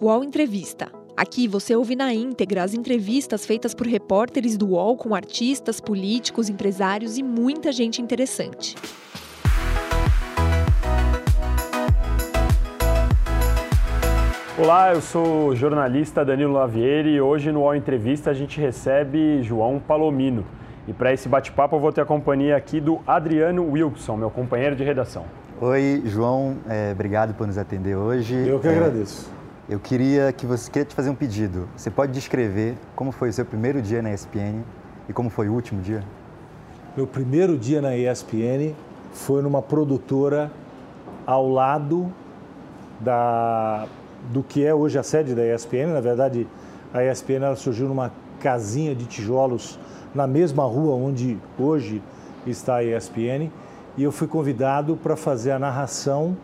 UOL Entrevista. Aqui você ouve na íntegra as entrevistas feitas por repórteres do UOL com artistas, políticos, empresários e muita gente interessante. Olá, eu sou o jornalista Danilo Lavieri e hoje no UOL Entrevista a gente recebe João Palomino. E para esse bate-papo eu vou ter a companhia aqui do Adriano Wilson, meu companheiro de redação. Oi, João, é, obrigado por nos atender hoje. Eu que é, agradeço. Eu queria que você queria te fazer um pedido. Você pode descrever como foi o seu primeiro dia na ESPN e como foi o último dia? Meu primeiro dia na ESPN foi numa produtora ao lado da do que é hoje a sede da ESPN. Na verdade, a ESPN ela surgiu numa casinha de tijolos na mesma rua onde hoje está a ESPN e eu fui convidado para fazer a narração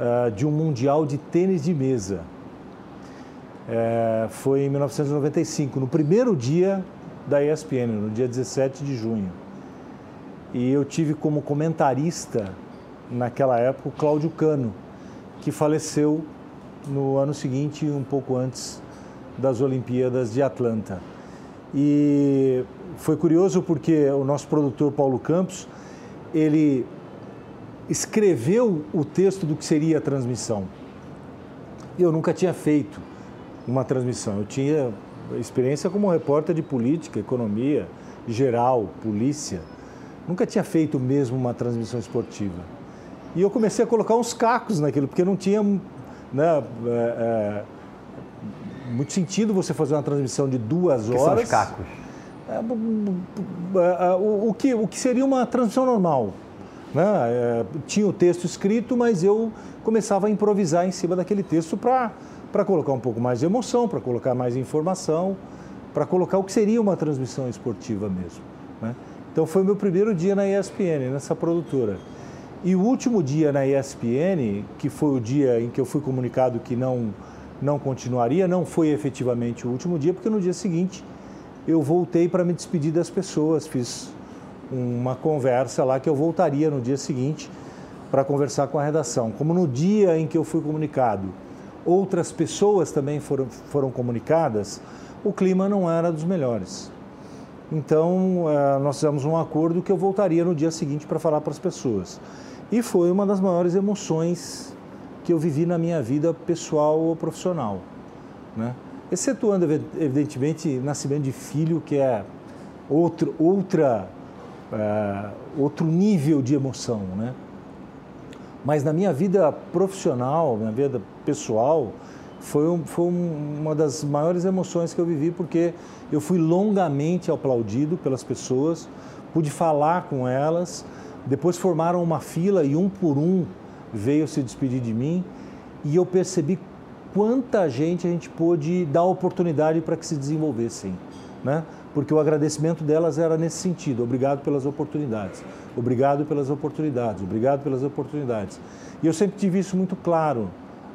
uh, de um mundial de tênis de mesa. É, foi em 1995, no primeiro dia da ESPN, no dia 17 de junho. E eu tive como comentarista, naquela época, o Cláudio Cano, que faleceu no ano seguinte, um pouco antes das Olimpíadas de Atlanta. E foi curioso porque o nosso produtor Paulo Campos, ele escreveu o texto do que seria a transmissão. Eu nunca tinha feito uma transmissão. Eu tinha experiência como repórter de política, economia, geral, polícia. Nunca tinha feito mesmo uma transmissão esportiva. E eu comecei a colocar uns cacos naquilo, porque não tinha né, é, é, muito sentido você fazer uma transmissão de duas que horas. são os cacos? É, é, o, o, que, o que seria uma transmissão normal. Né? É, tinha o texto escrito, mas eu começava a improvisar em cima daquele texto para colocar um pouco mais de emoção, para colocar mais informação, para colocar o que seria uma transmissão esportiva mesmo. Né? Então foi meu primeiro dia na ESPN, nessa produtora. E o último dia na ESPN, que foi o dia em que eu fui comunicado que não, não continuaria, não foi efetivamente o último dia, porque no dia seguinte eu voltei para me despedir das pessoas, fiz uma conversa lá que eu voltaria no dia seguinte para conversar com a redação. Como no dia em que eu fui comunicado, outras pessoas também foram, foram comunicadas, o clima não era dos melhores. Então, eh, nós fizemos um acordo que eu voltaria no dia seguinte para falar para as pessoas. E foi uma das maiores emoções que eu vivi na minha vida pessoal ou profissional. Né? Excetuando, evidentemente, nascimento de filho, que é outro, outra uh, outro nível de emoção, né? Mas na minha vida profissional, minha vida pessoal, foi, um, foi uma das maiores emoções que eu vivi, porque eu fui longamente aplaudido pelas pessoas, pude falar com elas, depois formaram uma fila e um por um veio se despedir de mim, e eu percebi quanta gente a gente pôde dar oportunidade para que se desenvolvessem, né? Porque o agradecimento delas era nesse sentido: obrigado pelas oportunidades, obrigado pelas oportunidades, obrigado pelas oportunidades. E eu sempre tive isso muito claro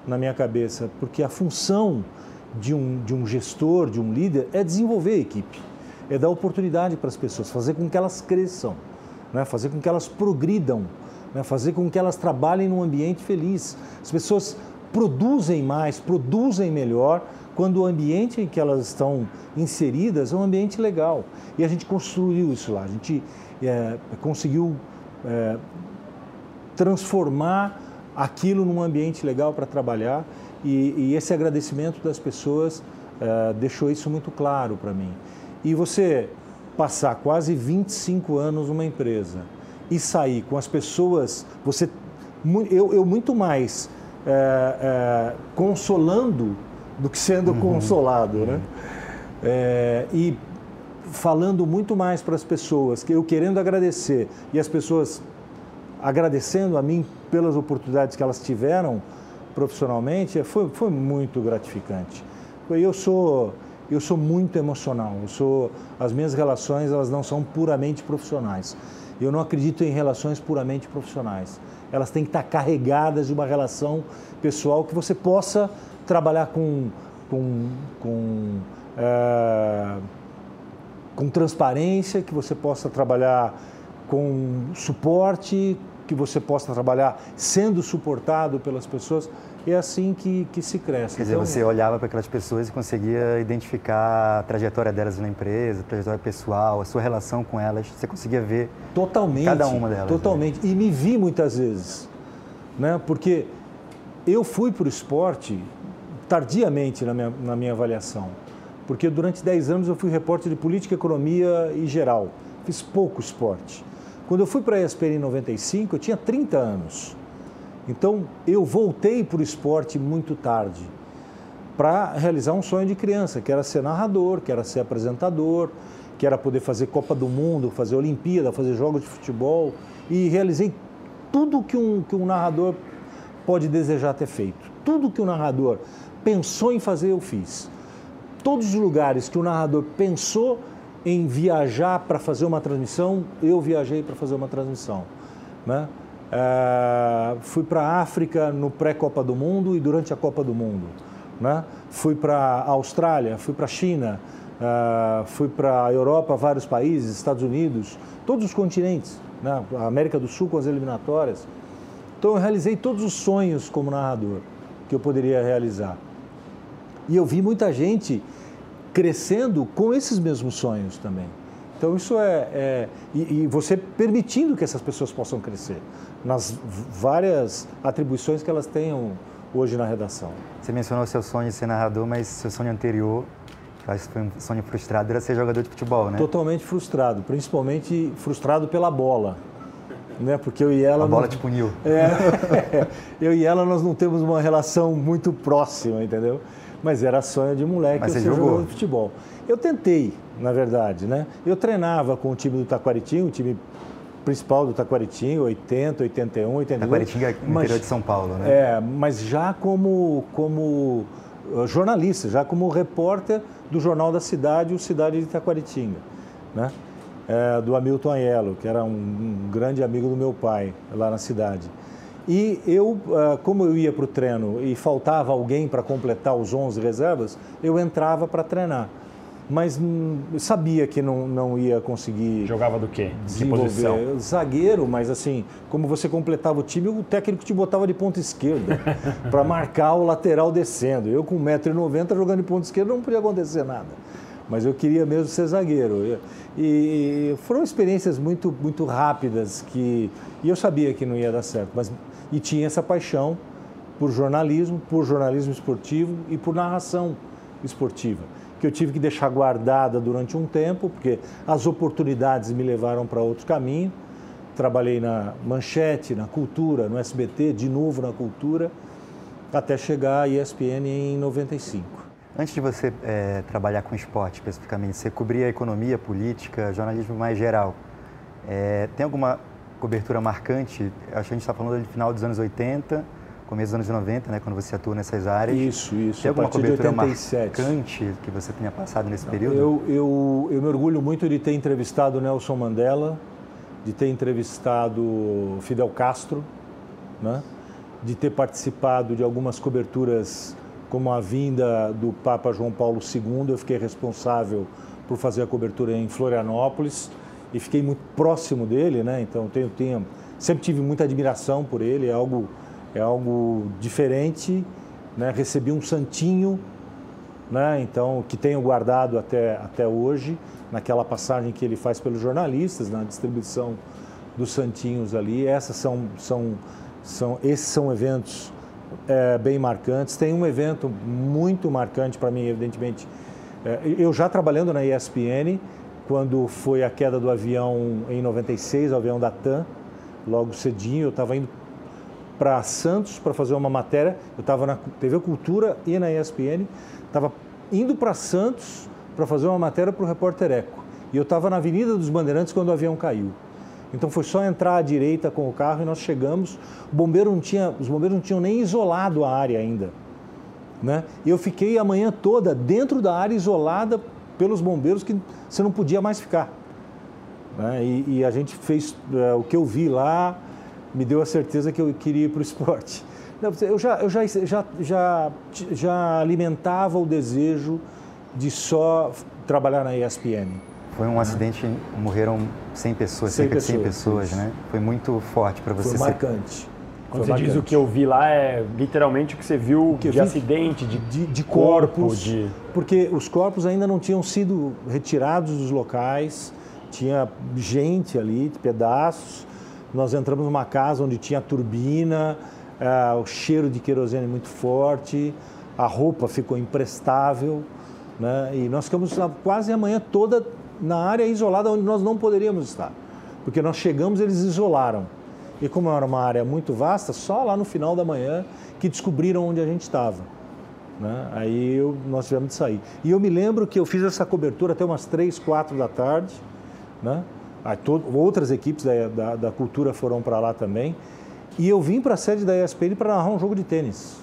na minha cabeça, porque a função de um, de um gestor, de um líder, é desenvolver a equipe, é dar oportunidade para as pessoas, fazer com que elas cresçam, né? fazer com que elas progridam, né? fazer com que elas trabalhem num ambiente feliz. As pessoas produzem mais, produzem melhor quando o ambiente em que elas estão inseridas é um ambiente legal. E a gente construiu isso lá, a gente é, conseguiu é, transformar aquilo num ambiente legal para trabalhar e, e, esse agradecimento das pessoas é, deixou isso muito claro para mim. E você passar quase 25 anos numa empresa e sair com as pessoas, você, eu, eu muito mais é, é, consolando do que sendo uhum. consolado, né? É, e falando muito mais para as pessoas, que eu querendo agradecer e as pessoas agradecendo a mim pelas oportunidades que elas tiveram profissionalmente, foi, foi muito gratificante. Eu sou eu sou muito emocional. Eu sou as minhas relações elas não são puramente profissionais. Eu não acredito em relações puramente profissionais. Elas têm que estar carregadas de uma relação pessoal que você possa trabalhar com, com, com, é, com transparência, que você possa trabalhar com suporte, que você possa trabalhar sendo suportado pelas pessoas. É assim que, que se cresce. Quer dizer, então, você olhava para aquelas pessoas e conseguia identificar a trajetória delas na empresa, a trajetória pessoal, a sua relação com elas. Você conseguia ver totalmente, cada uma delas. Né? Totalmente. Né? E me vi muitas vezes. Né? Porque eu fui para o esporte tardiamente na minha, na minha avaliação. Porque durante 10 anos eu fui repórter de política, economia e geral. Fiz pouco esporte. Quando eu fui para a ESPN em 95, eu tinha 30 anos. Então, eu voltei para o esporte muito tarde para realizar um sonho de criança, que era ser narrador, que era ser apresentador, que era poder fazer Copa do Mundo, fazer Olimpíada, fazer jogos de futebol. E realizei tudo que um, que um narrador pode desejar ter feito. Tudo que o narrador pensou em fazer, eu fiz. Todos os lugares que o narrador pensou em viajar para fazer uma transmissão, eu viajei para fazer uma transmissão. Né? É, fui para a África no pré-Copa do Mundo e durante a Copa do Mundo. Né? Fui para a Austrália, fui para a China, é, fui para a Europa, vários países, Estados Unidos, todos os continentes, né? a América do Sul com as eliminatórias. Então eu realizei todos os sonhos como narrador que eu poderia realizar. E eu vi muita gente crescendo com esses mesmos sonhos também. Então isso é, é e, e, você permitindo que essas pessoas possam crescer nas várias atribuições que elas tenham hoje na redação. Você mencionou seu sonho de ser narrador, mas seu sonho anterior, que acho que foi um sonho frustrado, era ser jogador de futebol, né? Totalmente frustrado, principalmente frustrado pela bola. Né? Porque eu e ela. A bola não... te puniu. É, eu e ela nós não temos uma relação muito próxima, entendeu? Mas era sonho de moleque Mas eu ser jogou. jogador de futebol. Eu tentei, na verdade, né? Eu treinava com o time do Taquaritinho, o time principal do Taquaritinho, 80, 81, 82. Taquaritinga é mas, interior de São Paulo, né? É, mas já como, como uh, jornalista, já como repórter do Jornal da Cidade, o Cidade de Taquaritinga, né? É, do Hamilton Aiello, que era um, um, grande amigo do meu pai lá na cidade. E eu, uh, como eu ia para o treino e faltava alguém para completar os 11 reservas, eu entrava para treinar mas hum, sabia que não, não ia conseguir. Jogava do quê? De posição? Zagueiro, mas assim, como você completava o time, o técnico te botava de ponta esquerda para marcar o lateral descendo. Eu com 1,90m jogando de ponta esquerda não podia acontecer nada. Mas eu queria mesmo ser zagueiro. E, e foram experiências muito, muito rápidas que. E eu sabia que não ia dar certo. Mas, e tinha essa paixão por jornalismo, por jornalismo esportivo e por narração esportiva que eu tive que deixar guardada durante um tempo, porque as oportunidades me levaram para outro caminho. Trabalhei na Manchete, na Cultura, no SBT, de novo na Cultura, até chegar à ESPN em 95. Antes de você é, trabalhar com esporte especificamente, você cobria economia, política, jornalismo mais geral. É, tem alguma cobertura marcante? Acho que a gente está falando do final dos anos 80, começo dos anos 90, né, quando você atua nessas áreas. Isso, isso. Tem alguma cobertura marcante que você tenha passado nesse período? Eu, eu, eu me orgulho muito de ter entrevistado Nelson Mandela, de ter entrevistado Fidel Castro, né? de ter participado de algumas coberturas como a vinda do Papa João Paulo II. Eu fiquei responsável por fazer a cobertura em Florianópolis e fiquei muito próximo dele, né? Então tenho, tenho sempre tive muita admiração por ele, é algo é algo diferente, né? Recebi um santinho, né? Então que tenho guardado até até hoje, naquela passagem que ele faz pelos jornalistas, na distribuição dos santinhos ali. Essas são são são esses são eventos é, bem marcantes. Tem um evento muito marcante para mim, evidentemente. É, eu já trabalhando na ESPN, quando foi a queda do avião em 96, o avião da TAM, logo cedinho, eu estava indo para Santos para fazer uma matéria. Eu estava na TV Cultura e na ESPN. Estava indo para Santos para fazer uma matéria para o Repórter Eco. E eu estava na Avenida dos Bandeirantes quando o avião caiu. Então foi só entrar à direita com o carro e nós chegamos. O bombeiro não tinha, os bombeiros não tinham nem isolado a área ainda. Né? Eu fiquei a manhã toda dentro da área isolada pelos bombeiros que você não podia mais ficar. Né? E, e, a gente fez é, o que eu vi lá, me deu a certeza que eu queria ir para o esporte. eu já, eu já, já, já, já alimentava o desejo de só trabalhar na ESPN. Foi um acidente, morreram 100 pessoas, 100 cerca pessoas, de 100 pessoas, né? Foi muito forte para você. Foi marcante. Quando você diz o que eu vi lá, é literalmente o que você viu que de acidente, de, de, de corpos. Corpo, de... Porque os corpos ainda não tinham sido retirados dos locais, tinha gente ali, pedaços. Nós entramos numa casa onde tinha turbina, uh, o cheiro de querosene muito forte, a roupa ficou imprestável. Né? E nós ficamos quase a manhã toda na área isolada onde nós não poderíamos estar. Porque nós chegamos, eles isolaram. E como era uma área muito vasta, só lá no final da manhã que descobriram onde a gente estava. Né? Aí eu, nós tivemos de sair. E eu me lembro que eu fiz essa cobertura até umas 3, 4 da tarde. Né? Todo, outras equipes da, da, da cultura foram para lá também. E eu vim para a sede da ESPN para narrar um jogo de tênis.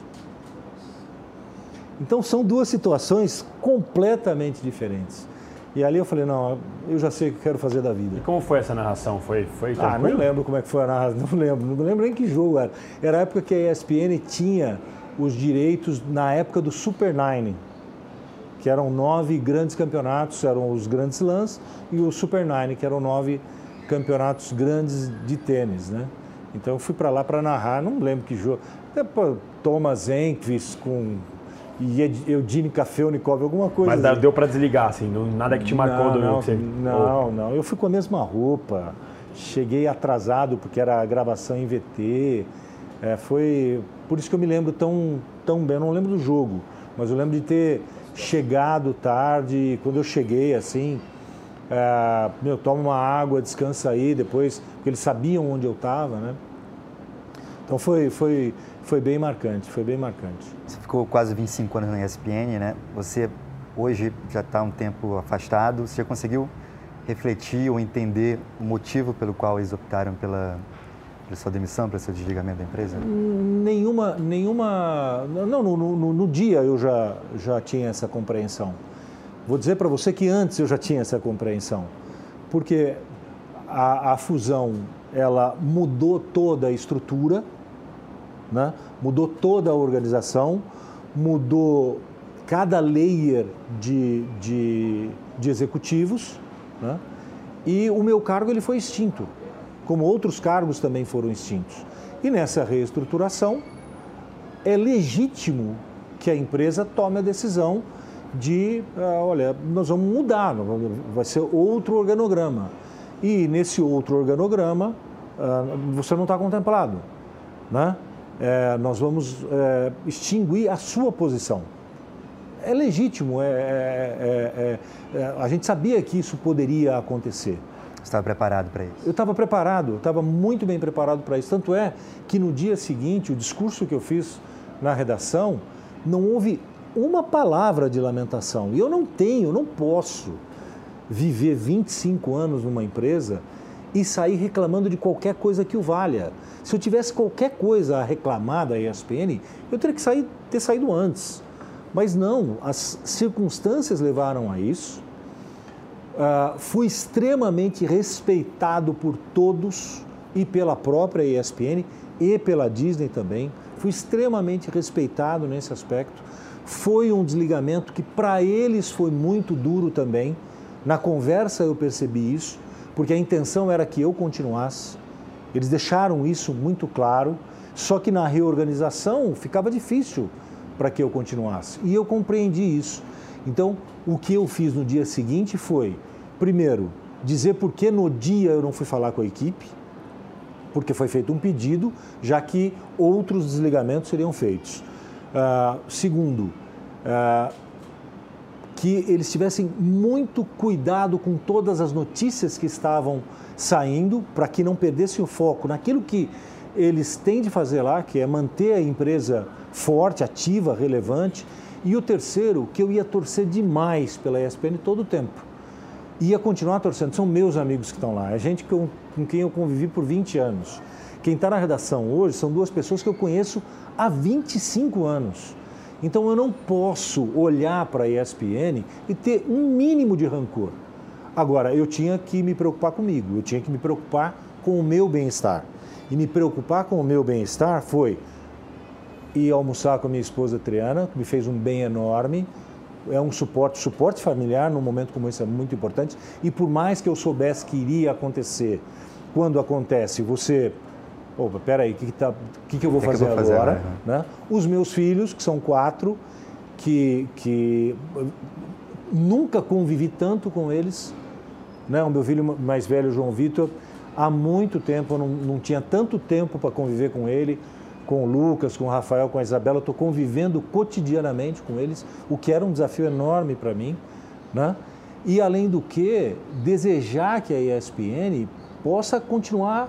Então são duas situações completamente diferentes. E ali eu falei, não, eu já sei o que quero fazer da vida. E como foi essa narração? Foi, foi Ah, não lembro como é que foi a narração, não lembro, não lembro nem que jogo era. Era a época que a ESPN tinha os direitos, na época do Super Nine, que eram nove grandes campeonatos, eram os grandes lãs, e o Super Nine, que eram nove campeonatos grandes de tênis, né? Então eu fui para lá para narrar, não lembro que jogo. Depois, Thomas Enquist com e Eudine Cafeunikov, alguma coisa. Mas assim. deu para desligar, assim, nada que te marcou não, do não, você... Não, não. Eu fui com a mesma roupa, cheguei atrasado porque era a gravação em VT. É, foi por isso que eu me lembro tão, tão bem. Eu não lembro do jogo, mas eu lembro de ter chegado tarde. Quando eu cheguei, assim, é, meu, toma uma água, descansa aí, depois, porque eles sabiam onde eu estava, né? Então foi, foi, foi bem marcante, foi bem marcante. Você ficou quase 25 anos na ESPN, né? Você hoje já está um tempo afastado. Você já conseguiu refletir ou entender o motivo pelo qual eles optaram pela, pela sua demissão, pelo seu desligamento da empresa? Nenhuma, nenhuma. Não, no, no, no dia eu já, já tinha essa compreensão. Vou dizer para você que antes eu já tinha essa compreensão, porque a, a fusão ela mudou toda a estrutura né? mudou toda a organização, mudou cada layer de, de, de executivos né? e o meu cargo ele foi extinto, como outros cargos também foram extintos. E nessa reestruturação é legítimo que a empresa tome a decisão de, uh, olha, nós vamos mudar, vai ser outro organograma. E nesse outro organograma, uh, você não está contemplado. Né? é, nós vamos é, extinguir a sua posição. É legítimo, é, é, é, é a gente sabia que isso poderia acontecer. Você estava preparado para isso? Eu estava preparado, estava muito bem preparado para isso. Tanto é que no dia seguinte, o discurso que eu fiz na redação, não houve uma palavra de lamentação. E eu não tenho, não posso viver 25 anos numa empresa e sair reclamando de qualquer coisa que o valha. Se eu tivesse qualquer coisa a reclamar da ESPN, eu teria que sair, ter saído antes. Mas não, as circunstâncias levaram a isso. Uh, fui extremamente respeitado por todos e pela própria ESPN e pela Disney também. Fui extremamente respeitado nesse aspecto. Foi um desligamento que para eles foi muito duro também. Na conversa eu percebi isso, porque a intenção era que eu continuasse, eles deixaram isso muito claro, só que na reorganização ficava difícil para que eu continuasse. E eu compreendi isso. Então, o que eu fiz no dia seguinte foi, primeiro, dizer por que no dia eu não fui falar com a equipe, porque foi feito um pedido, já que outros desligamentos seriam feitos. Uh, segundo, uh, que eles tivessem muito cuidado com todas as notícias que estavam saindo, para que não perdessem o foco naquilo que eles têm de fazer lá, que é manter a empresa forte, ativa, relevante. E o terceiro, que eu ia torcer demais pela ESPN todo o tempo. Ia continuar torcendo. São meus amigos que estão lá. É gente com, com quem eu convivi por 20 anos. Quem está na redação hoje são duas pessoas que eu conheço há 25 anos. Então eu não posso olhar para a ESPN e ter um mínimo de rancor. Agora, eu tinha que me preocupar comigo, eu tinha que me preocupar com o meu bem-estar. E me preocupar com o meu bem-estar foi ir almoçar com a minha esposa Triana, que me fez um bem enorme, é um suporte, suporte familiar num momento como esse é muito importante. E por mais que eu soubesse que iria acontecer, quando acontece, você, opa, peraí, o que, que, tá, que, que eu vou que fazer que eu vou agora? Fazer, né? Os meus filhos, que são quatro, que, que nunca convivi tanto com eles, né? O meu filho mais velho, João Vitor, há muito tempo eu não, não tinha tanto tempo para conviver com ele com o Lucas, com o Rafael, com a Isabela, estou convivendo cotidianamente com eles, o que era um desafio enorme para mim. Né? E, além do que, desejar que a ESPN possa continuar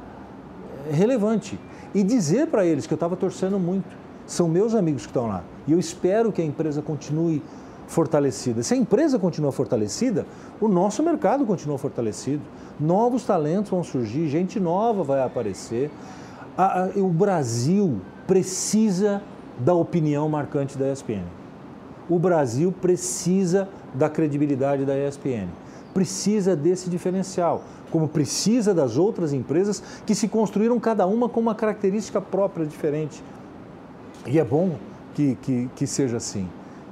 relevante e dizer para eles que eu estava torcendo muito. São meus amigos que estão lá. E eu espero que a empresa continue fortalecida. Se a empresa continua fortalecida, o nosso mercado continua fortalecido. Novos talentos vão surgir, gente nova vai aparecer a, a, o Brasil precisa da opinião marcante da ESPN. O Brasil precisa da credibilidade da ESPN. Precisa desse diferencial, como precisa das outras empresas que se construíram cada uma com uma característica própria diferente. E é bom que, que, que seja assim.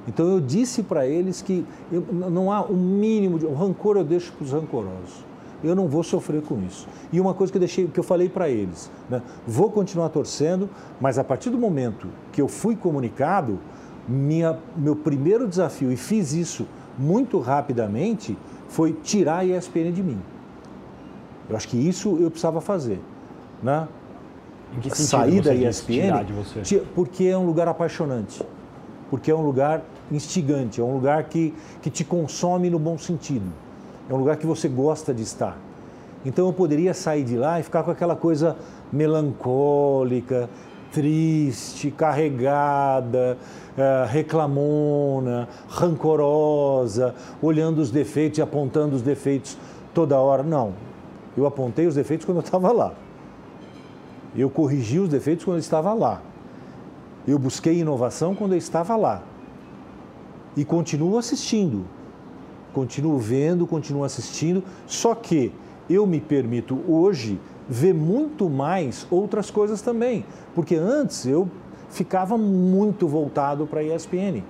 Então eu disse para eles que eu, não há o um mínimo de. O rancor eu deixo para os rancorosos eu não vou sofrer com isso. E uma coisa que eu deixei, que eu falei para eles, né? vou continuar torcendo, mas a partir do momento que eu fui comunicado, minha, meu primeiro desafio, e fiz isso muito rapidamente, foi tirar a ESPN de mim. Eu acho que isso eu precisava fazer. Né? Sair da ESPN, porque é um lugar apaixonante, porque é um lugar instigante, é um lugar que, que te consome no bom sentido é um lugar que você gosta de estar. Então eu poderia sair de lá e ficar com aquela coisa melancólica, triste, carregada, uh, reclamona, rancorosa, olhando os defeitos e apontando os defeitos toda hora. Não. Eu apontei os defeitos quando eu estava lá. Eu corrigi os defeitos quando eu estava lá. Eu busquei inovação quando eu estava lá. E continuo assistindo continuo vendo, continuo assistindo, só que eu me permito hoje ver muito mais outras coisas também, porque antes eu ficava muito voltado para a ESPN.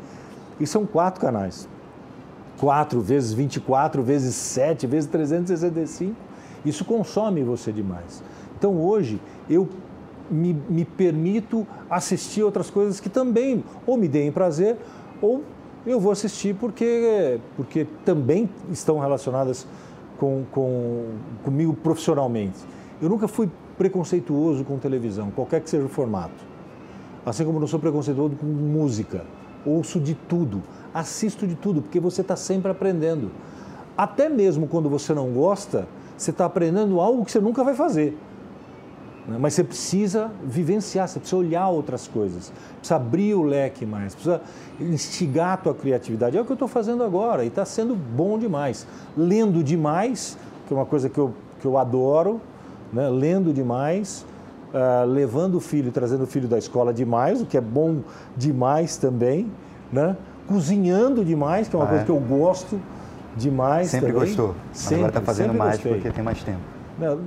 E são quatro canais. quatro vezes 24, vezes 7, vezes 365. Isso consome você demais. Então hoje eu me, me permito assistir outras coisas que também ou me deem prazer ou eu vou assistir porque, porque também estão relacionadas com, com, comigo profissionalmente. Eu nunca fui preconceituoso com televisão, qualquer que seja o formato. Assim como não sou preconceituoso com música. Ouço de tudo, assisto de tudo, porque você está sempre aprendendo. Até mesmo quando você não gosta, você está aprendendo algo que você nunca vai fazer. Né? Mas você precisa vivenciar, você precisa olhar outras coisas, precisa abrir o leque mais, precisa instigar a tua criatividade. É o que eu estou fazendo agora e está sendo bom demais. Lendo demais, que é uma coisa que eu, que eu adoro, né? lendo demais, uh, levando o filho, trazendo o filho da escola demais, o que é bom demais também, né? cozinhando demais, que é uma ah, coisa é? que eu gosto demais Sempre também. gostou, sempre, agora está fazendo mais gostei. porque tem mais tempo.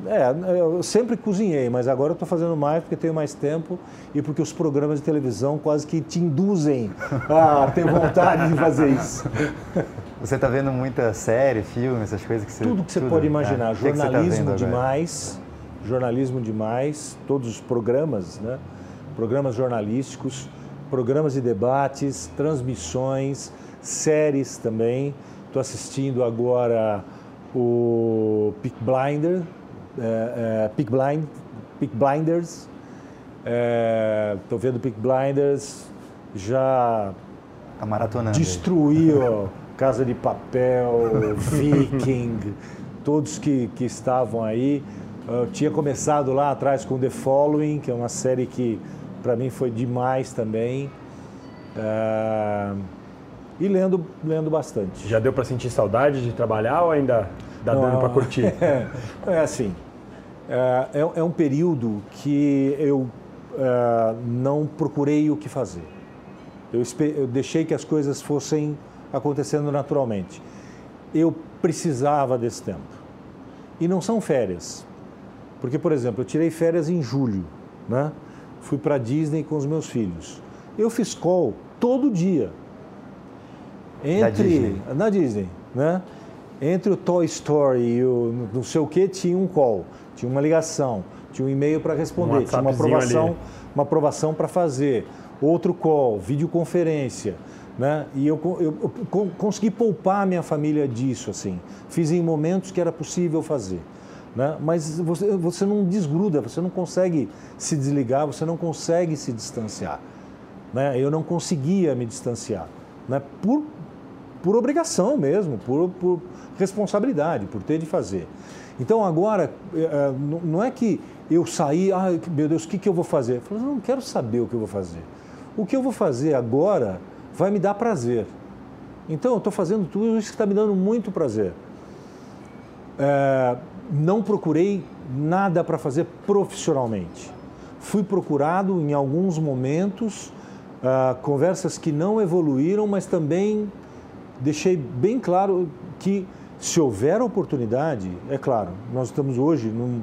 É, eu sempre cozinhei, mas agora estou fazendo mais porque tenho mais tempo e porque os programas de televisão quase que te induzem a ter vontade de fazer isso. Você está vendo muita série, filme, essas coisas que você... Tudo que você tudo, pode imaginar. É. Jornalismo tá demais, jornalismo demais, todos os programas, né? Programas jornalísticos, programas de debates, transmissões, séries também. Estou assistindo agora o Peak Blinder, é, é, Peak, Blind, Peak Blinders. Estou é, vendo Peak Blinders, já tá maratonando destruiu Casa de Papel, Viking, todos que, que estavam aí. Eu tinha começado lá atrás com The Following, que é uma série que para mim foi demais também. É, e lendo, lendo bastante. Já deu para sentir saudade de trabalhar ou ainda dá dando para curtir? É, é assim, é, é, é, um período que eu é, não procurei o que fazer. Eu, eu deixei que as coisas fossem acontecendo naturalmente. Eu precisava desse tempo. E não são férias. Porque, por exemplo, eu tirei férias em julho, né? Fui para Disney com os meus filhos. Eu fiz call todo dia Entre, da Disney. Na Disney, né? Entre o Toy Story e o não sei o que, tinha um call, tinha uma ligação, tinha um e-mail para responder, Um tinha uma aprovação, ali. uma aprovação para fazer, outro call, videoconferência, né? E eu, eu, eu co- consegui poupar a minha família disso, assim. Fiz em momentos que era possível fazer, né? Mas você, você não desgruda, você não consegue se desligar, você não consegue se distanciar, né? Eu não conseguia me distanciar, né? Por por obrigação mesmo, por, por responsabilidade, por ter de fazer. Então agora, eh, eh, não- é que eu saí, ai meu Deus, o que, que eu vou fazer? Eu falei, não quero saber o que eu vou fazer. O que eu vou fazer agora vai me dar prazer. Então eu estou fazendo tudo isso que está me dando muito prazer. É, não procurei nada para fazer profissionalmente. Fui procurado em alguns momentos, ah, conversas que não evoluíram, mas também deixei bem claro que se houver oportunidade, é claro, nós estamos hoje num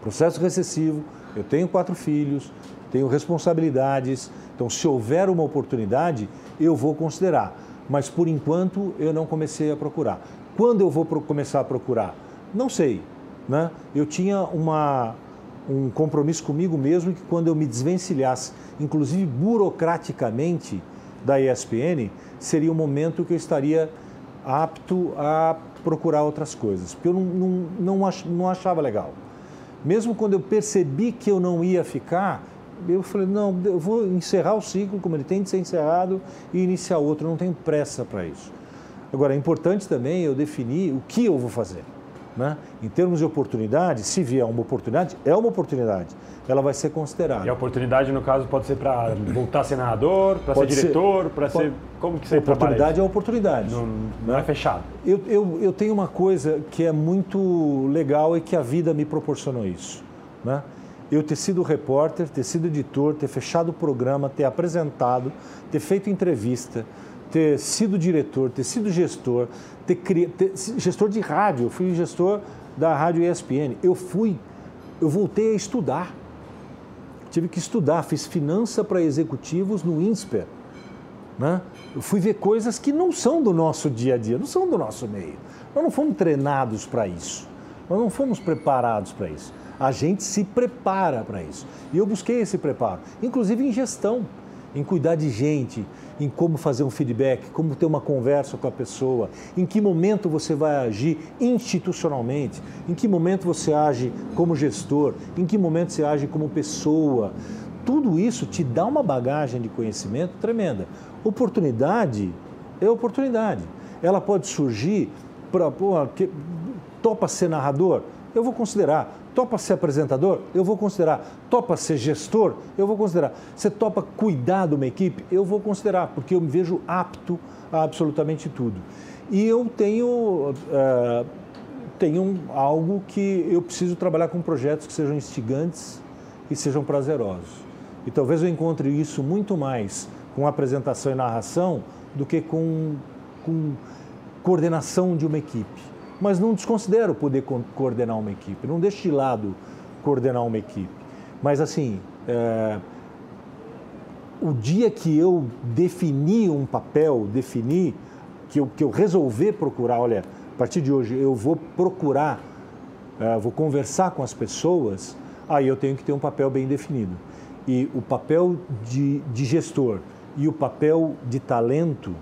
processo recessivo, eu tenho quatro filhos, tenho responsabilidades, então se houver uma oportunidade, eu vou considerar. Mas por enquanto eu não comecei a procurar. Quando eu vou começar a procurar? Não sei. Né? Eu tinha uma, um compromisso comigo mesmo que quando eu me desvencilhasse, inclusive burocraticamente, da ESPN, seria o momento que eu estaria apto a procurar outras coisas, porque eu não, não, não, ach, não achava legal. Mesmo quando eu percebi que eu não ia ficar, eu falei, não, eu vou encerrar o ciclo como ele tem de ser encerrado e iniciar outro, eu não tenho pressa para isso. Agora, é importante também eu definir o que eu vou fazer. Né? Em termos de oportunidade, se vier uma oportunidade, é uma oportunidade, ela vai ser considerada. E a oportunidade, no caso, pode ser para voltar a ser narrador, para ser diretor, para ser. Como que você oportunidade é oportunidade. Não, não é fechado. Eu, eu, eu tenho uma coisa que é muito legal e que a vida me proporcionou isso. Né? Eu ter sido repórter, ter sido editor, ter fechado o programa, ter apresentado, ter feito entrevista, ter sido diretor, ter sido gestor, ter, cri... ter gestor de rádio. Eu fui gestor da rádio ESPN. Eu fui, eu voltei a estudar. Tive que estudar, fiz finança para executivos no INSPER. Né? Eu fui ver coisas que não são do nosso dia a dia, não são do nosso meio. Nós não fomos treinados para isso. Nós não fomos preparados para isso. A gente se prepara para isso. E eu busquei esse preparo, inclusive em gestão, em cuidar de gente, em como fazer um feedback, como ter uma conversa com a pessoa, em que momento você vai agir institucionalmente, em que momento você age como gestor, em que momento você age como pessoa. Tudo isso te dá uma bagagem de conhecimento tremenda. Oportunidade é oportunidade. Ela pode surgir para. Topa ser narrador? Eu vou considerar. Topa ser apresentador? Eu vou considerar. Topa ser gestor? Eu vou considerar. Você topa cuidar de uma equipe? Eu vou considerar, porque eu me vejo apto a absolutamente tudo. E eu tenho, eh, tenho algo que eu preciso trabalhar com projetos que sejam instigantes e sejam prazerosos. E talvez eu encontre isso muito mais com apresentação e narração do que com, com coordenação de uma equipe. Mas não desconsidero poder co coordenar uma equipe, não deixe de lado coordenar uma equipe. Mas assim, é, o dia que eu defini um papel, defini que eu, que eu resolver procurar, olha, a partir de hoje eu vou procurar, é, vou conversar com as pessoas, aí eu tenho que ter um papel bem definido. E o papel de, de gestor e o papel de talento,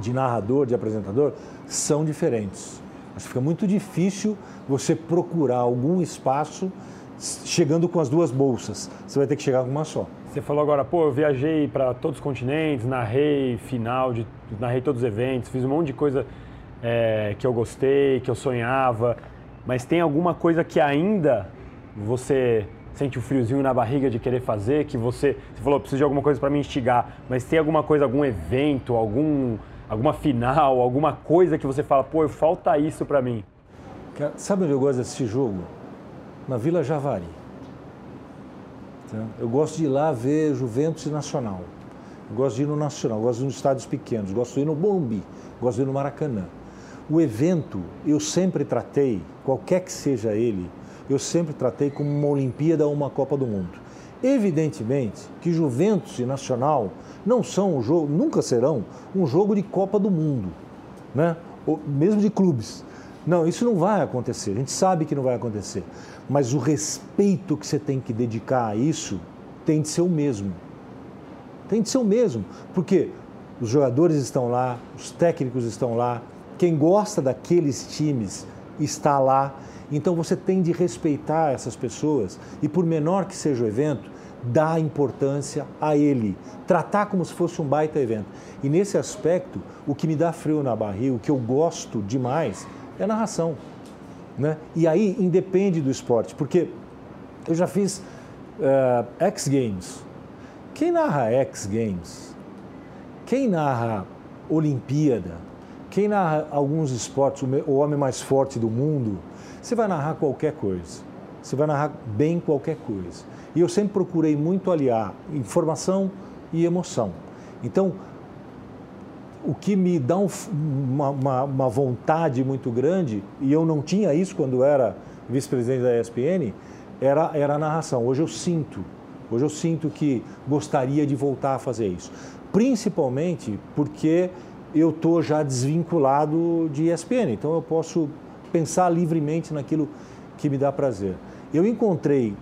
de narrador, de apresentador, são diferentes. Mas fica muito difícil você procurar algum espaço chegando com as duas bolsas. Você vai ter que chegar com uma só. Você falou agora, pô, eu viajei para todos os continentes, narrei final, de, narrei todos os eventos, fiz um monte de coisa é, que eu gostei, que eu sonhava. Mas tem alguma coisa que ainda você sente o um friozinho na barriga de querer fazer, que você, você falou, preciso de alguma coisa para me instigar, mas tem alguma coisa, algum evento, algum, alguma final, alguma coisa que você fala, pô, falta isso para mim? Sabe onde eu gosto desse jogo? Na Vila Javari. Eu gosto de ir lá ver Juventus e Nacional. Eu gosto de ir no Nacional, gosto de ir nos estádios pequenos, gosto de ir no Morumbi, gosto de ir no Maracanã. O evento, eu sempre tratei, qualquer que seja ele, eu sempre tratei como uma Olimpíada ou uma Copa do Mundo. Evidentemente que Juventus e Nacional não são um jogo, nunca serão um jogo de Copa do Mundo, né? Ou mesmo de clubes. Não, isso não vai acontecer. A gente sabe que não vai acontecer. Mas o respeito que você tem que dedicar a isso tem de ser o mesmo. Tem de ser o mesmo, porque os jogadores estão lá, os técnicos estão lá, quem gosta daqueles times está lá. Então você tem de respeitar essas pessoas e, por menor que seja o evento, dar importância a ele, tratar como se fosse um baita evento. E nesse aspecto, o que me dá frio na barriga, o que eu gosto demais, é a narração. Né? E aí independe do esporte, porque eu já fiz uh, X Games. Quem narra X Games? Quem narra Olimpíada? Quem narra alguns esportes, o homem mais forte do mundo? Você vai narrar qualquer coisa. Você vai narrar bem qualquer coisa. E eu sempre procurei muito aliar informação e emoção. Então, o que me dá um, uma, uma, uma, vontade muito grande, e eu não tinha isso quando era vice-presidente da ESPN, era, era a narração. Hoje eu sinto, hoje eu sinto que gostaria de voltar a fazer isso. Principalmente porque eu estou já desvinculado de ESPN, então eu posso pensar livremente naquilo que me dá prazer. Eu encontrei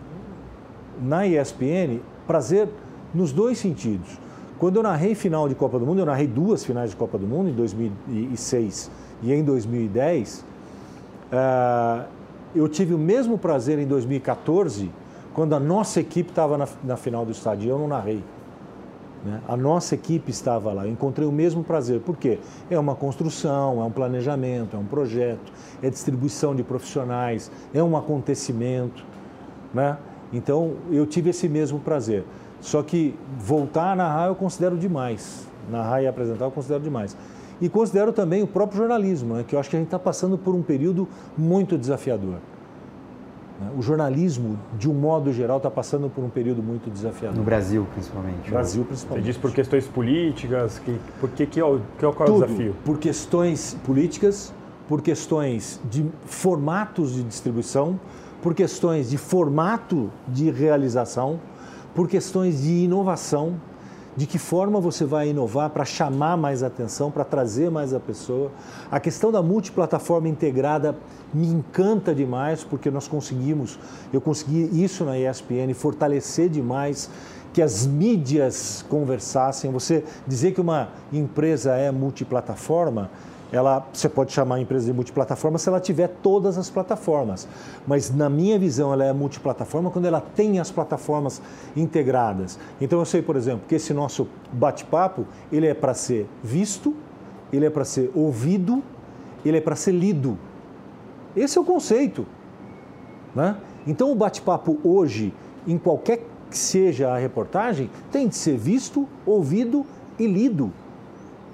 na ESPN prazer nos dois sentidos. Quando eu narrei final de Copa do Mundo, eu narrei duas finais de Copa do Mundo, em 2006 e em 2010, uh, eh, eu tive o mesmo prazer em 2014, quando a nossa equipe estava na, na, final do estádio eu não narrei. Né? A nossa equipe estava lá, eu encontrei o mesmo prazer. Por quê? É uma construção, é um planejamento, é um projeto, é distribuição de profissionais, é um acontecimento. Né? Então, eu tive esse mesmo prazer. Só que voltar a narrar eu considero demais. Narrar e apresentar eu considero demais. E considero também o próprio jornalismo, né, que eu acho que a gente está passando por um período muito desafiador. Né. O jornalismo, de um modo geral, está passando por um período muito desafiador. No Brasil, principalmente. No Brasil, principalmente. Você diz por questões políticas? Que, por que, que, é o, que é o, qual é o desafio? Por questões políticas, por questões de formatos de distribuição, por questões de formato de realização, por questões de inovação, de que forma você vai inovar para chamar mais atenção, para trazer mais a pessoa. A questão da multiplataforma integrada me encanta demais, porque nós conseguimos, eu consegui isso na ESPN, fortalecer demais que as mídias conversassem. Você dizer que uma empresa é multiplataforma, ela, você pode chamar a empresa de multiplataforma se ela tiver todas as plataformas. Mas na minha visão, ela é multiplataforma quando ela tem as plataformas integradas. Então eu sei, por exemplo, que esse nosso bate-papo, ele é para ser visto, ele é para ser ouvido, ele é para ser lido. Esse é o conceito. Né? Então o bate-papo hoje, em qualquer que seja a reportagem, tem de ser visto, ouvido e lido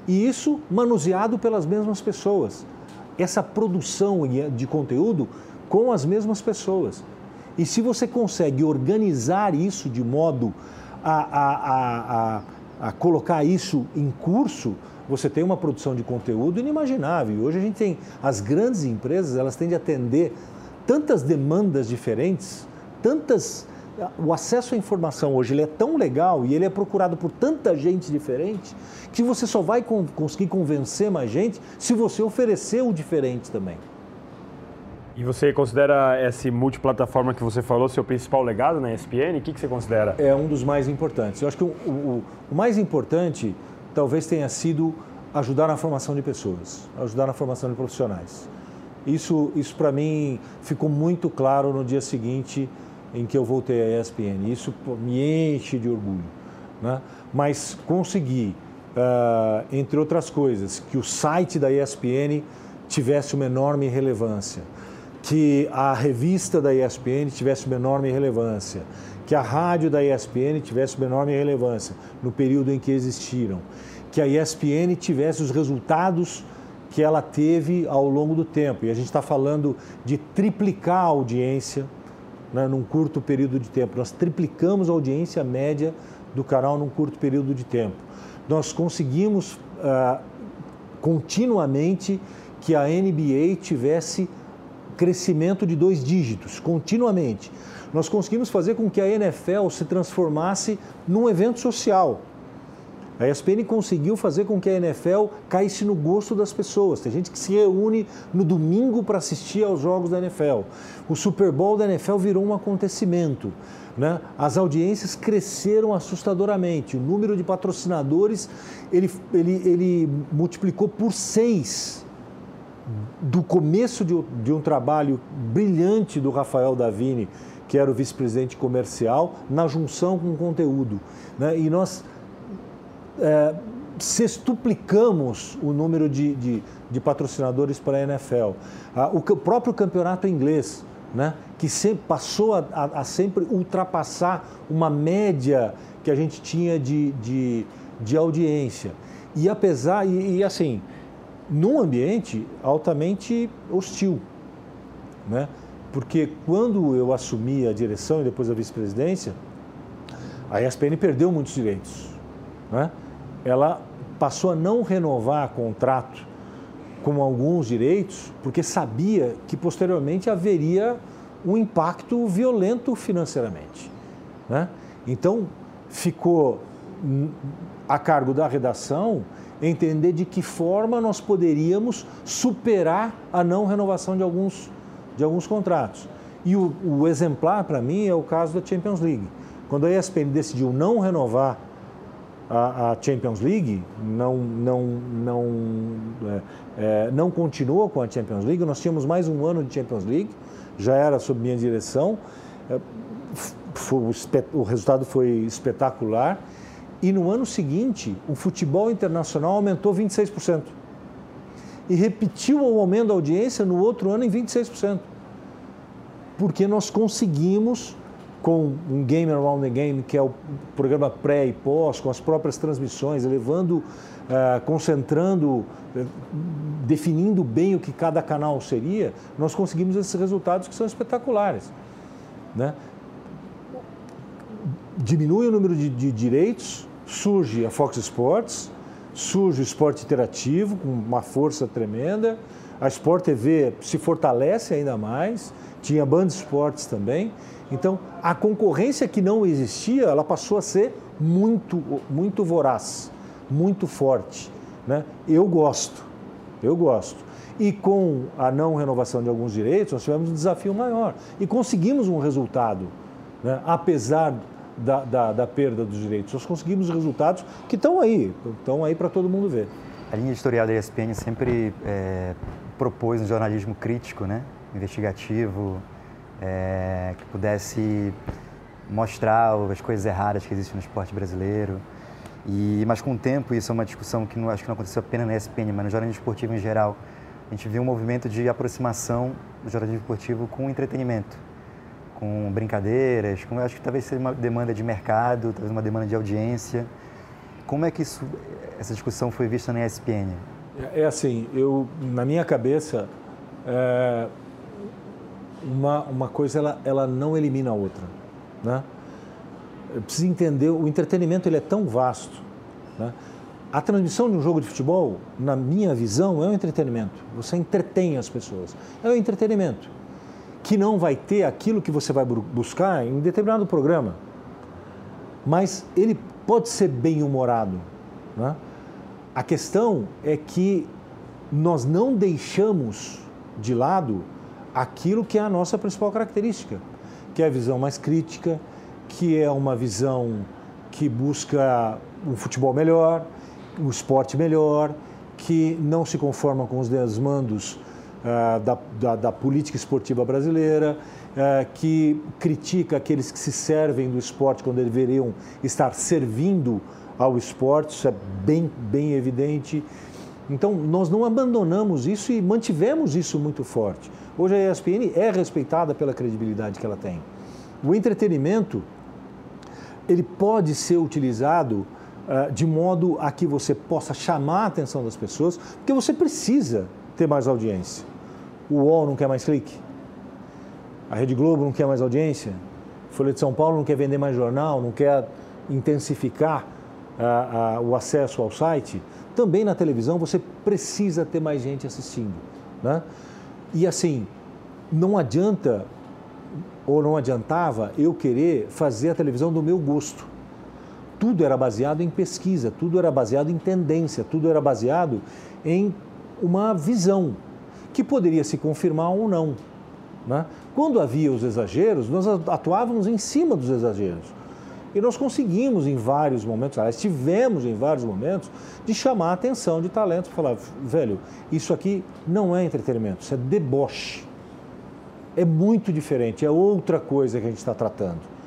e isso manuseado pelas mesmas pessoas. Essa produção de conteúdo com as mesmas pessoas. E se você consegue organizar isso de modo a, a, a, a, colocar isso em curso, você tem uma produção de conteúdo inimaginável. Hoje a gente tem as grandes empresas, elas têm de atender tantas demandas diferentes, tantas o acesso à informação hoje ele é tão legal e ele é procurado por tanta gente diferente que você só vai conseguir convencer mais gente se você oferecer o diferente também. E você considera esse multiplataforma que você falou seu principal legado na ESPN? O que, que você considera? É um dos mais importantes. Eu acho que o, o, o mais importante talvez tenha sido ajudar na formação de pessoas, ajudar na formação de profissionais. Isso, isso para mim ficou muito claro no dia seguinte em que eu voltei à ESPN. Isso me enche de orgulho. Né? Mas consegui, uh, entre outras coisas, que o site da ESPN tivesse uma enorme relevância, que a revista da ESPN tivesse uma enorme relevância, que a rádio da ESPN tivesse uma enorme relevância no período em que existiram, que a ESPN tivesse os resultados que ela teve ao longo do tempo. E a gente está falando de triplicar a audiência né, num curto período de tempo. Nós triplicamos a audiência média do canal num curto período de tempo. Nós conseguimos ah, continuamente que a NBA tivesse crescimento de dois dígitos, continuamente. nós conseguimos fazer com que a NFL se transformasse num evento social. A ESPN conseguiu fazer com que a NFL caísse no gosto das pessoas. Tem gente que se reúne no domingo para assistir aos jogos da NFL. O Super Bowl da NFL virou um acontecimento. Né? As audiências cresceram assustadoramente. O número de patrocinadores ele, ele, ele multiplicou por seis do começo de, de um trabalho brilhante do Rafael Davini, que era o vice-presidente comercial, na junção com o conteúdo. Né? E nós é, sextuplicamos o número de, de, de patrocinadores para a NFL. Ah, o, o, próprio campeonato inglês, né, que sempre passou a, a, a, sempre ultrapassar uma média que a gente tinha de, de, de audiência. E apesar, e, e assim, num ambiente altamente hostil, né? Porque quando eu assumi a direção e depois a vice-presidência, a ESPN perdeu muitos direitos, né? Ela passou a não renovar contrato com alguns direitos, porque sabia que posteriormente haveria um impacto violento financeiramente. Né? Então, ficou a cargo da redação entender de que forma nós poderíamos superar a não renovação de alguns, de alguns contratos. E o, o exemplar, para mim, é o caso da Champions League. Quando a ESPN decidiu não renovar a, Champions League, não, não, não, é, é, não continuou com a Champions League. Nós tínhamos mais um ano de Champions League, já era sob minha direção. É, foi, o resultado foi espetacular. E no ano seguinte, o futebol internacional aumentou 26%. E repetiu o aumento da audiência no outro ano em 26%. Porque nós conseguimos com um Game Around the Game, que é o programa pré e pós, com as próprias transmissões, levando, uh, concentrando, uh, definindo bem o que cada canal seria, nós conseguimos esses resultados que são espetaculares. Né? Diminui o número de, de direitos, surge a Fox Sports, surge o esporte interativo com uma força tremenda, a Sport TV se fortalece ainda mais, tinha Band Esportes também. Então, a concorrência que não existia, ela passou a ser muito, muito voraz, muito forte. Né? Eu gosto, eu gosto. E com a não renovação de alguns direitos, nós tivemos um desafio maior. E conseguimos um resultado, né? apesar da, da, da, perda dos direitos. Nós conseguimos resultados que estão aí, estão aí para todo mundo ver. A linha editorial da ESPN sempre é, propôs um jornalismo crítico, né? investigativo, é, que pudesse mostrar as coisas erradas que existem no esporte brasileiro. E, mas com o tempo, isso é uma discussão que não, acho que não aconteceu apenas na ESPN, mas no jornalismo esportivo em geral, a gente viu um movimento de aproximação do jornalismo esportivo com entretenimento, com brincadeiras, com, acho que talvez seja uma demanda de mercado, talvez uma demanda de audiência. Como é que isso, essa discussão foi vista na ESPN? É, é assim, eu, na minha cabeça, é, uma, uma coisa ela, ela não elimina a outra. Né? Precisa entender, o entretenimento ele é tão vasto. Né? A transmissão de um jogo de futebol, na minha visão, é um entretenimento. Você entretém as pessoas. É um entretenimento. Que não vai ter aquilo que você vai buscar em determinado programa. Mas ele pode ser bem humorado. Né? A questão é que nós não deixamos de lado aquilo que é a nossa principal característica, que é a visão mais crítica, que é uma visão que busca um futebol melhor, um esporte melhor, que não se conforma com os desmandos uh, da, da, da, política esportiva brasileira, uh, que critica aqueles que se servem do esporte quando deveriam estar servindo ao esporte, isso é bem, bem evidente. Então, nós não abandonamos isso e mantivemos isso muito forte. Hoje a ESPN é respeitada pela credibilidade que ela tem. O entretenimento, ele pode ser utilizado uh, de modo a que você possa chamar a atenção das pessoas, porque você precisa ter mais audiência. O UOL não quer mais clique. A Rede Globo não quer mais audiência. Folha de São Paulo não quer vender mais jornal, não quer intensificar uh, uh, o acesso ao site também na televisão você precisa ter mais gente assistindo. Né? E assim, não adianta ou não adiantava eu querer fazer a televisão do meu gosto. Tudo era baseado em pesquisa, tudo era baseado em tendência, tudo era baseado em uma visão que poderia se confirmar ou não. Né? Quando havia os exageros, nós atuávamos em cima dos exageros. E nós conseguimos em vários momentos, aliás, tivemos em vários momentos, de chamar a atenção de talentos, falar, velho, isso aqui não é entretenimento, isso é deboche. É muito diferente, é outra coisa que a gente está tratando.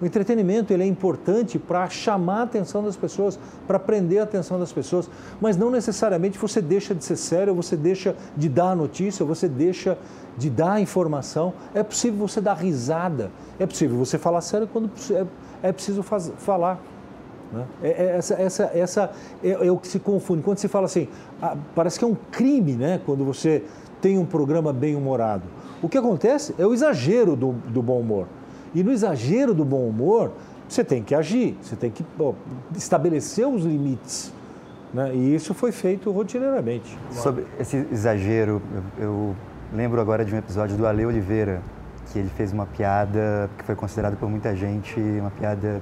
O entretenimento ele é importante para chamar a atenção das pessoas, para prender a atenção das pessoas, mas não necessariamente você deixa de ser sério, você deixa de dar notícia, você deixa de dar informação. É possível você dar risada, é possível você falar sério quando é, é preciso faz, falar. Né? É, é, essa, essa, essa é, é, o que se confunde. Quando se fala assim, ah, parece que é um crime né? quando você tem um programa bem humorado. O que acontece é o exagero do, do bom humor. E no exagero do bom humor, você tem que agir, você tem que pô, estabelecer os limites. Né? E isso foi feito rotineiramente. Sobre esse exagero, eu, eu lembro agora de um episódio do Ale Oliveira, que ele fez uma piada que foi considerada por muita gente uma piada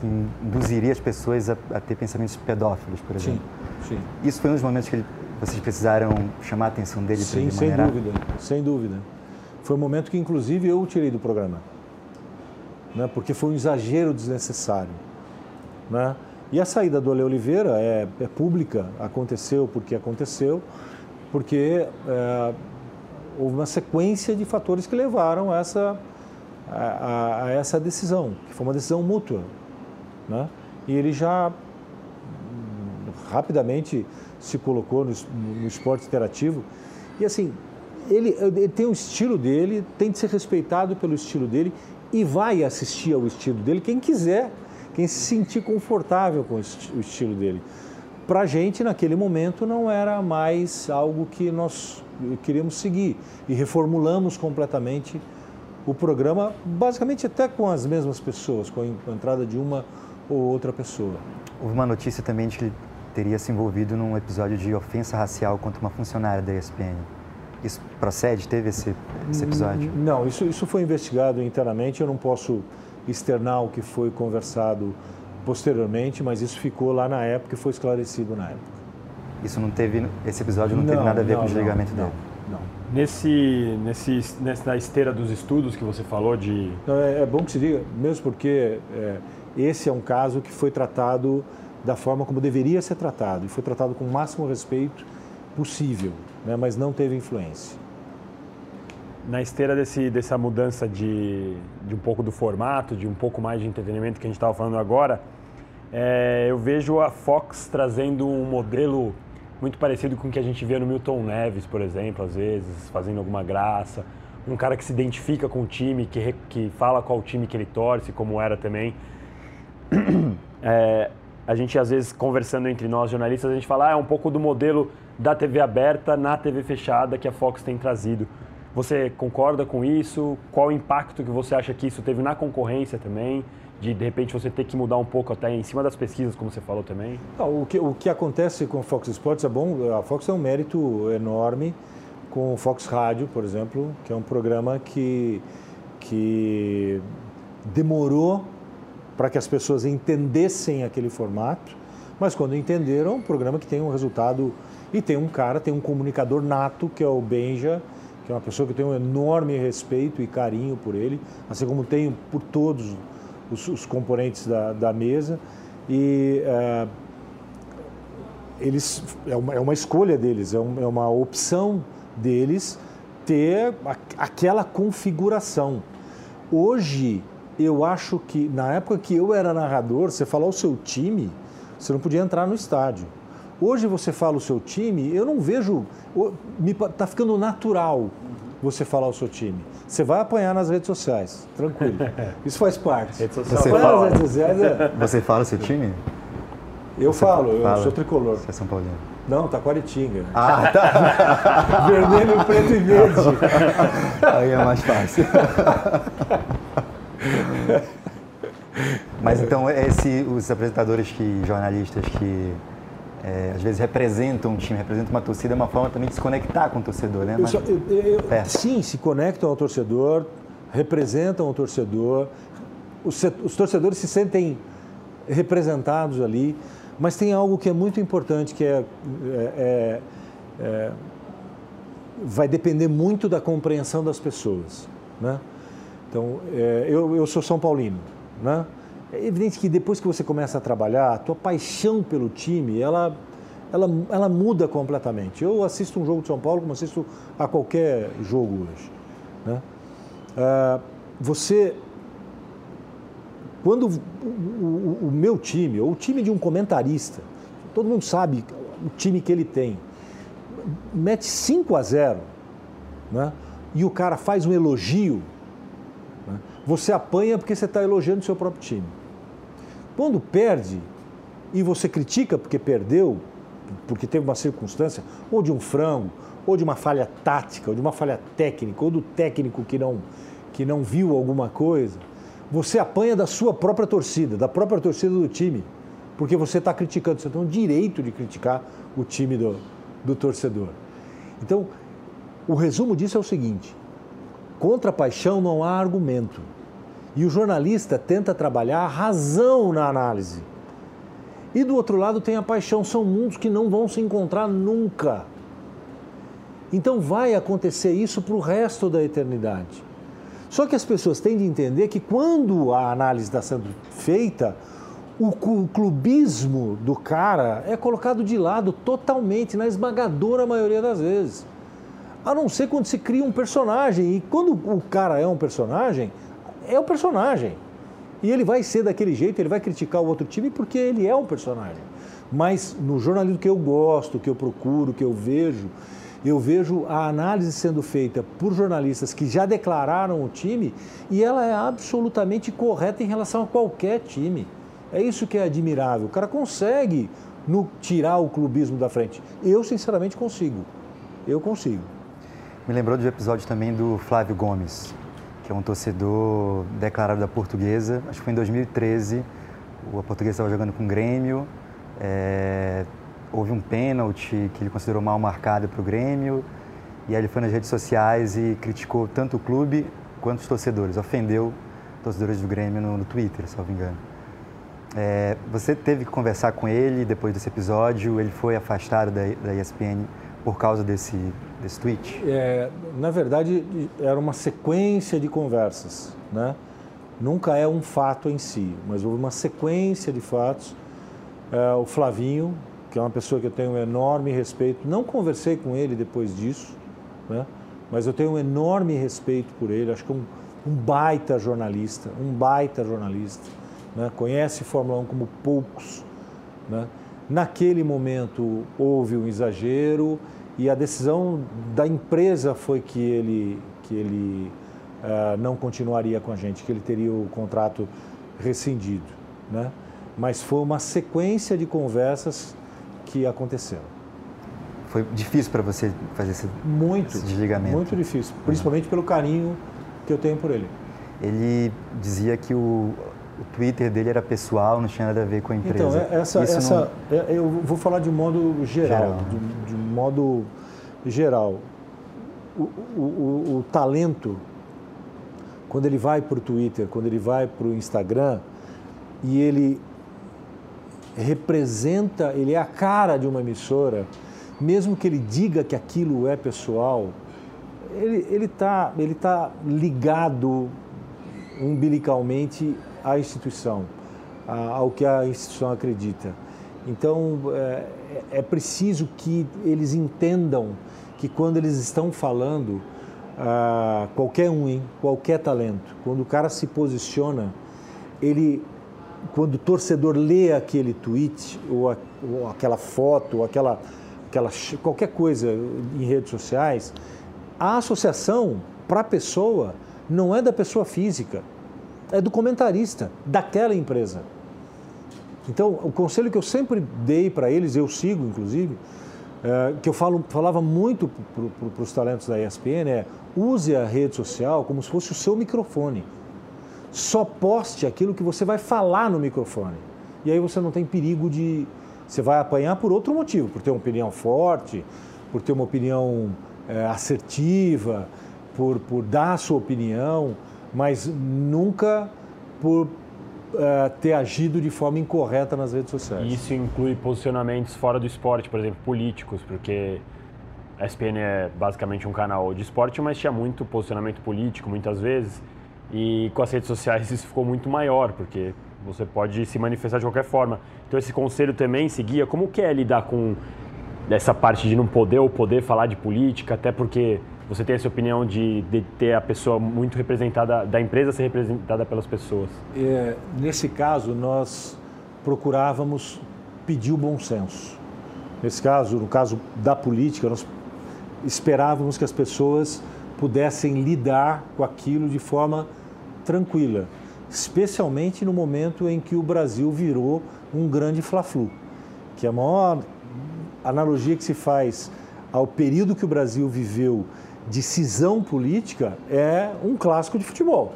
que induziria as pessoas a, a ter pensamentos pedófilos, por exemplo. Sim, sim. Isso foi um dos momentos que ele, vocês precisaram chamar a atenção dele para ele sem dúvida, sem dúvida. Foi um momento que, inclusive, eu o tirei do programa né? porque foi um exagero desnecessário. Né? E a saída do Ale Oliveira é, é pública, aconteceu porque aconteceu, porque é, houve uma sequência de fatores que levaram a essa, a, a, essa decisão, que foi uma decisão mútua. Né? E ele já rapidamente se colocou no, no esporte interativo. E assim, ele, ele, tem o estilo dele, tem de ser respeitado pelo estilo dele e vai assistir ao estilo dele quem quiser, quem se sentir confortável com o estilo dele. Para a gente, naquele momento, não era mais algo que nós queríamos seguir e reformulamos completamente o programa, basicamente até com as mesmas pessoas, com a entrada de uma ou outra pessoa. Houve uma notícia também de que ele teria se envolvido num episódio de ofensa racial contra uma funcionária da ESPN. Isso procede? Teve esse, esse episódio? Não, isso, isso foi investigado internamente. Eu não posso externar o que foi conversado posteriormente, mas isso ficou lá na época e foi esclarecido na época. Isso não teve, esse episódio não, não teve nada a ver não, com o desligamento não, dele? Não, Nesse, nesse, nessa esteira dos estudos que você falou de... É, é, bom que se diga, mesmo porque é, esse é um caso que foi tratado da forma como deveria ser tratado e foi tratado com o máximo respeito possível né, mas não teve influência. Na esteira desse, dessa mudança de, de um pouco do formato, de um pouco mais de entretenimento que a gente estava falando agora, é, eu vejo a Fox trazendo um modelo muito parecido com o que a gente vê no Milton Neves, por exemplo, às vezes, fazendo alguma graça. Um cara que se identifica com o time, que, que fala qual time que ele torce, como era também. É, a gente, às vezes, conversando entre nós jornalistas, a gente fala, ah, é um pouco do modelo da TV aberta na TV fechada que a Fox tem trazido. Você concorda com isso? Qual o impacto que você acha que isso teve na concorrência também? De, de repente, você ter que mudar um pouco até em cima das pesquisas, como você falou também? Não, o, que, o que acontece com a Fox Sports é bom. A Fox tem um mérito enorme com o Fox Rádio, por exemplo, que é um programa que, que demorou para que as pessoas entendessem aquele formato, mas quando entenderam, é um programa que tem um resultado e tem um cara, tem um comunicador nato, que é o Benja, que é uma pessoa que tem um enorme respeito e carinho por ele, assim como tenho por todos os, os componentes da, da, mesa. E é, eles é uma, é uma, escolha deles, é, um, é uma opção deles ter a, aquela configuração. Hoje, eu acho que, na época que eu era narrador, você falar o seu time, você não podia entrar no estádio. Hoje você fala o seu time, eu não vejo. Está ficando natural você falar o seu time. Você vai apanhar nas redes sociais, tranquilo. Isso faz parte. Rede social você, fala, nas redes sociais, é... você fala o seu time? Eu você falo, fala. eu sou tricolor. Você é São Paulino. Não, Taquaritinga. Ah, tá. Vermelho, preto e verde. Aí é mais fácil. Mas então, esse, os apresentadores que, jornalistas que é, às vezes representam um time, representam uma torcida, é uma forma também de se conectar com o torcedor, né? Eu só, eu, eu, sim, se conectam ao torcedor, representam o torcedor, os, os torcedores se sentem representados ali, mas tem algo que é muito importante, que é, é, é, é vai depender muito da compreensão das pessoas, né? Então, é, eu, eu sou São Paulino, né? É evidente que depois que você começa a trabalhar, a tua paixão pelo time, ela, ela, ela muda completamente. Eu assisto um jogo de São Paulo como assisto a qualquer jogo hoje. Né? Ah, você, quando o, o, o meu time, ou o time de um comentarista, todo mundo sabe o time que ele tem, mete 5 a 0, né? e o cara faz um elogio, né? você apanha porque você está elogiando o seu próprio time. Quando perde e você critica porque perdeu, porque teve uma circunstância, ou de um frango, ou de uma falha tática, ou de uma falha técnica, ou do técnico que não, que não viu alguma coisa, você apanha da sua própria torcida, da própria torcida do time, porque você está criticando, você tem o direito de criticar o time do, do torcedor. Então, o resumo disso é o seguinte: contra a paixão não há argumento. E o jornalista tenta trabalhar a razão na análise. E do outro lado tem a paixão, são mundos que não vão se encontrar nunca. Então vai acontecer isso para o resto da eternidade. Só que as pessoas têm de entender que quando a análise está sendo feita, o clubismo do cara é colocado de lado totalmente, na esmagadora maioria das vezes. A não ser quando se cria um personagem. E quando o cara é um personagem, é o personagem. E ele vai ser daquele jeito, ele vai criticar o outro time porque ele é um personagem. Mas no jornalismo que eu gosto, que eu procuro, que eu vejo, eu vejo a análise sendo feita por jornalistas que já declararam o time e ela é absolutamente correta em relação a qualquer time. É isso que é admirável. O cara consegue no, tirar o clubismo da frente. Eu, sinceramente, consigo. Eu consigo. Me lembrou do episódio também do Flávio Gomes, que é um torcedor declarado da Portuguesa. Acho que foi em 2013. A Portuguesa estava jogando com o Grêmio. É, houve um pênalti que ele considerou mal marcado para o Grêmio. E aí ele foi nas redes sociais e criticou tanto o clube quanto os torcedores. Ofendeu torcedores do Grêmio no, no Twitter, se não me engano. É, você teve que conversar com ele depois desse episódio? Ele foi afastado da, da ESPN por causa desse, desse tweet? É, na verdade, era uma sequência de conversas, né? Nunca é um fato em si, mas houve uma sequência de fatos. É, o Flavinho, que é uma pessoa que eu tenho um enorme respeito, não conversei com ele depois disso, né? mas eu tenho um enorme respeito por ele, acho que é um, um baita jornalista, um baita jornalista, né? conhece Fórmula 1 como poucos. Né? Naquele momento houve um exagero, e a decisão da empresa foi que ele, que ele uh, não continuaria com a gente, que ele teria o contrato rescindido. Né? Mas foi uma sequência de conversas que aconteceram. Foi difícil para você fazer esse, muito, esse desligamento? Muito difícil, principalmente uhum. pelo carinho que eu tenho por ele. Ele dizia que o, o Twitter dele era pessoal, não tinha nada a ver com a empresa. Então, essa, essa não... É, eu vou falar de modo geral, geral. De, de, modo geral. O, o, o, talento, quando ele vai para o Twitter, quando ele vai para o Instagram, e ele representa, ele é a cara de uma emissora, mesmo que ele diga que aquilo é pessoal, ele está ele tá ligado umbilicalmente à instituição, ao que a instituição acredita. Então, é, é preciso que eles entendam que quando eles estão falando, ah, qualquer um, hein, qualquer talento, quando o cara se posiciona, ele, quando o torcedor lê aquele tweet, ou, a, ou aquela foto, ou aquela, aquela, qualquer coisa em redes sociais, a associação para a pessoa não é da pessoa física, é do comentarista daquela empresa. Então, o conselho que eu sempre dei para eles, eu sigo inclusive, é, que eu falo, falava muito para os talentos da ESPN é use a rede social como se fosse o seu microfone. Só poste aquilo que você vai falar no microfone. E aí você não tem perigo de. Você vai apanhar por outro motivo, por ter uma opinião forte, por ter uma opinião é, assertiva, por, por dar a sua opinião mas nunca por uh, ter agido de forma incorreta nas redes sociais. Isso inclui posicionamentos fora do esporte, por exemplo, políticos, porque a ESPN é basicamente um canal de esporte, mas tinha muito posicionamento político muitas vezes. E com as redes sociais isso ficou muito maior, porque você pode se manifestar de qualquer forma. Então esse conselho também seguia como que é lidar com essa parte de não poder ou poder falar de política, até porque você tem essa opinião de, de ter a pessoa muito representada, da empresa ser representada pelas pessoas? É, nesse caso, nós procurávamos pedir o bom senso. Nesse caso, no caso da política, nós esperávamos que as pessoas pudessem lidar com aquilo de forma tranquila, especialmente no momento em que o Brasil virou um grande fla-flu, que é a maior analogia que se faz ao período que o Brasil viveu de cisão política é um clássico de futebol,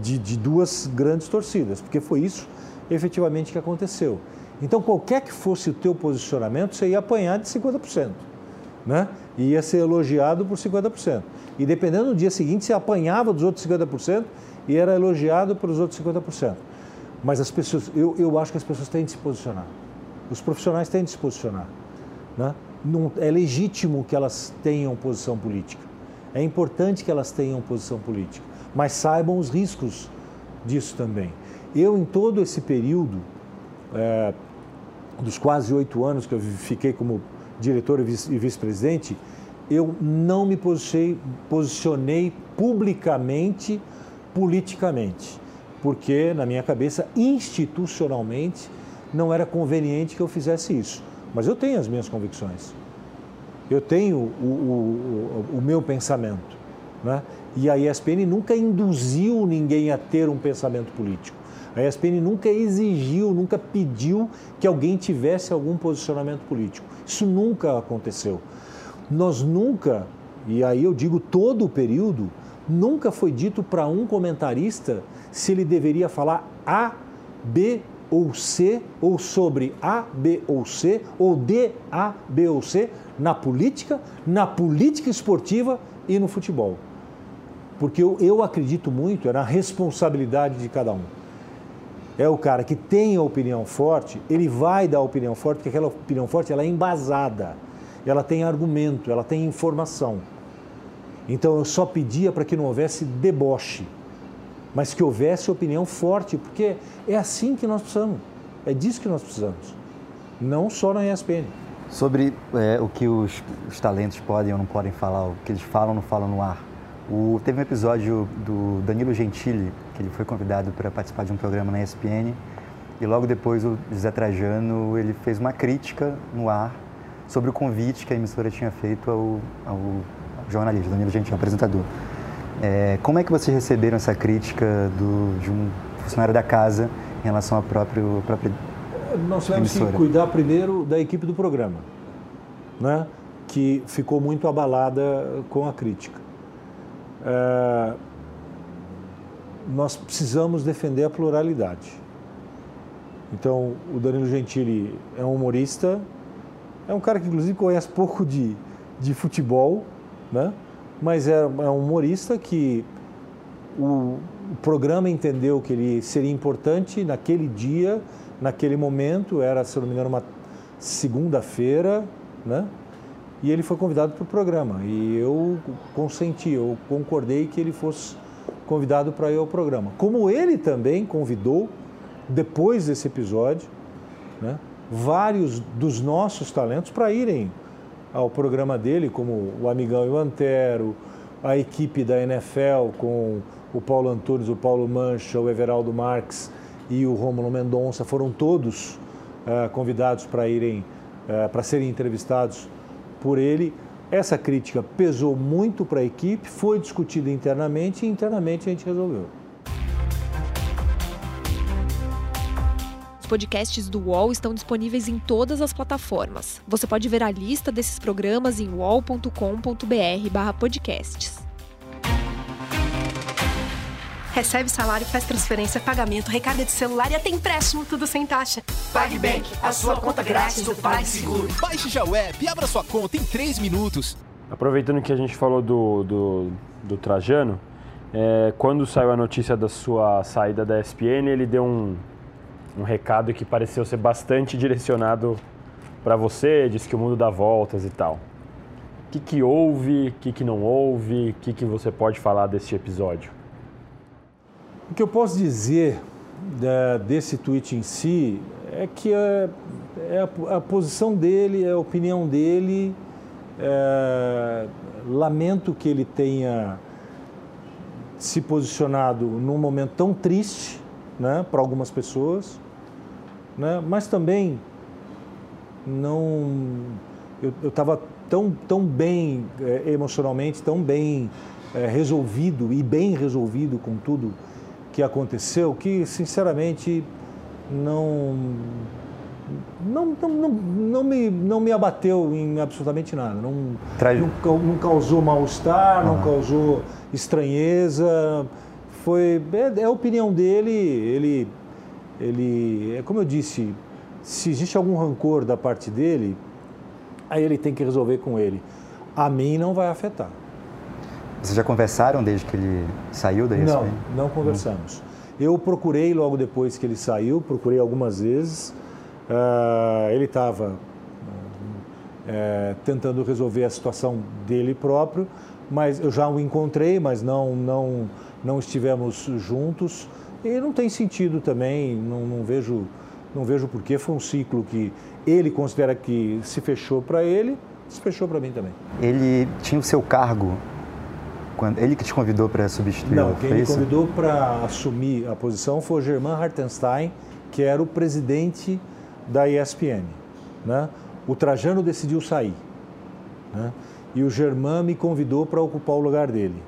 de, de duas grandes torcidas, porque foi isso efetivamente que aconteceu. Então, qualquer que fosse o teu posicionamento, você ia apanhar de 50%, né? E ia ser elogiado por 50%. E dependendo do dia seguinte, você apanhava dos outros 50% e era elogiado pelos outros 50%. Mas as pessoas, eu, eu acho que as pessoas têm de se posicionar. Os profissionais têm de se posicionar. Né? Não, é legítimo que elas tenham posição política. É importante que elas tenham posição política, mas saibam os riscos disso também. Eu, em todo esse período, é, dos quase oito anos que eu fiquei como diretor e vice-presidente, eu não me posicionei, posicionei publicamente, politicamente, porque, na minha cabeça, institucionalmente, não era conveniente que eu fizesse isso. Mas eu tenho as minhas convicções eu tenho o, o, o, meu pensamento. Né? E a ESPN nunca induziu ninguém a ter um pensamento político. A ESPN nunca exigiu, nunca pediu que alguém tivesse algum posicionamento político. Isso nunca aconteceu. Nós nunca, e aí eu digo todo o período, nunca foi dito para um comentarista se ele deveria falar A, B ou C, ou sobre A, B ou C, ou D, A, B ou C, na política, na política esportiva e no futebol. Porque eu, eu acredito muito é na responsabilidade de cada um. É o cara que tem a opinião forte, ele vai dar a opinião forte, porque aquela opinião forte ela é embasada, ela tem argumento, ela tem informação. Então eu só pedia para que não houvesse deboche, mas que houvesse opinião forte, porque é assim que nós precisamos, é disso que nós precisamos, não só na ESPN. Sobre é, o que os, os, talentos podem ou não podem falar, o que eles falam ou não falam no ar. O, teve um episódio do Danilo Gentili, que ele foi convidado para participar de um programa na ESPN, e logo depois o José Trajano ele fez uma crítica no ar sobre o convite que a emissora tinha feito ao, ao jornalista, Danilo Gentili, apresentador. É, como é que vocês receberam essa crítica do, de um funcionário da casa em relação à própria, à própria nós tivemos que cuidar primeiro da equipe do programa, né? que ficou muito abalada com a crítica. É, nós precisamos defender a pluralidade. Então, o Danilo Gentili é um humorista, é um cara que inclusive conhece pouco de, de futebol, né? mas é, é um humorista que o, o programa entendeu que ele seria importante naquele dia naquele momento, era, se não me engano, uma segunda-feira, né? E ele foi convidado para o programa. E eu consenti, eu concordei que ele fosse convidado para ir ao programa. Como ele também convidou, depois desse episódio, né, vários dos nossos talentos para irem ao programa dele, como o Amigão e o Antero, a equipe da NFL com o Paulo Antunes, o Paulo Mancha, o Everaldo Marques e o Rômulo Mendonça foram todos uh, convidados para irem, uh, para serem entrevistados por ele. Essa crítica pesou muito para a equipe, foi discutida internamente e internamente a gente resolveu. Os podcasts do UOL estão disponíveis em todas as plataformas. Você pode ver a lista desses programas em uol.com.br/podcasts. Recebe salário, faz transferência, pagamento, recarga de celular e até empréstimo, tudo sem taxa. PagBank, a sua conta grátis do PagSeguro. Baixe já o app e abra sua conta em 3 minutos. Aproveitando que a gente falou do, do, do Trajano, é, quando saiu a notícia da sua saída da ESPN, ele deu um, um recado que pareceu ser bastante direcionado para você, disse que o mundo dá voltas e tal. O que, que houve, o que, que não houve, o que, que você pode falar desse episódio? O que eu posso dizer da, desse tweet em si é que é, é a, a, posição dele, é a opinião dele. É, lamento que ele tenha se posicionado num momento tão triste né, para algumas pessoas, né, mas também não. Eu estava tão, tão bem é, emocionalmente, tão bem é, resolvido e bem resolvido com tudo que aconteceu, que sinceramente não não, não, não, não, me, não me abateu em absolutamente nada. Não, não, não causou mal-estar, não causou estranheza. Foi, é, é, a opinião dele, ele, ele, é como eu disse, se existe algum rancor da parte dele, aí ele tem que resolver com ele. A mim não vai afetar. Vocês já conversaram desde que ele saiu da ESPN? Não, não conversamos. Eu procurei logo depois que ele saiu, procurei algumas vezes. Uh, ele estava uh, é, tentando resolver a situação dele próprio, mas eu já o encontrei, mas não, não, não estivemos juntos. E não tem sentido também, não, não vejo não vejo porquê. Foi um ciclo que ele considera que se fechou para ele, se fechou para mim também. Ele tinha o seu cargo quando, ele que te convidou para substituir? Não, quem me convidou para assumir a posição foi o Germán Hartenstein, que era o presidente da ESPN. Né? O Trajano decidiu sair. Né? E o Germán me convidou para ocupar o lugar dele.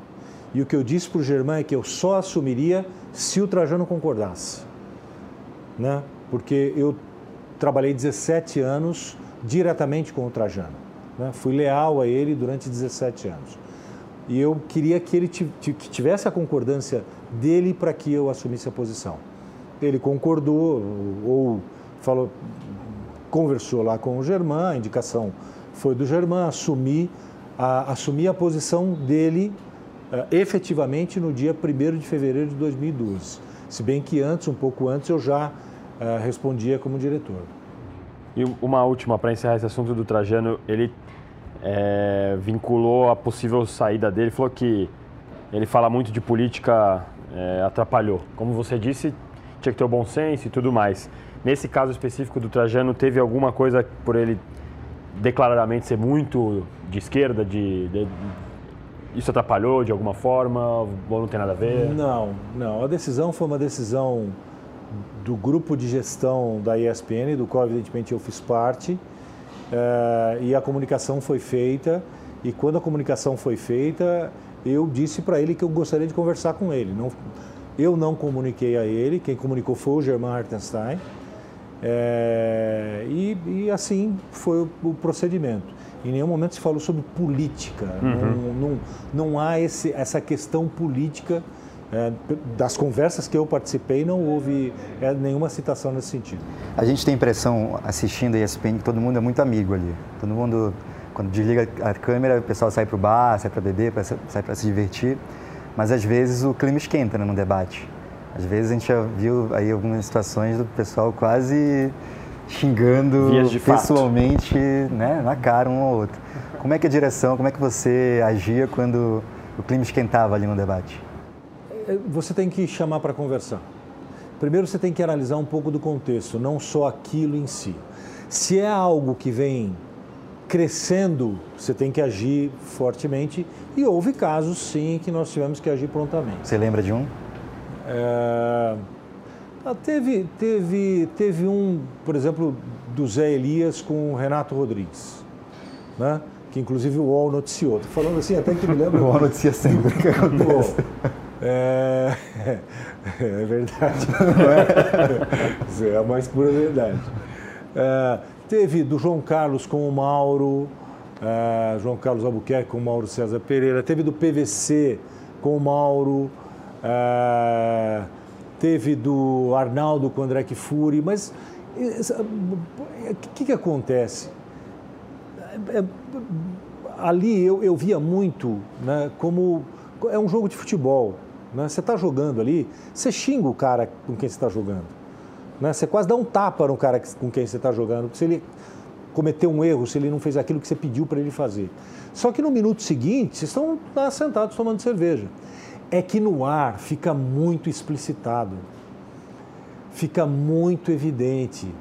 E o que eu disse para o Germán é que eu só assumiria se o Trajano concordasse. Né? Porque eu trabalhei 17 anos diretamente com o Trajano. Né? Fui leal a ele durante 17 anos. E eu queria que ele tivesse a concordância dele para que eu assumisse a posição. Ele concordou ou falou, conversou lá com o Germán, a indicação foi do Germán, assumir a, assumir a posição dele uh, efetivamente no dia 1 de fevereiro de 2012. Se bem que antes, um pouco antes, eu já uh, respondia como diretor. E uma última para encerrar esse assunto do Trajano, ele é, vinculou a possível saída dele, falou que ele fala muito de política, é, atrapalhou. Como você disse, tinha que ter o bom senso e tudo mais. Nesse caso específico do Trajano, teve alguma coisa por ele declaradamente ser muito de esquerda, de, de isso atrapalhou de alguma forma ou não tem nada a ver? Não, não. A decisão foi uma decisão do grupo de gestão da ESPN, do qual evidentemente eu fiz parte. Eh, e a comunicação foi feita. E quando a comunicação foi feita, eu disse para ele que eu gostaria de conversar com ele. Não, eu não comuniquei a ele, quem comunicou foi o Germán Hartenstein. É, e, e, assim foi o, o, procedimento. Em nenhum momento se falou sobre política. Uhum. Não, não, não há esse, essa questão política das conversas que eu participei, não houve é, nenhuma citação nesse sentido. A gente tem a impressão, assistindo a ESPN, que todo mundo é muito amigo ali. Todo mundo, quando desliga a câmera, o pessoal sai para o bar, sai para beber, sai para se divertir. Mas às vezes o clima esquenta né, no debate. Às vezes a gente já viu aí algumas situações do pessoal quase xingando pessoalmente né, na cara um ao outro. Como é que a direção, como é que você agia quando o clima esquentava ali no debate? Você tem que chamar para conversar. Primeiro você tem que analisar um pouco do contexto, não só aquilo em si. Se é algo que vem crescendo, você tem que agir fortemente. E houve casos, sim, que nós tivemos que agir prontamente. Você lembra de um? É... Ah, teve, teve, teve um, por exemplo, do Zé Elias com o Renato Rodrigues, né? que inclusive o UOL noticiou. Estou falando assim até que me lembro. o UOL noticia sempre o que acontece. É, é verdade. Isso é a mais pura verdade. É, teve do João Carlos com o Mauro, é, João Carlos Albuquerque com o Mauro César Pereira. Teve do PVC com o Mauro. É, teve do Arnaldo com o André Kifuri. Mas o que, que acontece? É, ali eu, eu via muito né, como é um jogo de futebol. Né? Você está jogando ali, você xinga o cara com quem você está jogando. Né? Você quase dá um tapa no cara com quem você está jogando, se ele cometeu um erro, se ele não fez aquilo que você pediu para ele fazer. Só que no minuto seguinte, vocês estão lá sentados tomando cerveja. É que no ar fica muito explicitado, fica muito evidente.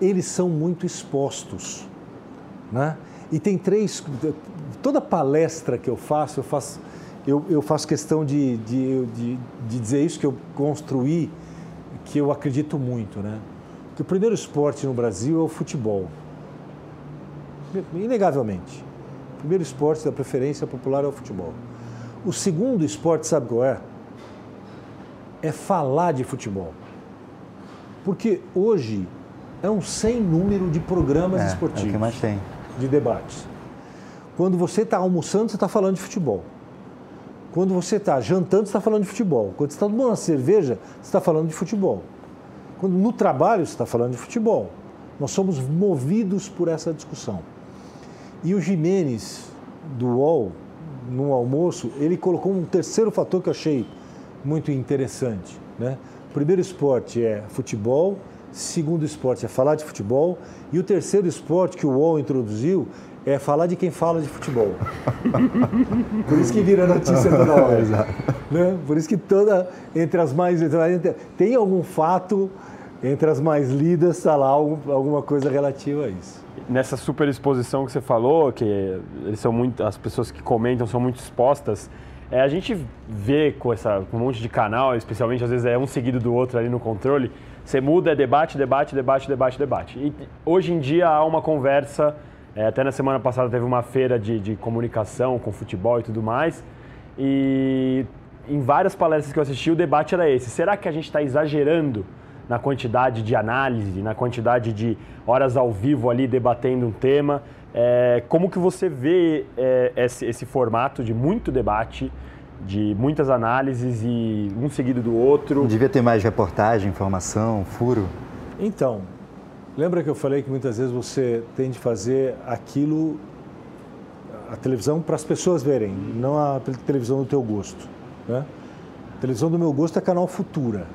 Eles são muito expostos. Né? E tem três. Toda palestra que eu faço, eu faço, eu, eu faço questão de, de, de, de dizer isso que eu construí, que eu acredito muito. Né? Que o primeiro esporte no Brasil é o futebol. Inegavelmente. O primeiro esporte da preferência popular é o futebol. O segundo esporte, sabe qual é? É falar de futebol. Porque hoje é um sem número de programas É, esportivos. é o que mais tem. de debates. Quando você está almoçando, você está falando de futebol. Quando você está jantando, você está falando de futebol. Quando você está tomando uma cerveja, você está falando de futebol. Quando no trabalho, você está falando de futebol. Nós somos movidos por essa discussão. E o Jimenez, do UOL, no almoço, ele colocou um terceiro fator que eu achei muito interessante. Né? O primeiro esporte é futebol, segundo esporte é falar de futebol, e o terceiro esporte que o UOL introduziu é falar de quem fala de futebol. Por isso que vira notícia toda hora. né? Por isso que toda, entre as mais. Tem algum fato entre as mais lidas, está lá alguma coisa relativa a isso. Nessa super exposição que você falou, que eles são muito, as pessoas que comentam são muito expostas, é, a gente vê com, essa, com um monte de canal, especialmente às vezes é um seguido do outro ali no controle, você muda, é debate, debate, debate, debate, debate. E hoje em dia há uma conversa, é, até na semana passada teve uma feira de, de comunicação com futebol e tudo mais, e em várias palestras que eu assisti o debate era esse. Será que a gente está exagerando na quantidade de análise, na quantidade de horas ao vivo ali debatendo um tema? É, como que você vê é, esse, esse formato de muito debate, de muitas análises e um seguido do outro? Devia ter mais reportagem, informação, furo? Então, lembra que eu falei que muitas vezes você tem de fazer aquilo, a televisão, para as pessoas verem, não a televisão do teu gosto. Né? A televisão do meu gosto é canal Futura.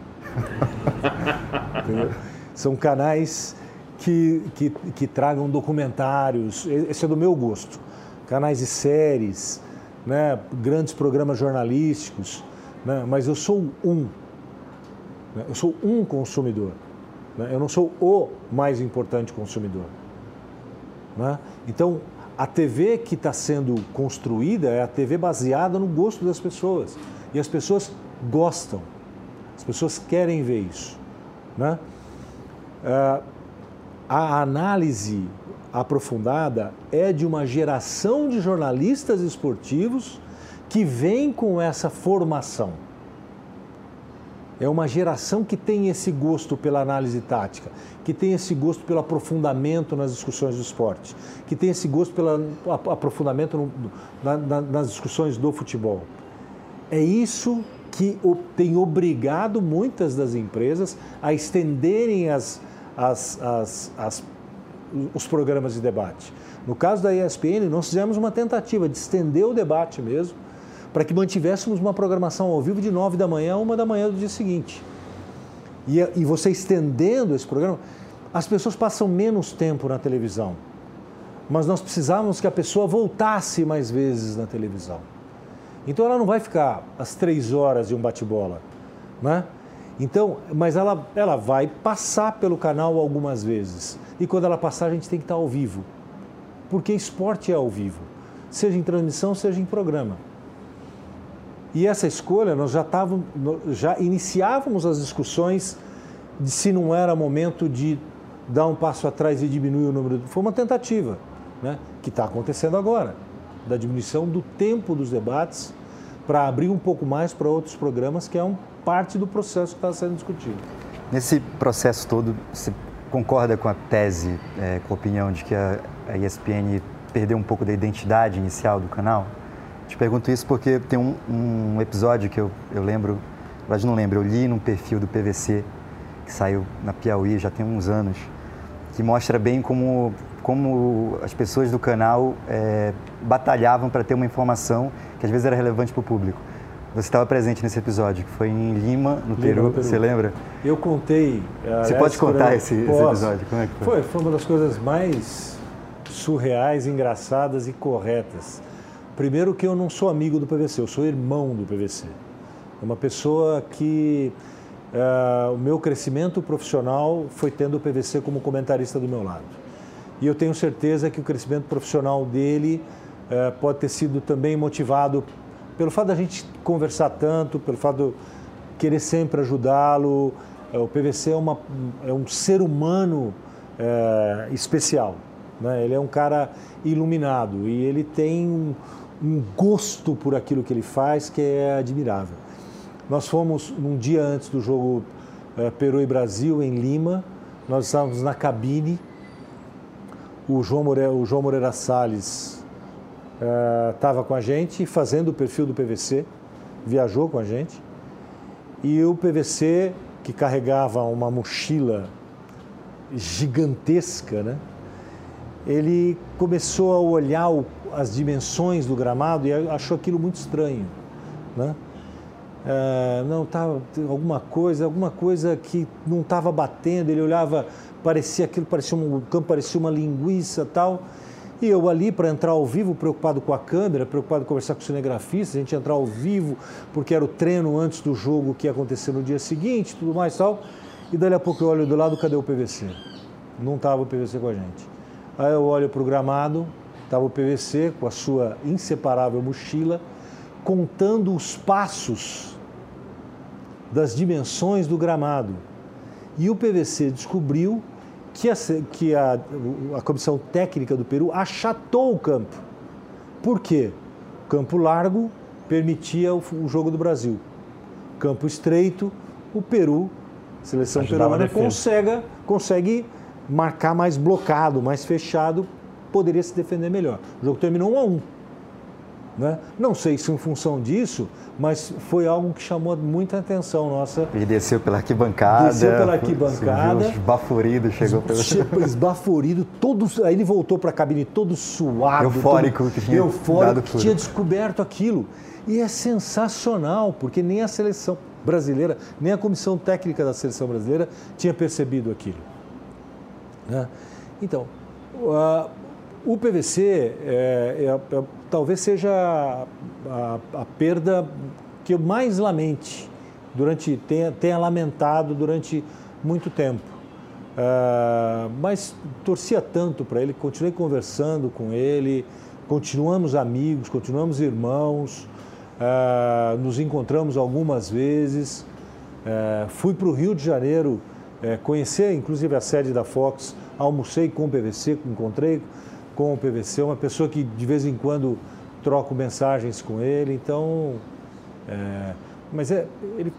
São canais que, que, que, tragam documentários, esse é do meu gosto. Canais de séries, né? grandes programas jornalísticos, né? mas eu sou um. Né? Eu sou um consumidor. Né? Eu não sou o mais importante consumidor. Né? Então, a TV que está sendo construída é a TV baseada no gosto das pessoas. E as pessoas gostam. As pessoas querem ver isso. Né? Uh, a análise aprofundada é de uma geração de jornalistas esportivos que vem com essa formação. É uma geração que tem esse gosto pela análise tática, que tem esse gosto pelo aprofundamento nas discussões do esporte, que tem esse gosto pelo aprofundamento no, na, na, nas discussões do futebol. É isso que tem obrigado muitas das empresas a estenderem as, as, as, as, os programas de debate. No caso da ESPN, nós fizemos uma tentativa de estender o debate mesmo, para que mantivéssemos uma programação ao vivo de 9 da manhã a 1 da manhã do dia seguinte. E, e você estendendo esse programa, as pessoas passam menos tempo na televisão. Mas nós precisávamos que a pessoa voltasse mais vezes na televisão. Então ela não vai ficar as três horas de um bate-bola, né? Então, mas ela, ela vai passar pelo canal algumas vezes. E quando ela passar, a gente tem que estar ao vivo. Porque esporte é ao vivo, seja em transmissão, seja em programa. E essa escolha, nós já, távamos, já iniciávamos as discussões de se não era momento de dar um passo atrás e diminuir o número. Foi uma tentativa, né? que está acontecendo agora, da diminuição do tempo dos debates para abrir um pouco mais para outros programas, que é um parte do processo que está sendo discutido. Nesse processo todo, você concorda com a tese, é, com a opinião de que a, a ESPN perdeu um pouco da identidade inicial do canal? Te pergunto isso porque tem um, um episódio que eu, eu lembro, mas não lembro, eu li num perfil do PVC, que saiu na Piauí já tem uns anos, que mostra bem como, como as pessoas do canal é, batalhavam para ter uma informação que às vezes era relevante para o público. Você estava presente nesse episódio, que foi em Lima, no, Lima, Peru, no Peru, você lembra? Eu contei. Você pode contar esse, esse, episódio? Como é que foi? foi? Foi uma das coisas mais surreais, engraçadas e corretas. Primeiro que eu não sou amigo do PVC, eu sou irmão do PVC. É uma pessoa que uh, o meu crescimento profissional foi tendo o PVC como comentarista do meu lado. E eu tenho certeza que o crescimento profissional dele uh, pode ter sido também motivado pelo fato da gente conversar tanto, pelo fato de querer sempre ajudá-lo. É, o PVC é, uma, é um ser humano especial. Né? Ele é um cara iluminado e ele tem um gosto por aquilo que ele faz que é admirável. Nós fomos um dia antes do jogo é, Peru e Brasil em Lima, nós estávamos na cabine, o João Moreira, o João Moreira Salles estava uh, com a gente fazendo o perfil do PVC, viajou com a gente. E o PVC, que carregava uma mochila gigantesca, né? ele começou a olhar o, as dimensões do gramado e achou aquilo muito estranho. Né? Uh, não estava alguma coisa, alguma coisa que não estava batendo. Ele olhava, parecia aquilo, parecia um, campo parecia uma linguiça tal. E eu ali para entrar ao vivo, preocupado com a câmera, preocupado em conversar com o cinegrafista, a gente entrar ao vivo, porque era o treino antes do jogo que ia acontecer no dia seguinte, tudo mais tal. E dali a pouco eu olho do lado, cadê o PVC? Não estava o PVC com a gente. Aí eu olho para o gramado, estava o PVC com a sua inseparável mochila, contando os passos das dimensões do gramado. E o PVC descobriu que a, que a, a comissão técnica do Peru achatou o campo. Por quê? Campo largo permitia o, o jogo do Brasil. Campo estreito, o Peru, seleção Ajudava peruana, consegue, consegue marcar mais blocado, mais fechado, poderia se defender melhor. O jogo terminou 1 a 1. Né? Não sei se em função disso, mas foi algo que chamou muita atenção nossa. Ele desceu pela arquibancada. Desceu pela arquibancada. Esbaforido, chegou pelo... Esbaforido, todo, aí ele voltou para a cabine todo suado. Eufórico. Todo, que tinha eufórico, que tinha descoberto aquilo. E é sensacional, porque nem a seleção brasileira, nem a comissão técnica da seleção brasileira tinha percebido aquilo. Né? Então, uh, o PVC é, é, é, talvez seja a, a, a, perda que eu mais lamente durante tenha, tenha lamentado durante muito tempo. Uh, mas torcia tanto para ele, continuei conversando com ele, continuamos amigos, continuamos irmãos, uh, nos encontramos algumas vezes. Uh, fui para o Rio de Janeiro conhecer, inclusive, a sede da Fox, almocei com o PVC, encontrei com o PVC, uma pessoa que de vez em quando troco mensagens com ele, então. É, mas é, ele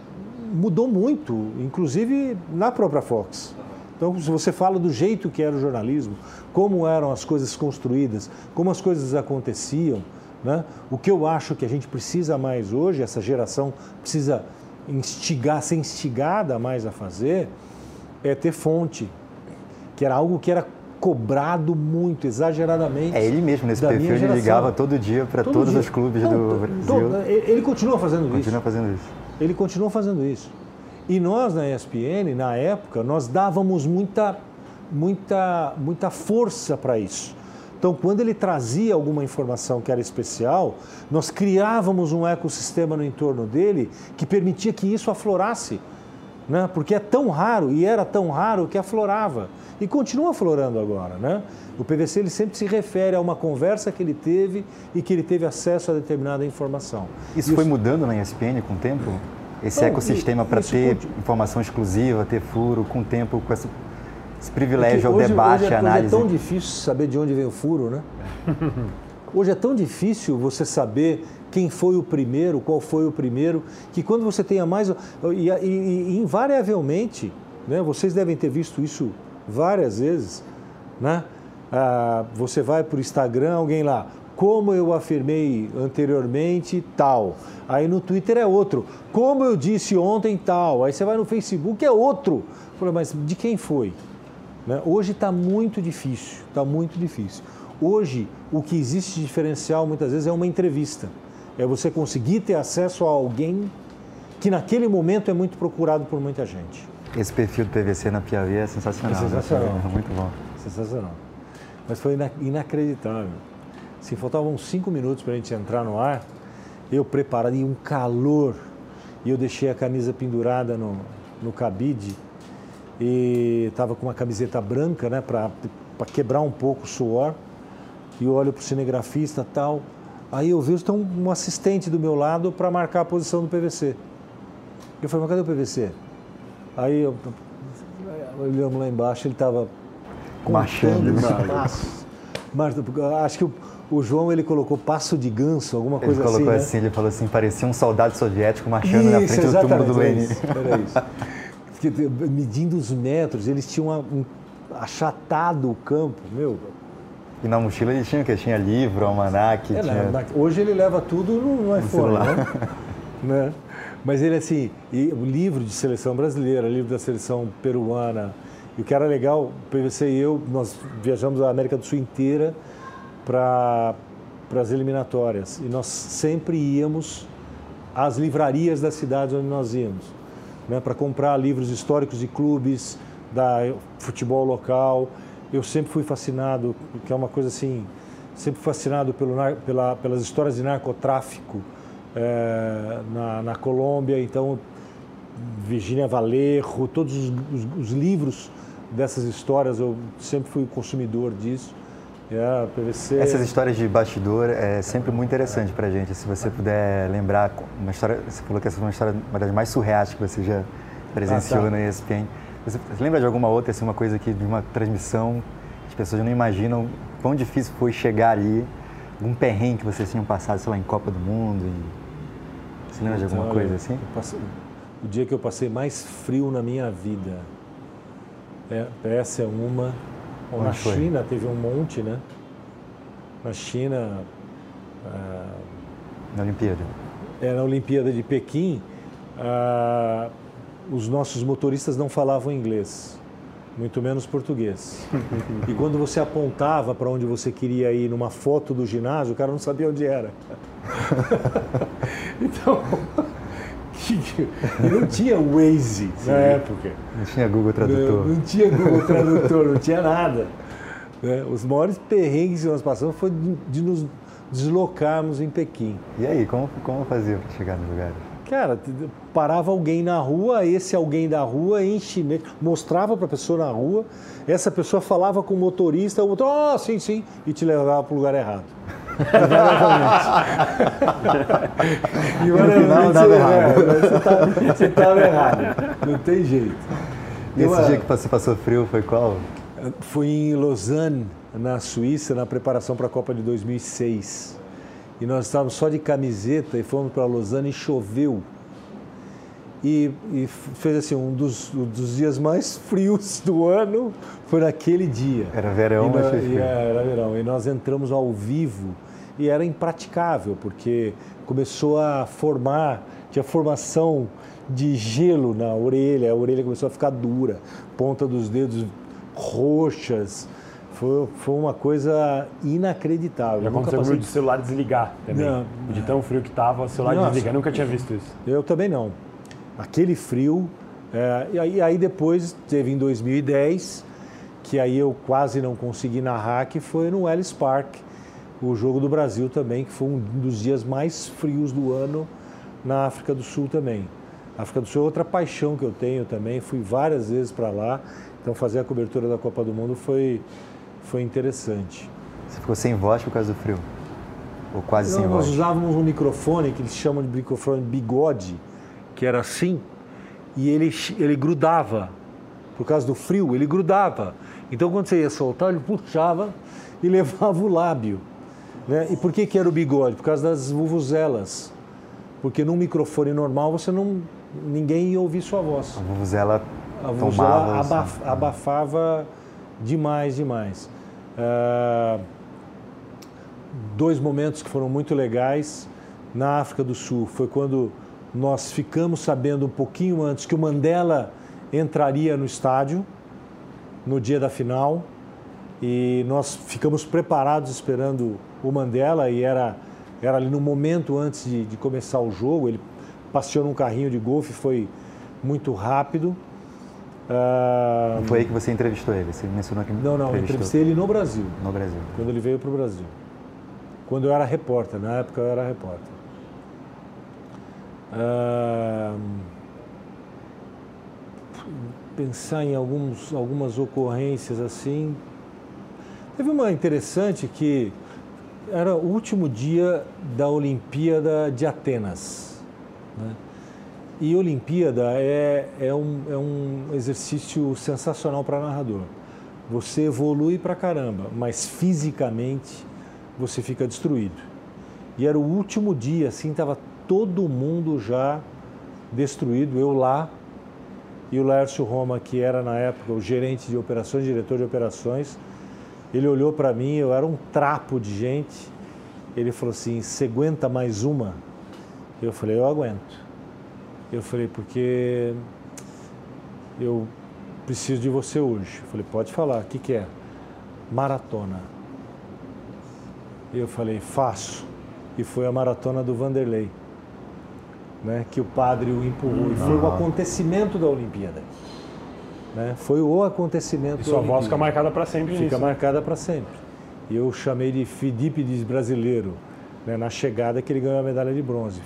mudou muito, inclusive na própria Fox. Então, se você fala do jeito que era o jornalismo, como eram as coisas construídas, como as coisas aconteciam, né? o que eu acho que a gente precisa mais hoje, essa geração precisa instigar, ser instigada mais a fazer, é ter fonte, que era algo que era cobrado muito, exageradamente. É ele mesmo, nesse perfil, ele ligava todo dia para todos dia. os clubes Não, do Brasil. Todo, ele continua fazendo continua isso. Continua fazendo isso. Ele continua fazendo isso. E nós, na ESPN, na época, nós dávamos muita, muita, muita força para isso. Então, quando ele trazia alguma informação que era especial, nós criávamos um ecossistema no entorno dele que permitia que isso aflorasse. Né? Porque é tão raro, e era tão raro que aflorava e continua florando agora, né? O PVC ele sempre se refere a uma conversa que ele teve e que ele teve acesso a determinada informação. Isso e foi mudando na ESPN com o tempo? Esse Não, ecossistema para ter informação exclusiva, ter furo, com o tempo, com esse, esse privilégio ao debate, hoje é, análise. Hoje é tão difícil saber de onde vem o furo, né? Hoje é tão difícil você saber quem foi o primeiro, qual foi o primeiro, que quando você tenha mais. E, e, e invariavelmente, né, vocês devem ter visto isso várias vezes, né? Ah, você vai para o Instagram, alguém lá, como eu afirmei anteriormente, tal. Aí no Twitter é outro, como eu disse ontem, tal. Aí você vai no Facebook, é outro. Falei, mas de quem foi? Né? Hoje está muito difícil, está muito difícil. Hoje, o que existe de diferencial muitas vezes é uma entrevista. É você conseguir ter acesso a alguém que naquele momento é muito procurado por muita gente. Esse perfil do PVC na Piauí é sensacional. É sensacional. Né? Muito bom. Sensacional. Mas foi inacreditável. Se faltavam cinco minutos para a gente entrar no ar, eu preparei um calor e eu deixei a camisa pendurada no, no cabide e estava com uma camiseta branca, né, para quebrar um pouco o suor. E eu olho para o cinegrafista tal. Aí eu vejo tem um, um assistente do meu lado para marcar a posição do PVC. Eu falei, mas cadê o PVC? Aí eu, olhamos lá embaixo, ele estava marchando. Mas acho que o, o, João ele colocou passo de ganso, alguma coisa assim. Ele colocou assim, né? ele falou assim, parecia um soldado soviético marchando isso, na frente do túmulo do Lenin. Era isso. Medindo os metros, eles tinham um, achatado o campo, meu. E na mochila ele tinha o quê? Tinha livro, almanac. É, tinha... Hoje ele leva tudo no, no iPhone, né? né? Mas ele assim, o livro de seleção brasileira, livro da seleção peruana, e o que era legal, o PVC e eu, nós viajamos a América do Sul inteira para as eliminatórias. E nós sempre íamos às livrarias das cidades onde nós íamos, né, para comprar livros históricos de clubes, da futebol local. Eu sempre fui fascinado, que é uma coisa assim, sempre fascinado pelo, pela, pelas histórias de narcotráfico é, na, na Colômbia. Então, Virginia Valerro, todos os, os, os livros dessas histórias, eu sempre fui consumidor disso. É, PVC... Essas histórias de bastidor é sempre muito interessante para gente. Se você puder lembrar uma história, você falou que essa foi uma história uma das mais surreais que você já presenciou ah, tá. no ESPN. Você, você, lembra de alguma outra, assim, uma coisa que de uma transmissão as pessoas não imaginam quão difícil foi chegar ali, algum perrengue que vocês tinham passado, sei lá, em Copa do Mundo? Você lembra de alguma então, coisa assim? Passei, o dia que eu passei mais frio na minha vida é, essa é uma. Bom, na foi? China teve um monte, né? Na China. Ah, na Olimpíada. É, na Olimpíada de Pequim, ah, os nossos motoristas não falavam inglês, muito menos português. e quando você apontava para onde você queria ir numa foto do ginásio, o cara não sabia onde era. então. Não tinha Waze Sim. na época. Não tinha Google Tradutor. Não, não tinha Google Tradutor, não tinha nada. Né? Os maiores perrengues que nós passamos foi de, de nos deslocarmos em Pequim. E aí, como, como fazia para chegar no lugar? Cara, parava alguém na rua, esse alguém da rua em chinês, mostrava para a pessoa na rua, essa pessoa falava com o motorista, o motorista, oh, sim, sim, e te levava para o lugar errado. e no final dava errado. você estava errado. Não tem jeito. E esse dia que você passou frio foi qual? Foi em Lausanne, na Suíça, na preparação para a Copa de 2006. E nós estávamos só de camiseta e fomos para Lausanne e choveu. E, e, fez assim, um dos, um dos, dias mais frios do ano foi naquele dia. Era verão, e mas foi frio. Era verão. E nós entramos ao vivo e era impraticável, porque começou a formar, tinha formação de gelo na orelha, a orelha começou a ficar dura, ponta dos dedos roxas. Foi, foi uma coisa inacreditável. Já aconteceu passei... de celular desligar também. Não, de tão frio que estava, o celular Nossa, desligar. Eu nunca tinha visto isso. Eu também não. Aquele frio. É, e aí, aí depois teve em 2010, que aí eu quase não consegui narrar, que foi no Ellis Park, o Jogo do Brasil também, que foi um dos dias mais frios do ano na África do Sul também. A África do Sul é outra paixão que eu tenho também, fui várias vezes para lá, então fazer a cobertura da Copa do Mundo foi, foi interessante. Você ficou sem voz por causa do frio? Ou quase Não, sem nós voz? Nós usávamos um microfone que eles chamam de microfone bigode, que era assim, e ele, ele grudava. Por causa do frio, ele grudava. Então quando você ia soltar, ele puxava e levava o lábio. Né? E por que, que era o bigode? Por causa das vuvuzelas. Porque num microfone normal você não. ninguém ia ouvir sua voz. A vuvuzela, a vuvuzela abaf, abafava demais, demais. Uh, dois momentos que foram muito legais na África do Sul foi quando nós ficamos sabendo um pouquinho antes que o Mandela entraria no estádio no dia da final e nós ficamos preparados esperando o Mandela e era Era ali no momento antes de, de começar o jogo, ele passeou num carrinho de golfe, foi muito rápido. Ah, foi aí que você entrevistou ele? Você mencionou que Não, não, eu entrevistei ele no Brasil. No Brasil. Quando ele veio para o Brasil. Quando eu era repórter, na época eu era repórter. Ah, pensar em alguns, algumas ocorrências assim. Teve uma interessante que era o último dia da Olimpíada de Atenas. Né? E Olimpíada é, é, um, é um exercício sensacional para narrador. Você evolui para caramba, mas fisicamente você fica destruído. E era o último dia, assim, estava todo mundo já destruído, eu lá, e o Lércio Roma, que era na época o gerente de operações, diretor de operações, ele olhou para mim, eu era um trapo de gente, ele falou assim, você aguenta mais uma? Eu falei, eu aguento. Eu falei, porque eu preciso de você hoje. Eu falei, pode falar, o que, que é? Maratona. Eu falei, faço. E foi a maratona do Vanderlei, né, que o padre o empurrou. E foi o acontecimento da Olimpíada. Né? Foi o acontecimento. E sua voz fica marcada para sempre Fica nisso. marcada para sempre. E eu chamei de Fidípides brasileiro, né, na chegada que ele ganhou a medalha de bronze.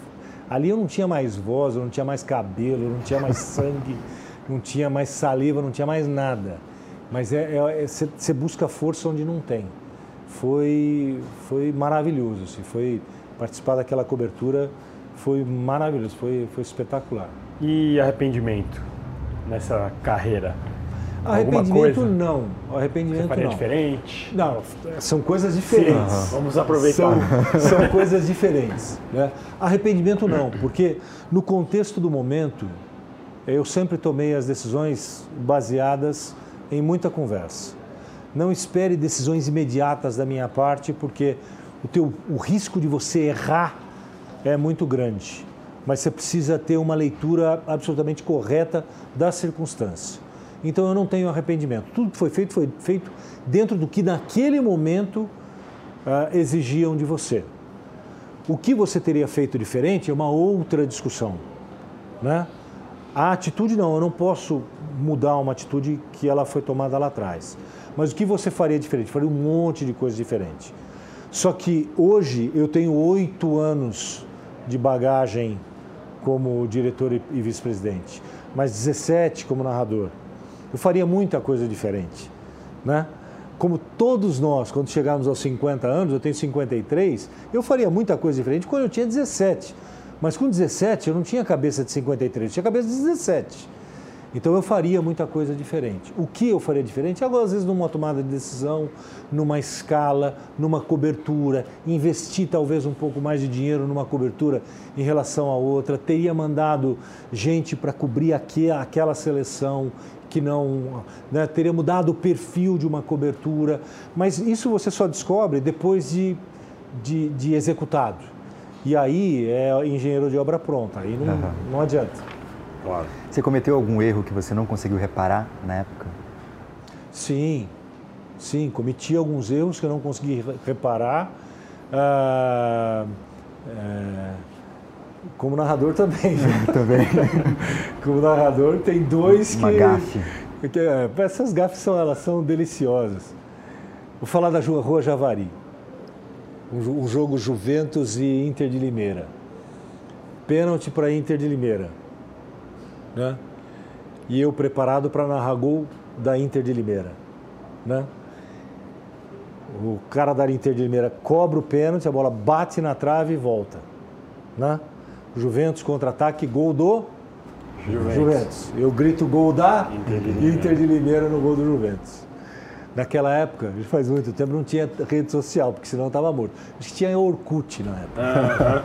Ali eu não tinha mais voz, eu não tinha mais cabelo, não tinha mais sangue, não tinha mais saliva, não tinha mais nada. Mas é, você é, é, busca força onde não tem. Foi, foi maravilhoso, assim, foi participar daquela cobertura foi maravilhoso, foi, foi espetacular. E arrependimento nessa carreira? Arrependimento não. Arrependimento Você faria não. diferente? Não, são coisas diferentes. Sim, vamos aproveitar. São, são coisas diferentes. Né? Arrependimento não, porque no contexto do momento, eu sempre tomei as decisões baseadas em muita conversa. Não espere decisões imediatas da minha parte, porque o, teu, o risco de você errar é muito grande. Mas você precisa ter uma leitura absolutamente correta da circunstância. Então eu não tenho arrependimento. Tudo que foi feito foi feito dentro do que naquele momento uh, exigiam de você. O que você teria feito diferente é uma outra discussão. Né? A atitude não, eu não posso mudar uma atitude que ela foi tomada lá atrás. Mas o que você faria diferente? Faria um monte de coisa diferente. Só que hoje eu tenho oito anos de bagagem como diretor e vice-presidente, mas 17 como narrador. Eu faria muita coisa diferente, né? Como todos nós, quando chegarmos aos 50 anos, eu tenho 53, eu faria muita coisa diferente quando eu tinha 17. Mas com 17 eu não tinha cabeça de 53, eu tinha cabeça de 17. Então eu faria muita coisa diferente. O que eu faria diferente? Agora, às vezes, numa tomada de decisão, numa escala, numa cobertura, investir talvez um pouco mais de dinheiro numa cobertura em relação a outra, teria mandado gente para cobrir aqui, aquela seleção que não né, teria mudado o perfil de uma cobertura, mas isso você só descobre depois de, de, de executado. E aí é engenheiro de obra pronta, aí não, uhum. não adianta. Claro. Você cometeu algum erro que você não conseguiu reparar na época? Sim, sim, cometi alguns erros que eu não consegui reparar. Ah, é, como narrador também. também. como narrador tem dois Uma que. gafe. Que, é, essas gafes são, elas são deliciosas. Vou falar da Rua Javari. Um, um jogo Juventus e Inter de Limeira. Pênalti para Inter de Limeira né? E eu preparado para narrar gol da Inter de Limeira, né? O cara da Inter de Limeira cobra o pênalti, a bola bate na trave e volta, né? Juventus contra-ataque, gol do Juventus. Juventus. Eu grito gol da Inter de, Inter de Limeira no gol do Juventus. Naquela época, faz muito tempo, não tinha rede social, porque senão estava morto. Acho que tinha Orkut na época. Ah,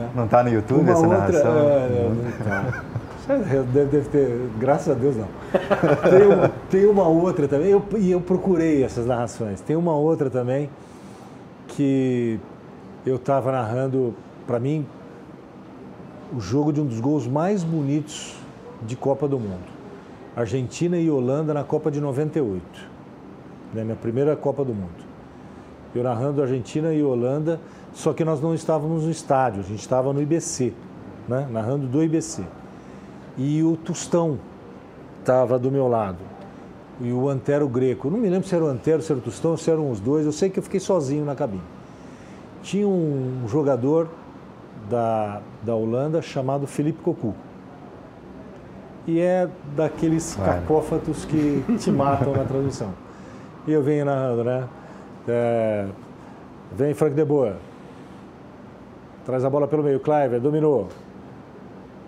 não está no YouTube Uma essa outra, narração? É, não, não tá. Deve, deve ter, graças a Deus não. Tem uma, tem uma outra também, eu, e eu procurei essas narrações. Tem uma outra também que eu estava narrando, para mim, o jogo de um dos gols mais bonitos de Copa do Mundo. Argentina e Holanda na Copa de 98. Né, minha primeira Copa do Mundo. Eu narrando Argentina e Holanda, Só que nós não estávamos no estádio, a gente estava no IBC, né? narrando do IBC. E o Tostão estava do meu lado. E o Antero Greco. Não me lembro se era o Antero, se era o Tostão, se eram os dois. Eu sei que eu fiquei sozinho na cabine. Tinha um jogador da, da Holanda chamado Felipe Cocu. E é daqueles claro. cacófatos que te matam na transmissão. E eu venho narrando, né? É, vem Frank de Boa. Traz a bola pelo meio. Cliver, dominou.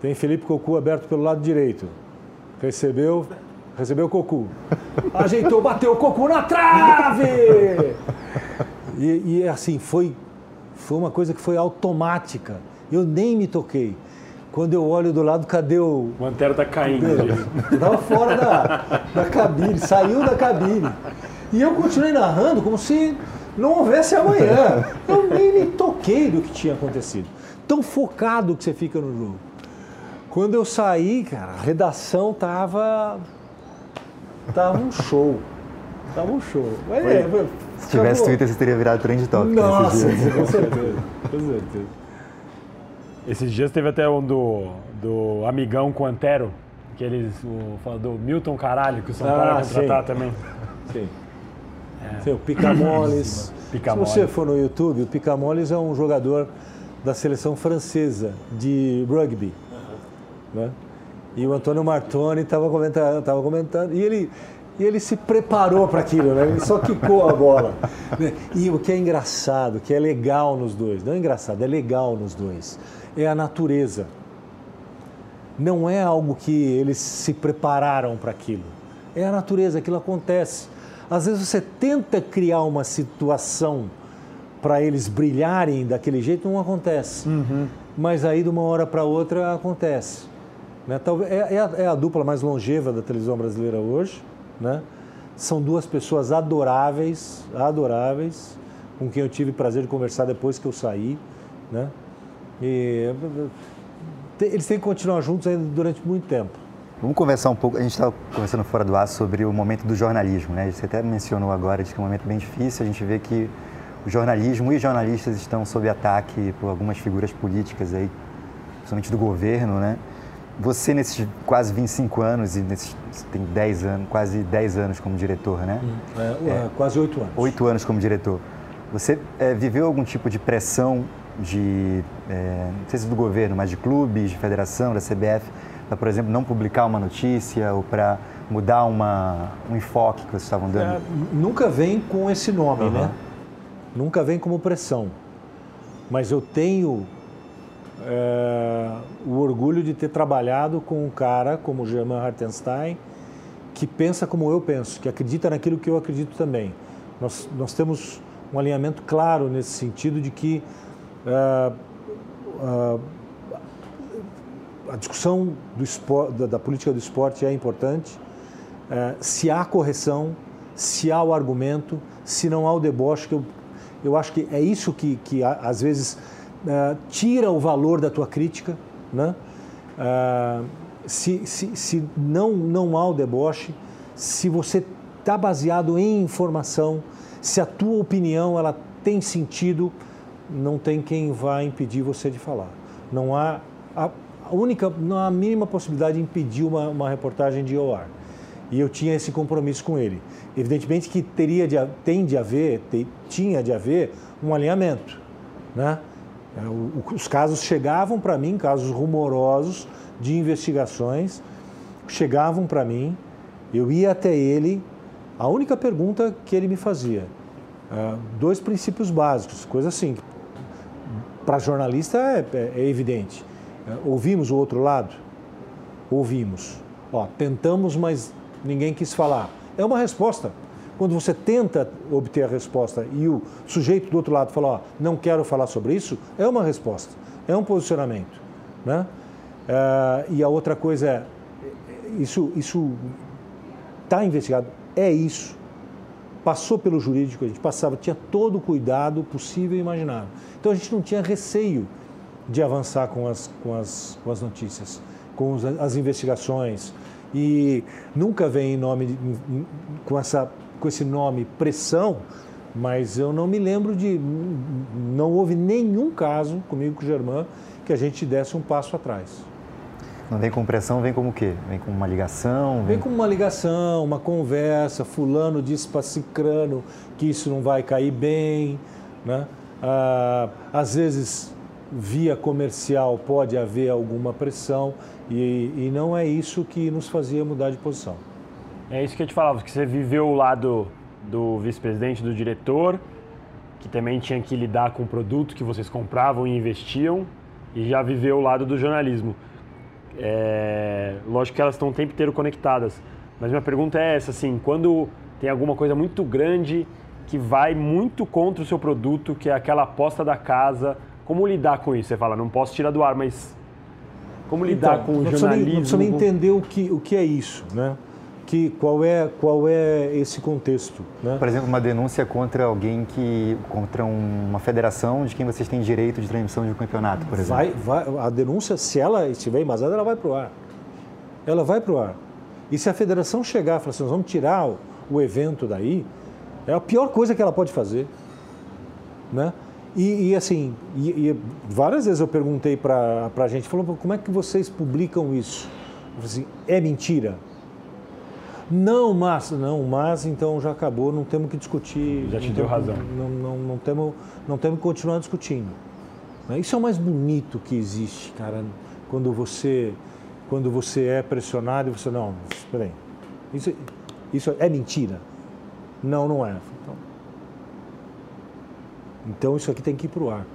Tem Felipe Cocu aberto pelo lado direito. Recebeu, recebeu o Cocu. Ajeitou, bateu o Cocu na trave! E, e assim, foi, foi uma coisa que foi automática. Eu nem me toquei. Quando eu olho do lado, cadê o. O Antero tá caindo. Estava fora da, da cabine, saiu da cabine. E eu continuei narrando como se não houvesse amanhã. Eu nem me toquei do que tinha acontecido. Tão focado que você fica no jogo. Quando eu saí, cara, a redação tava. Tava um show. Tava um show. Mas, é, se tivesse Twitter, você teria virado trend top. Nossa, com certeza. Com certeza. Esses dias teve até um do, do Amigão com Antero, que eles. O, do Milton Caralho, que o São Paulo ah, contratar também. Sim. É. Sim, o Picamoles. Picamoles. Se você for no YouTube, o Picamoles é um jogador da seleção francesa de rugby. Né? E o Antônio Martoni estava comentando, tava comentando, e ele, e ele se preparou para aquilo, né? ele só quicou a bola. Né? E o que é engraçado, o que é legal nos dois, não é engraçado, é legal nos dois, é a natureza. Não é algo que eles se prepararam para aquilo, é a natureza, aquilo acontece. Às vezes você tenta criar uma situação para eles brilharem daquele jeito, não acontece. Uhum. Mas aí de uma hora para outra acontece. Né? É, é, a, é a dupla mais longeva da televisão brasileira hoje. Né? São duas pessoas adoráveis, adoráveis, com quem eu tive prazer de conversar depois que eu saí. Né? E, eles têm que continuar juntos ainda durante muito tempo. Vamos conversar um pouco, a gente estava conversando fora do ar sobre o momento do jornalismo, né? Você até mencionou agora que é um momento bem difícil, a gente vê que o jornalismo e jornalistas estão sob ataque por algumas figuras políticas aí, principalmente do governo, né? Você, nesses quase 25 anos, e nesses, tem 10 anos, quase 10 anos como diretor, né? É, é, quase 8 anos. 8 anos como diretor. Você é, viveu algum tipo de pressão de, é, não sei se do governo, mas de clubes, de federação, da CBF, para, por exemplo, não publicar uma notícia ou para mudar uma, um enfoque que vocês estavam dando? É, nunca vem com esse nome, uhum. né? Nunca vem como pressão. Mas eu tenho é, o orgulho de ter trabalhado com um cara como Germain Hartenstein, que pensa como eu penso, que acredita naquilo que eu acredito também. Nós, nós temos um alinhamento claro nesse sentido de que é, é, a discussão esporte, da, da, política do esporte é importante. É, se há correção, se há o argumento, se não há o deboche, que eu, eu acho que é isso que, que às vezes uh, tira o valor da tua crítica, né? Uh, se, se, se não, não há o deboche, se você está baseado em informação, se a tua opinião ela tem sentido, não tem quem vá impedir você de falar. Não há a, única, não há a mínima possibilidade de impedir uma, uma reportagem de ir ao ar. E eu tinha esse compromisso com ele. Evidentemente que teria de, tem de haver, te, tinha de haver um alinhamento, né? É, os casos chegavam para mim, casos rumorosos de investigações, chegavam para mim, eu ia até ele, a única pergunta que ele me fazia, é, dois princípios básicos, coisa assim, para jornalista é, é, é evidente. ouvimos o outro lado? Ouvimos. Ó, tentamos, mas ninguém quis falar. É uma resposta. Quando você tenta obter a resposta e o sujeito do outro lado fala, não quero falar sobre isso, é uma resposta, é um posicionamento. Né? Uh, e a outra coisa é, isso está investigado, é isso. Passou pelo jurídico, a gente passava, tinha todo o cuidado possível e imaginável. Então a gente não tinha receio de avançar com as, com as, com as notícias, com as investigações. E nunca vem em nome de, com essa com esse nome pressão, Mas eu não me lembro de. Não houve nenhum caso comigo com o Germán que a gente desse um passo atrás. Não vem com pressão, vem como o quê? Vem com uma ligação? Vem, vem com uma ligação, uma conversa. Fulano disse para Cicrano que isso não vai cair bem. Né? Ah, às vezes, via comercial, pode haver alguma pressão e, e não é isso que nos fazia mudar de posição. É isso que eu te falava, que você viveu o lado do vice-presidente, do diretor, que também tinha que lidar com o produto que vocês compravam e investiam, e já viveu o lado do jornalismo. É, lógico que elas estão o tempo inteiro conectadas, mas minha pergunta é essa, assim, quando tem alguma coisa muito grande que vai muito contra o seu produto, que é aquela aposta da casa, como lidar com isso? Você fala, não posso tirar do ar, mas como lidar então, com o jornalismo? Não precisa nem entender o que, o que é isso, né? Que, qual, é, qual é esse contexto. Né? Por exemplo, uma denúncia contra alguém que. contra uma federação de quem vocês têm direito de transmissão de um campeonato, por exemplo. Vai, vai, a denúncia, se ela estiver embasada, ela vai para o ar. Ela vai para o ar. E se a federação chegar e falar assim, nós vamos tirar o, o evento daí, é a pior coisa que ela pode fazer. Né? E, e assim, e, e, várias vezes eu perguntei para a gente, falou, como é que vocês publicam isso? Eu falei assim, é mentira? Não, mas, não, mas então já acabou, não temos que discutir. Já te deu razão. Não, não, não, temos, não temos que continuar discutindo. Né? Isso é o mais bonito que existe, cara, quando você, quando você é pressionado e você, não, espera aí, isso, isso é mentira? Não, não é. Então, então isso aqui tem que ir para o ar.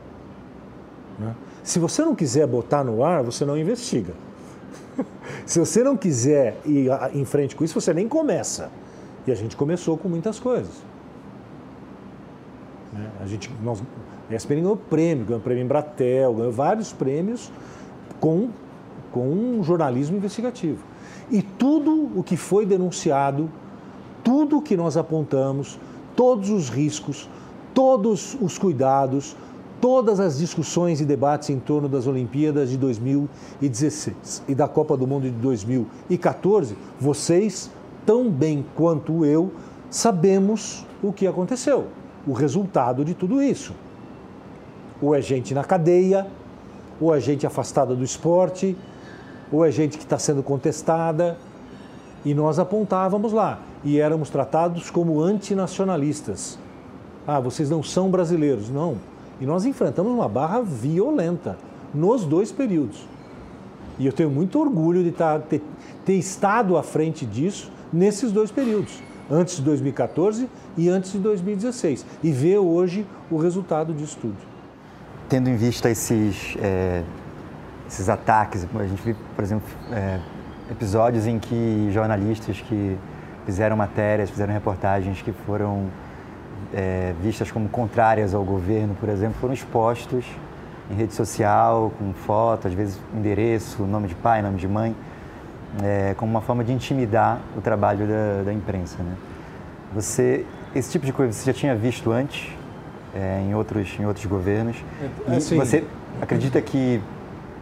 Né? Se você não quiser botar no ar, você não investiga. Se você não quiser ir em frente com isso, você nem começa. E a gente começou com muitas coisas. Né? A gente, nós, a ganhou prêmio, ganhou prêmio em Bratel, ganhou vários prêmios com, com um jornalismo investigativo. E tudo o que foi denunciado, tudo o que nós apontamos, todos os riscos, todos os cuidados, todas as discussões e debates em torno das Olimpíadas de 2016 e da Copa do Mundo de 2014, vocês, tão bem quanto eu, sabemos o que aconteceu, o resultado de tudo isso. Ou é gente na cadeia, ou é gente afastada do esporte, ou é gente que está sendo contestada. E nós apontávamos lá e éramos tratados como antinacionalistas ah, vocês não são brasileiros. Não. E nós enfrentamos uma barra violenta nos dois períodos. E eu tenho muito orgulho de estar, ter, ter estado à frente disso nesses dois períodos, antes de 2014 e antes de 2016, e ver hoje o resultado disso tudo. Tendo em vista esses, é, esses ataques, a gente viu, por exemplo, é, episódios em que jornalistas que fizeram matérias, fizeram reportagens que foram é, vistas como contrárias ao governo, por exemplo, foram expostos em rede social, com foto, às vezes endereço, nome de pai, nome de mãe, é, como uma forma de intimidar o trabalho da, da, imprensa. Né? Você, esse tipo de coisa você já tinha visto antes é, em, outros, em outros governos? E assim, você acredita que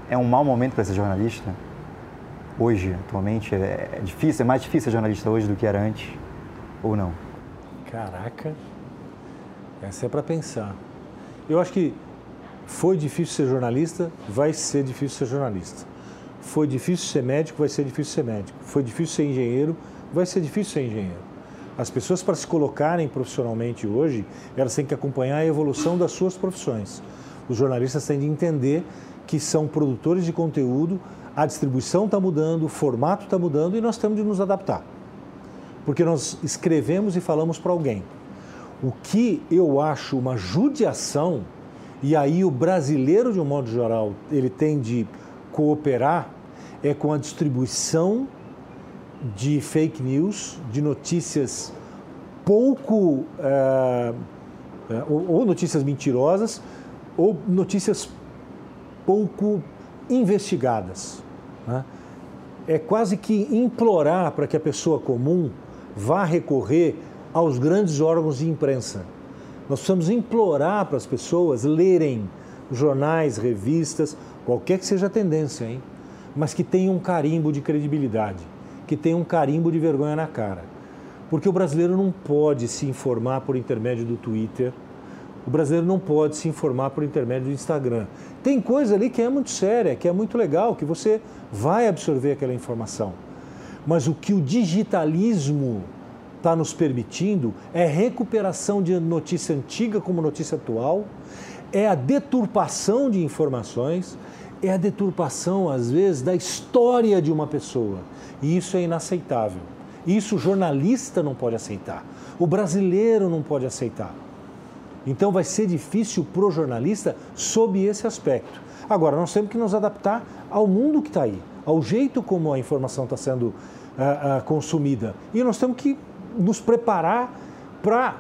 é um mau momento para ser jornalista? Hoje, atualmente, é, é difícil, é mais difícil ser jornalista hoje do que era antes? Ou não? Caraca, essa é para pensar. Eu acho que foi difícil ser jornalista, vai ser difícil ser jornalista. Foi difícil ser médico, vai ser difícil ser médico. Foi difícil ser engenheiro, vai ser difícil ser engenheiro. As pessoas, para se colocarem profissionalmente hoje, elas têm que acompanhar a evolução das suas profissões. Os jornalistas têm de entender que são produtores de conteúdo, a distribuição está mudando, o formato está mudando e nós temos de nos adaptar. Porque nós escrevemos e falamos para alguém. O que eu acho uma judiação, e aí o brasileiro, de um modo geral, ele tem de cooperar, é com a distribuição de fake news, de notícias pouco. É, ou notícias mentirosas, ou notícias pouco investigadas. Né? É quase que implorar para que a pessoa comum vá recorrer aos grandes órgãos de imprensa. Nós precisamos implorar para as pessoas lerem jornais, revistas, qualquer que seja a tendência, hein? mas que tenham um carimbo de credibilidade, que tenham um carimbo de vergonha na cara. Porque o brasileiro não pode se informar por intermédio do Twitter, o brasileiro não pode se informar por intermédio do Instagram. Tem coisa ali que é muito séria, que é muito legal, que você vai absorver aquela informação. Mas o que o digitalismo está nos permitindo é recuperação de notícia antiga como notícia atual, é a deturpação de informações, é a deturpação, às vezes, da história de uma pessoa. E isso é inaceitável. Isso o jornalista não pode aceitar. O brasileiro não pode aceitar. Então vai ser difícil para o jornalista sob esse aspecto. Agora, nós temos que nos adaptar ao mundo que está aí, ao jeito como a informação está sendo uh, uh, consumida. E nós temos que nos preparar para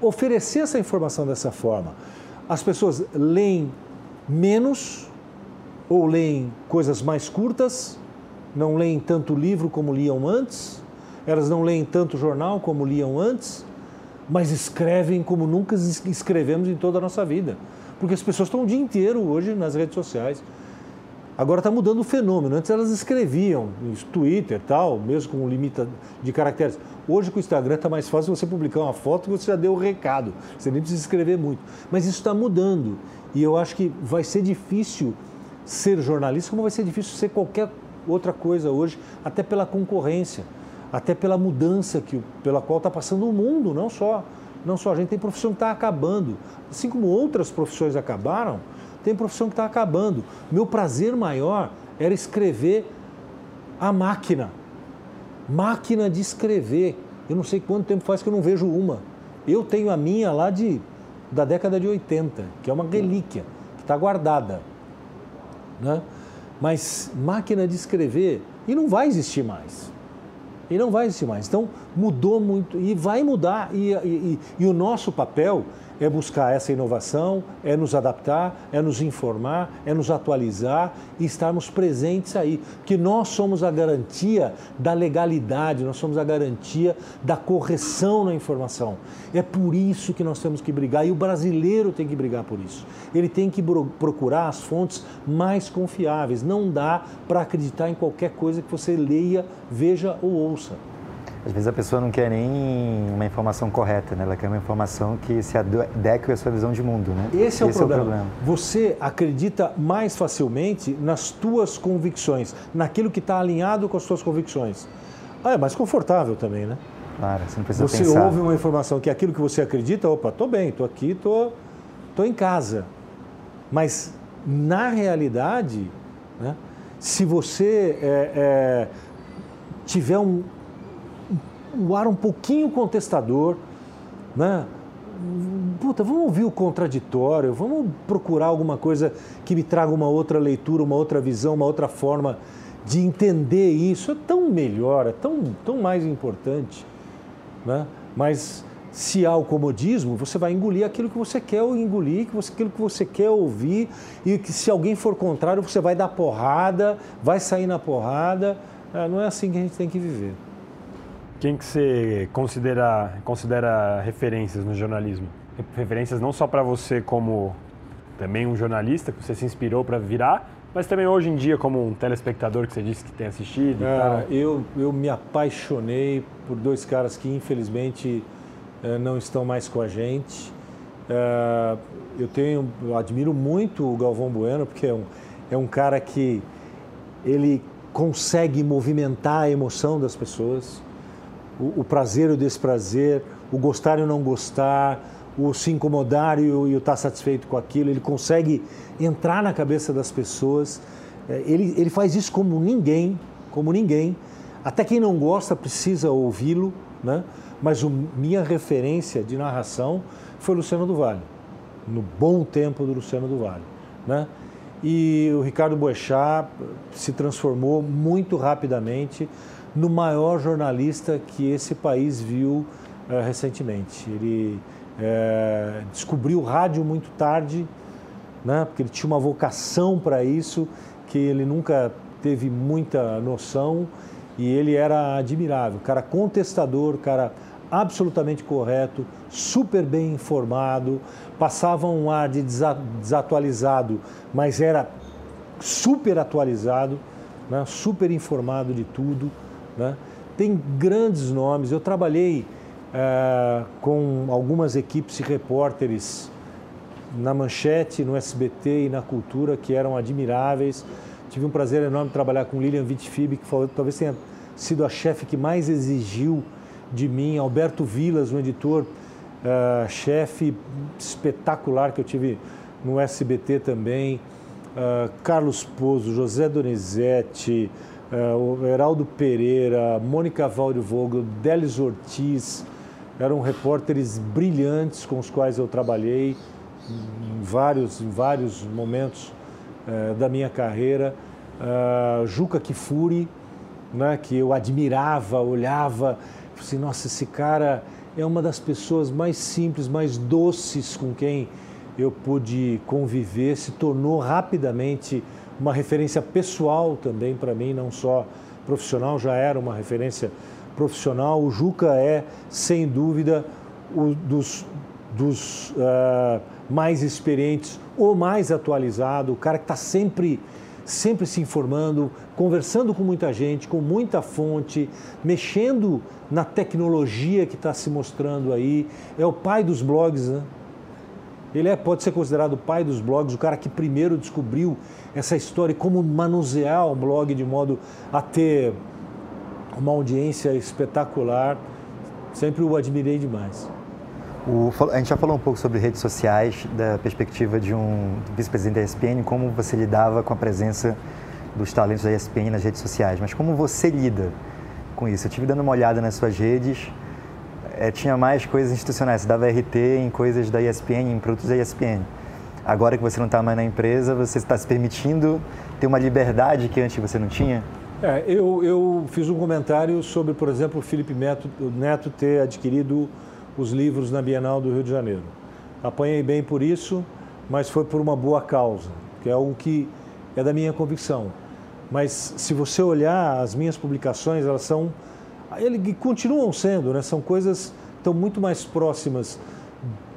oferecer essa informação dessa forma. As pessoas leem menos ou leem coisas mais curtas, não leem tanto livro como liam antes, elas não leem tanto jornal como liam antes, mas escrevem como nunca escrevemos em toda a nossa vida. Porque as pessoas estão o dia inteiro hoje nas redes sociais. Agora está mudando o fenômeno. Antes elas escreviam no Twitter tal, mesmo com um limite de caracteres. Hoje com o Instagram está mais fácil você publicar uma foto que você já deu o recado. Você nem precisa escrever muito. Mas isso está mudando. E eu acho que vai ser difícil ser jornalista, como vai ser difícil ser qualquer outra coisa hoje, até pela concorrência, até pela mudança que, pela qual está passando o mundo, não só, não só a gente tem profissão que está acabando. Assim como outras profissões acabaram, tem profissão que está acabando. Meu prazer maior era escrever a máquina. Máquina de escrever. Eu não sei quanto tempo faz que eu não vejo uma. Eu tenho a minha lá de da década de 80, que é uma relíquia, que está guardada. Né? Mas máquina de escrever, e não vai existir mais. E não vai existir mais. Então, mudou muito, e vai mudar. E, e, e o nosso papel é buscar essa inovação, é nos adaptar, é nos informar, é nos atualizar e estarmos presentes aí. Que nós somos a garantia da legalidade, nós somos a garantia da correção na informação. É por isso que nós temos que brigar e o brasileiro tem que brigar por isso. Ele tem que procurar as fontes mais confiáveis. Não dá para acreditar em qualquer coisa que você leia, veja ou ouça. Às vezes a pessoa não quer nem uma informação correta, né? ela quer uma informação que se adeque à sua visão de mundo. Né? Esse, é, Esse o problema. é, o problema. Você acredita mais facilmente nas tuas convicções, naquilo que está alinhado com as suas convicções. Ah, é mais confortável também, né? Claro, você não precisa você pensar. Você ouve uma informação que é aquilo que você acredita, opa, estou bem, estou aqui, estou tô, tô em casa. Mas, na realidade, né, se você é, é, tiver um, um ar um pouquinho contestador, né? Puta, vamos ouvir o contraditório, vamos procurar alguma coisa que me traga uma outra leitura, uma outra visão, uma outra forma de entender isso. É tão melhor, é tão, tão mais importante. Né? Mas se há o comodismo, você vai engolir aquilo que você quer engolir, aquilo que você quer ouvir, e que se alguém for contrário, você vai dar porrada, vai sair na porrada. É, não é assim que a gente tem que viver. Quem que você considera, considera referências no jornalismo? Referências não só para você como também um jornalista que você se inspirou para virar, mas também hoje em dia como um telespectador que você disse que tem assistido. É, eu, eu me apaixonei por dois caras que infelizmente é, não estão mais com a gente. É, eu tenho, eu admiro muito o Galvão Bueno porque é um, é um cara que ele consegue movimentar a emoção das pessoas o, o prazer e o desprazer, o gostar e o não gostar, o se incomodar e o, estar tá satisfeito com aquilo. Ele consegue entrar na cabeça das pessoas. É, ele, ele faz isso como ninguém, como ninguém. Até quem não gosta precisa ouvi-lo, né? Mas o, minha referência de narração foi Luciano do Vale, no bom tempo do Luciano do Vale, né? E o Ricardo Boechat se transformou muito rapidamente no maior jornalista que esse país viu uh, recentemente. Ele uh, descobriu o rádio muito tarde, né, porque ele tinha uma vocação para isso, que ele nunca teve muita noção e ele era admirável. Cara contestador, cara absolutamente correto, super bem informado, passava um ar de desatualizado, mas era super atualizado, né, super informado de tudo. Né? tem grandes nomes. Eu trabalhei é, com algumas equipes de repórteres na Manchete, no SBT e na Cultura que eram admiráveis. Tive um prazer enorme trabalhar com Lilian Vitfib, que talvez tenha sido a chefe que mais exigiu de mim. Alberto Vilas, um editor, uh, chefe espetacular que eu tive no SBT também. Uh, Carlos Pozo, José Donizete, uh, Heraldo Pereira, Mônica Vogel, Délis Ortiz, eram repórteres brilhantes com os quais eu trabalhei em vários, em vários momentos uh, da minha carreira. Uh, Juca Kifuri, né, que eu admirava, olhava, assim, nossa, esse cara é uma das pessoas mais simples, mais doces com quem eu pude conviver, se tornou rapidamente uma referência pessoal também para mim, não só profissional, já era uma referência profissional. O Juca é, sem dúvida, o dos, dos uh, mais experientes, o mais atualizado, o cara que está sempre, sempre se informando, conversando com muita gente, com muita fonte, mexendo na tecnologia que está se mostrando aí. É o pai dos blogs, né? Ele é, pode ser considerado o pai dos blogs, o cara que primeiro descobriu essa história e como manusear um blog de modo a ter uma audiência espetacular. Sempre o admirei demais. O, a gente já falou um pouco sobre redes sociais, da perspectiva de um vice-presidente da ESPN, como você lidava com a presença dos talentos da ESPN nas redes sociais, mas como você lida com isso? Eu estive dando uma olhada nas suas redes, é, tinha mais coisas institucionais, você dava RT em coisas da ESPN, em produtos da ESPN. Agora que você não está mais na empresa, você está se permitindo ter uma liberdade que antes você não tinha? É, eu, eu fiz um comentário sobre, por exemplo, o Felipe Neto, Neto ter adquirido os livros na Bienal do Rio de Janeiro. Apanhei bem por isso, mas foi por uma boa causa, que é algo que é da minha convicção. Mas se você olhar as minhas publicações, elas são, ele continuam sendo, né? São coisas estão muito mais próximas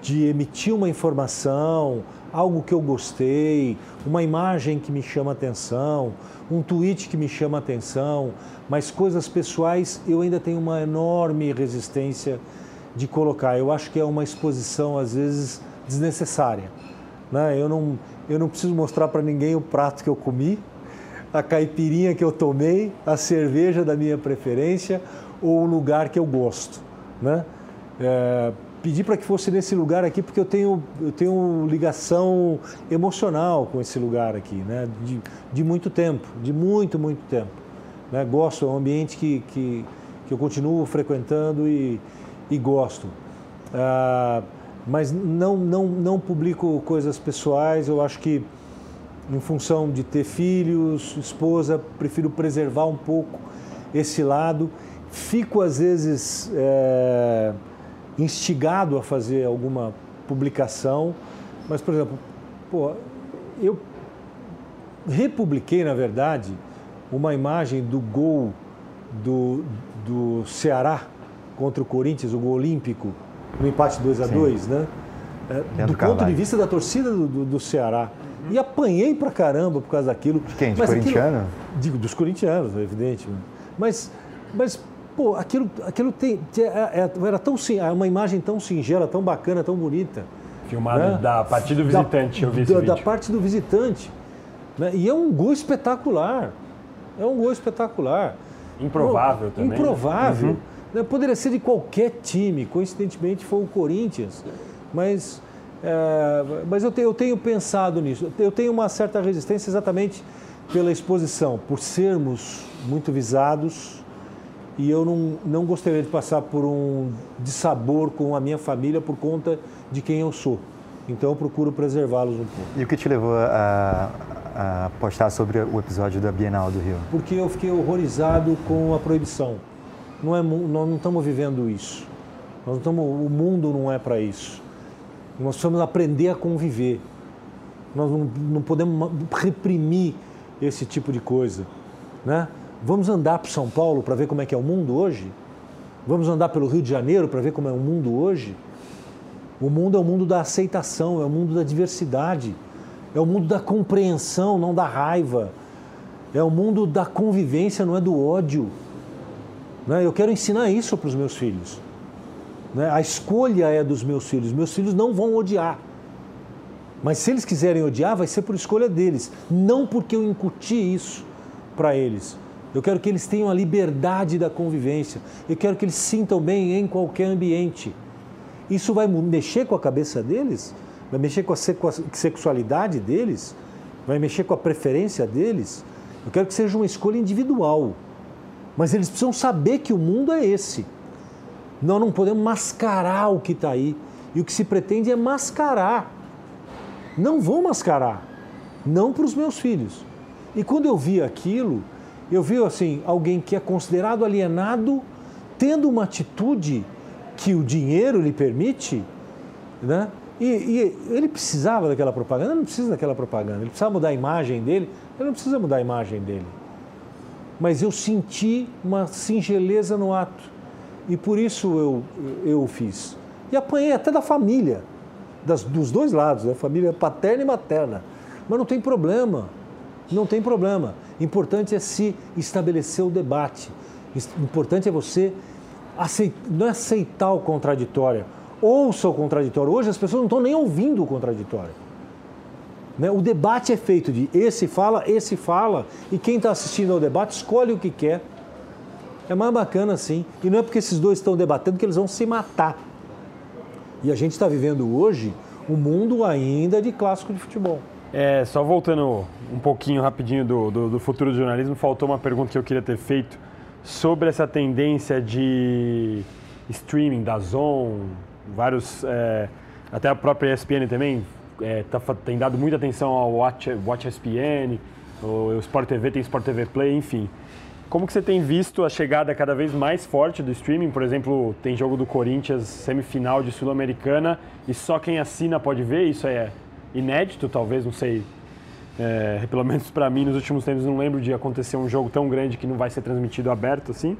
de emitir uma informação, algo que eu gostei, uma imagem que me chama atenção, um tweet que me chama atenção, mas coisas pessoais eu ainda tenho uma enorme resistência de colocar. Eu acho que é uma exposição às vezes desnecessária. Né? Eu, não, eu não preciso mostrar para ninguém o prato que eu comi, a caipirinha que eu tomei, a cerveja da minha preferência ou o lugar que eu gosto. Né? É, pedi para que fosse nesse lugar aqui porque eu tenho, eu tenho ligação emocional com esse lugar aqui, né? de, de muito tempo, de muito, muito tempo. Né? Gosto, é um ambiente que, que, que eu continuo frequentando e, e gosto. Ah, mas não, não, não publico coisas pessoais, eu acho que em função de ter filhos, esposa, prefiro preservar um pouco esse lado. Fico às vezes... É, instigado a fazer alguma publicação, mas, por exemplo, pô, eu republiquei, na verdade, uma imagem do gol do, do Ceará contra o Corinthians, o gol olímpico, no empate 2 a 2 né? É, do ponto de vista da torcida do, do, do Ceará. E apanhei pra caramba por causa daquilo. De quem? De corintiano? Aquilo, digo, dos corintianos, é evidente. Mas, mas pô, aquilo, aquilo tem, é, é, era tão é uma imagem tão singela, tão bacana, tão bonita. Filmado né? da parte do visitante, da, eu vi esse da, vídeo. da parte do visitante. Né? E é um gol espetacular. É um gol espetacular. Improvável também. Né? Improvável. Uhum. Né? Poderia ser de qualquer time, coincidentemente foi o Corinthians. Mas, é, mas eu, eu tenho pensado nisso. Eu tenho uma certa resistência exatamente pela exposição, por sermos muito visados e eu não, não gostaria de passar por um dissabor com a minha família por conta de quem eu sou. Então eu procuro preservá-los um pouco. E o que te levou a, a postar sobre o episódio da Bienal do Rio? Porque eu fiquei horrorizado com a proibição. Não é, nós não estamos vivendo isso. Nós estamos, o mundo não é para isso. Nós precisamos aprender a conviver. Nós não, não podemos reprimir esse tipo de coisa. Né? Vamos andar para São Paulo para ver como é que é o mundo hoje? Vamos andar pelo Rio de Janeiro para ver como é o mundo hoje? O mundo é o mundo da aceitação, é o mundo da diversidade, é o mundo da compreensão, não da raiva. É o mundo da convivência, não é do ódio. Né? Eu quero ensinar isso para os meus filhos. Né? A escolha é dos meus filhos. Meus filhos não vão odiar. Mas se eles quiserem odiar, vai ser por escolha deles, não porque eu incuti isso para eles. Eu quero que eles tenham a liberdade da convivência. Eu quero que eles sintam bem em qualquer ambiente. Isso vai mexer com a cabeça deles? Vai mexer com a sexualidade deles? Vai mexer com a preferência deles? Eu quero que seja uma escolha individual. Mas eles precisam saber que o mundo é esse. Nós não podemos mascarar o que está aí. E o que se pretende é mascarar. Não vou mascarar. Não para os meus filhos. E quando eu vi aquilo, eu vi assim, alguém que é considerado alienado tendo uma atitude que o dinheiro lhe permite, né? E, e, ele precisava daquela propaganda? Ele não precisa daquela propaganda. Ele precisava mudar a imagem dele? Ele não precisa mudar a imagem dele. Mas eu senti uma singeleza no ato. E por isso eu, eu fiz. E apanhei até da família, das, dos dois lados, da família paterna e materna. Mas não tem problema. Não tem problema. Importante é se estabelecer o debate. Importante é você aceitar, não é aceitar o contraditório. Ouça o contraditório. Hoje as pessoas não estão nem ouvindo o contraditório. Né? O debate é feito de esse fala, esse fala, e quem está assistindo ao debate escolhe o que quer. É mais bacana assim. E não é porque esses dois estão debatendo que eles vão se matar. E a gente está vivendo hoje um mundo ainda de clássico de futebol. É, só voltando um pouquinho rapidinho do, do, do, futuro do jornalismo, faltou uma pergunta que eu queria ter feito sobre essa tendência de streaming da Zon, vários, é, até a própria ESPN também é, tá, tem dado muita atenção ao Watch, Watch ESPN, o, Sport TV tem Sport TV Play, enfim. Como que você tem visto a chegada cada vez mais forte do streaming? Por exemplo, tem jogo do Corinthians, semifinal de Sul-Americana, e só quem assina pode ver, isso é inédito, talvez, não sei. É, pelo menos para mim, nos últimos tempos, não lembro de acontecer um jogo tão grande que não vai ser transmitido aberto assim.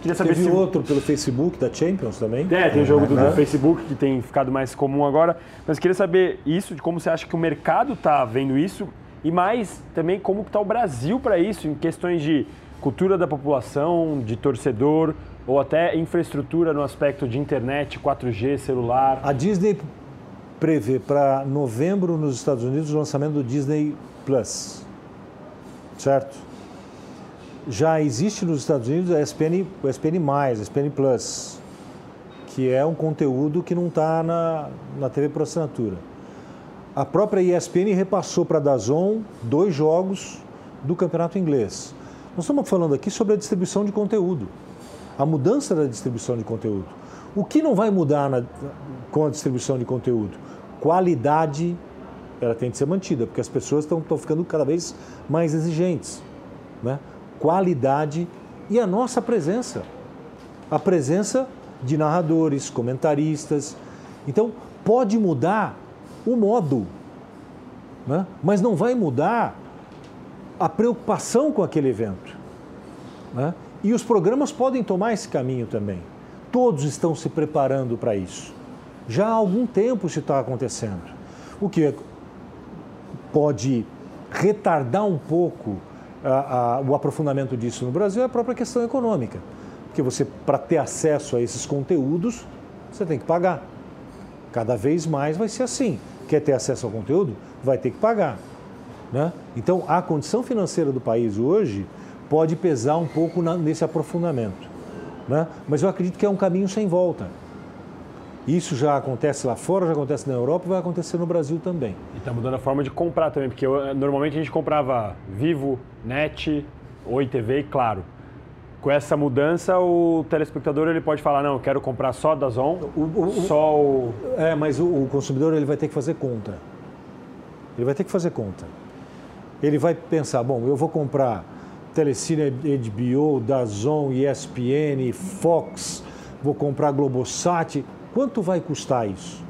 Queria saber Teve se... outro pelo Facebook da Champions também? É, tem um jogo do, do, Facebook que tem ficado mais comum agora. Mas queria saber isso, de como você acha que o mercado está vendo isso e mais também como está o Brasil para isso, em questões de cultura da população, de torcedor ou até infraestrutura no aspecto de internet, 4G, celular. A Disney prevê para novembro nos Estados Unidos o lançamento do Disney Plus, certo? Já existe nos Estados Unidos a ESPN, o ESPN+, a ESPN Plus, que é um conteúdo que não está na, na TV por assinatura. A própria ESPN repassou para a Dazon dois jogos do campeonato inglês. Nós estamos falando aqui sobre a distribuição de conteúdo, a mudança da distribuição de conteúdo. O que não vai mudar na, com a distribuição de conteúdo? Qualidade ela tem que ser mantida, porque as pessoas estão, ficando cada vez mais exigentes. Né? Qualidade e a nossa presença. A presença de narradores, comentaristas. Então, pode mudar o modo, né? mas não vai mudar a preocupação com aquele evento. Né? E os programas podem tomar esse caminho também. Todos estão se preparando para isso. Já há algum tempo isso está acontecendo. O que pode retardar um pouco a, a, o aprofundamento disso no Brasil é a própria questão econômica. Porque você, para ter acesso a esses conteúdos, você tem que pagar. Cada vez mais vai ser assim. Quer ter acesso ao conteúdo? Vai ter que pagar. Né? Então, a condição financeira do país hoje pode pesar um pouco na, nesse aprofundamento. Né? Mas eu acredito que é um caminho sem volta. Isso já acontece lá fora, já acontece na Europa e vai acontecer no Brasil também. E está mudando a forma de comprar também, porque eu, normalmente a gente comprava Vivo, Net, Oi TV e Claro. Com essa mudança, o telespectador ele pode falar, não, eu quero comprar só da Zon, só o... É, mas o, o consumidor ele vai ter que fazer conta. Ele vai ter que fazer conta. Ele vai pensar, bom, eu vou comprar Telecine HBO, Dazon, ESPN, Fox, vou comprar Globosat, Quanto vai custar isso?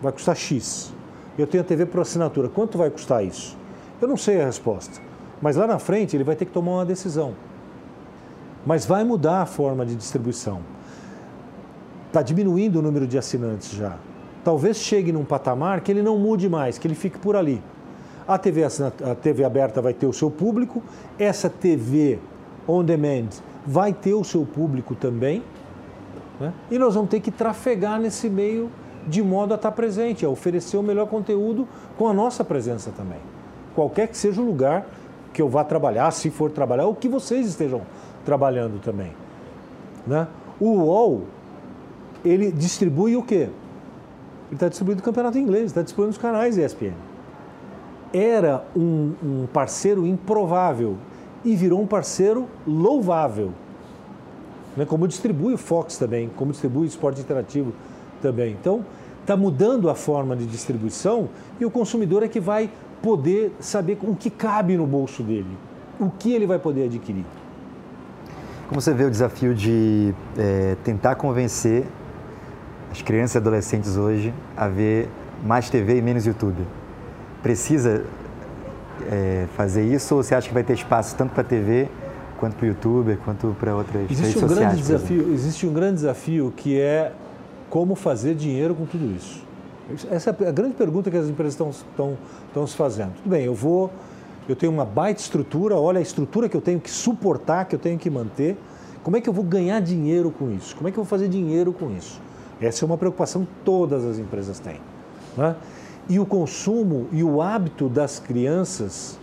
Vai custar X. Eu tenho a TV por assinatura. Quanto vai custar isso? Eu não sei a resposta. Mas lá na frente ele vai ter que tomar uma decisão. Mas vai mudar a forma de distribuição. Está diminuindo o número de assinantes já. Talvez chegue num patamar que ele não mude mais, que ele fique por ali. A TV, a TV aberta vai ter o seu público, essa TV on demand vai ter o seu público também, né? e nós vamos ter que trafegar nesse meio de modo a estar presente, a oferecer o melhor conteúdo com a nossa presença também. Qualquer que seja o lugar que eu vá trabalhar, se for trabalhar, ou que vocês estejam trabalhando também. Né? O UOL, ele distribui o quê? Ele está distribuindo o campeonato inglês, está distribuindo os canais ESPN. Era um, um parceiro improvável e virou um parceiro louvável. Né? Como distribui o Fox também, como distribui o esporte interativo também. Então, está mudando a forma de distribuição e o consumidor é que vai poder saber o que cabe no bolso dele, o que ele vai poder adquirir. Como você vê o desafio de é, tentar convencer as crianças e adolescentes hoje a ver mais TV e menos YouTube? Precisa é, fazer isso ou você acha que vai ter espaço tanto para TV quanto para o YouTube, quanto para outras existe redes um sociais? Grande desafio, existe um grande desafio que é como fazer dinheiro com tudo isso. Essa é a grande pergunta que as empresas estão, estão, estão se fazendo. Tudo bem, eu vou, eu tenho uma baita estrutura, olha a estrutura que eu tenho que suportar, que eu tenho que manter. Como é que eu vou ganhar dinheiro com isso? Como é que eu vou fazer dinheiro com isso? Essa é uma preocupação que todas as empresas têm. Né? E o consumo e o hábito das crianças,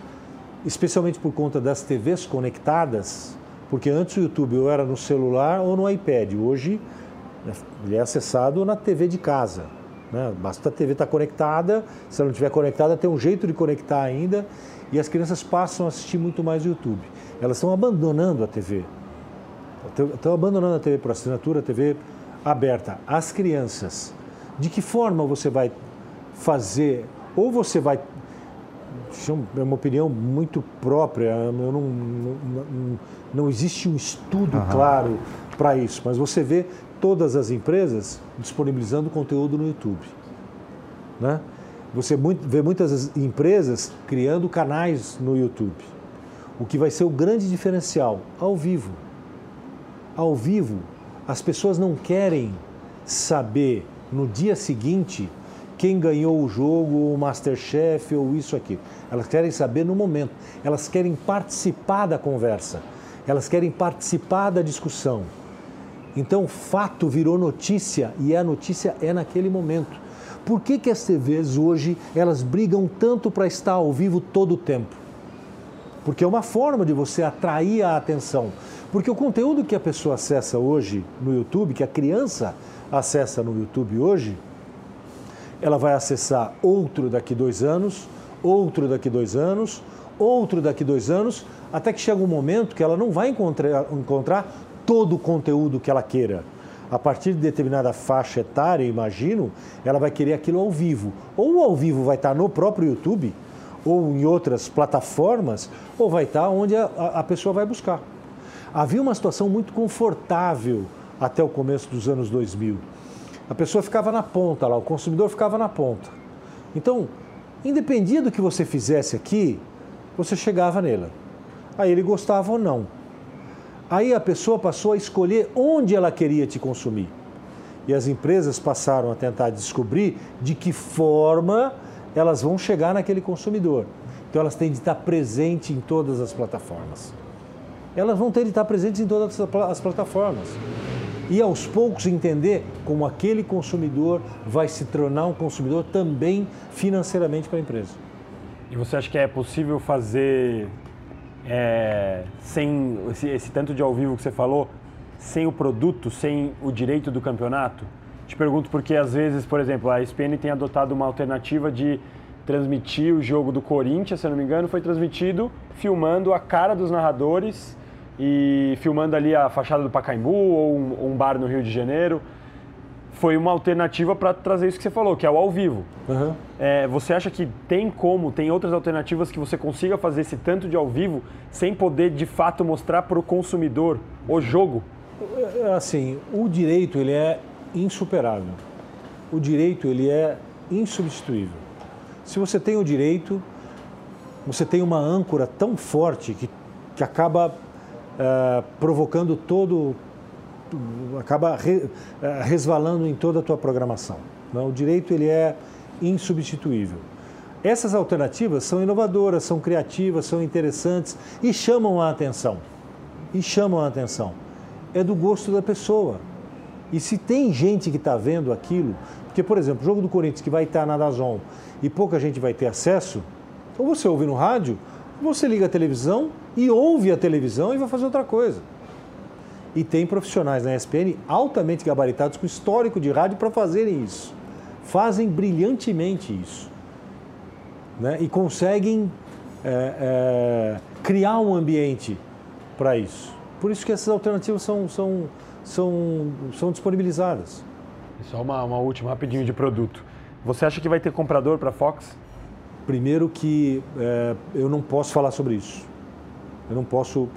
especialmente por conta das TVs conectadas, porque antes o YouTube ou era no celular ou no iPad, hoje ele é acessado na TV de casa. Né? Basta a TV estar conectada, se ela não estiver conectada, tem um jeito de conectar ainda, e as crianças passam a assistir muito mais o YouTube. Elas estão abandonando a TV. Estão abandonando a TV por assinatura, a TV aberta. As crianças, de que forma você vai fazer, ou você vai. É uma opinião muito própria, eu não, não, não, existe um estudo uhum. claro para isso, mas você vê todas as empresas disponibilizando conteúdo no YouTube. Né? Você vê muitas empresas criando canais no YouTube. O que vai ser o grande diferencial? Ao vivo. Ao vivo, as pessoas não querem saber no dia seguinte quem ganhou o jogo, o Masterchef ou isso aqui. Elas querem saber no momento. Elas querem participar da conversa. Elas querem participar da discussão. Então, fato virou notícia e a notícia é naquele momento. Por que, que as TVs hoje elas brigam tanto para estar ao vivo todo o tempo? Porque é uma forma de você atrair a atenção. Porque o conteúdo que a pessoa acessa hoje no YouTube, que a criança acessa no YouTube hoje, ela vai acessar outro daqui dois anos, outro daqui dois anos, outro daqui dois anos, até que chega um momento que ela não vai encontrar, encontrar todo o conteúdo que ela queira. A partir de determinada faixa etária, imagino, ela vai querer aquilo ao vivo. Ou ao vivo vai estar no próprio YouTube, ou em outras plataformas, ou vai estar onde a, a pessoa vai buscar. Havia uma situação muito confortável até o começo dos anos 2000. A pessoa ficava na ponta lá, o consumidor ficava na ponta. Então, independia do que você fizesse aqui, você chegava nela. Aí ele gostava ou não. Aí a pessoa passou a escolher onde ela queria te consumir. E as empresas passaram a tentar descobrir de que forma elas vão chegar naquele consumidor. Então elas têm de estar presentes em todas as plataformas. Elas vão ter de estar presentes em todas as plataformas. E aos poucos entender como aquele consumidor vai se tornar um consumidor também financeiramente para a empresa. E você acha que é possível fazer é, sem esse, esse, tanto de ao vivo que você falou, sem o produto, sem o direito do campeonato? Te pergunto porque às vezes, por exemplo, a ESPN tem adotado uma alternativa de transmitir o jogo do Corinthians, se eu não me engano, foi transmitido filmando a cara dos narradores e filmando ali a fachada do Pacaembu ou um, um bar no Rio de Janeiro foi uma alternativa para trazer isso que você falou, que é o ao vivo. Uhum. É, você acha que tem como, tem outras alternativas que você consiga fazer esse tanto de ao vivo sem poder de fato mostrar para o consumidor o jogo? É, assim, o direito ele é insuperável. O direito ele é insubstituível. Se você tem o direito, você tem uma âncora tão forte que, que acaba uh, provocando todo acaba re, eh, resvalando em toda a tua programação. Não? O direito ele é insubstituível. Essas alternativas são inovadoras, são criativas, são interessantes e chamam a atenção. e chamam a atenção. É do gosto da pessoa. E se tem gente que está vendo aquilo, porque, por exemplo, o jogo do Corinthians que vai estar na Dazon e pouca gente vai ter acesso, ou você ouve no rádio, você liga a televisão e ouve a televisão e vai fazer outra coisa. E tem profissionais na ESPN altamente gabaritados com histórico de rádio para fazerem isso. Fazem brilhantemente isso. Né? E conseguem é, é, criar um ambiente para isso. Por isso que essas alternativas são, são, são, são disponibilizadas. Só uma, uma última, rapidinho de produto. Você acha que vai ter comprador para a Fox? Primeiro que é, eu não posso falar sobre isso. Eu não posso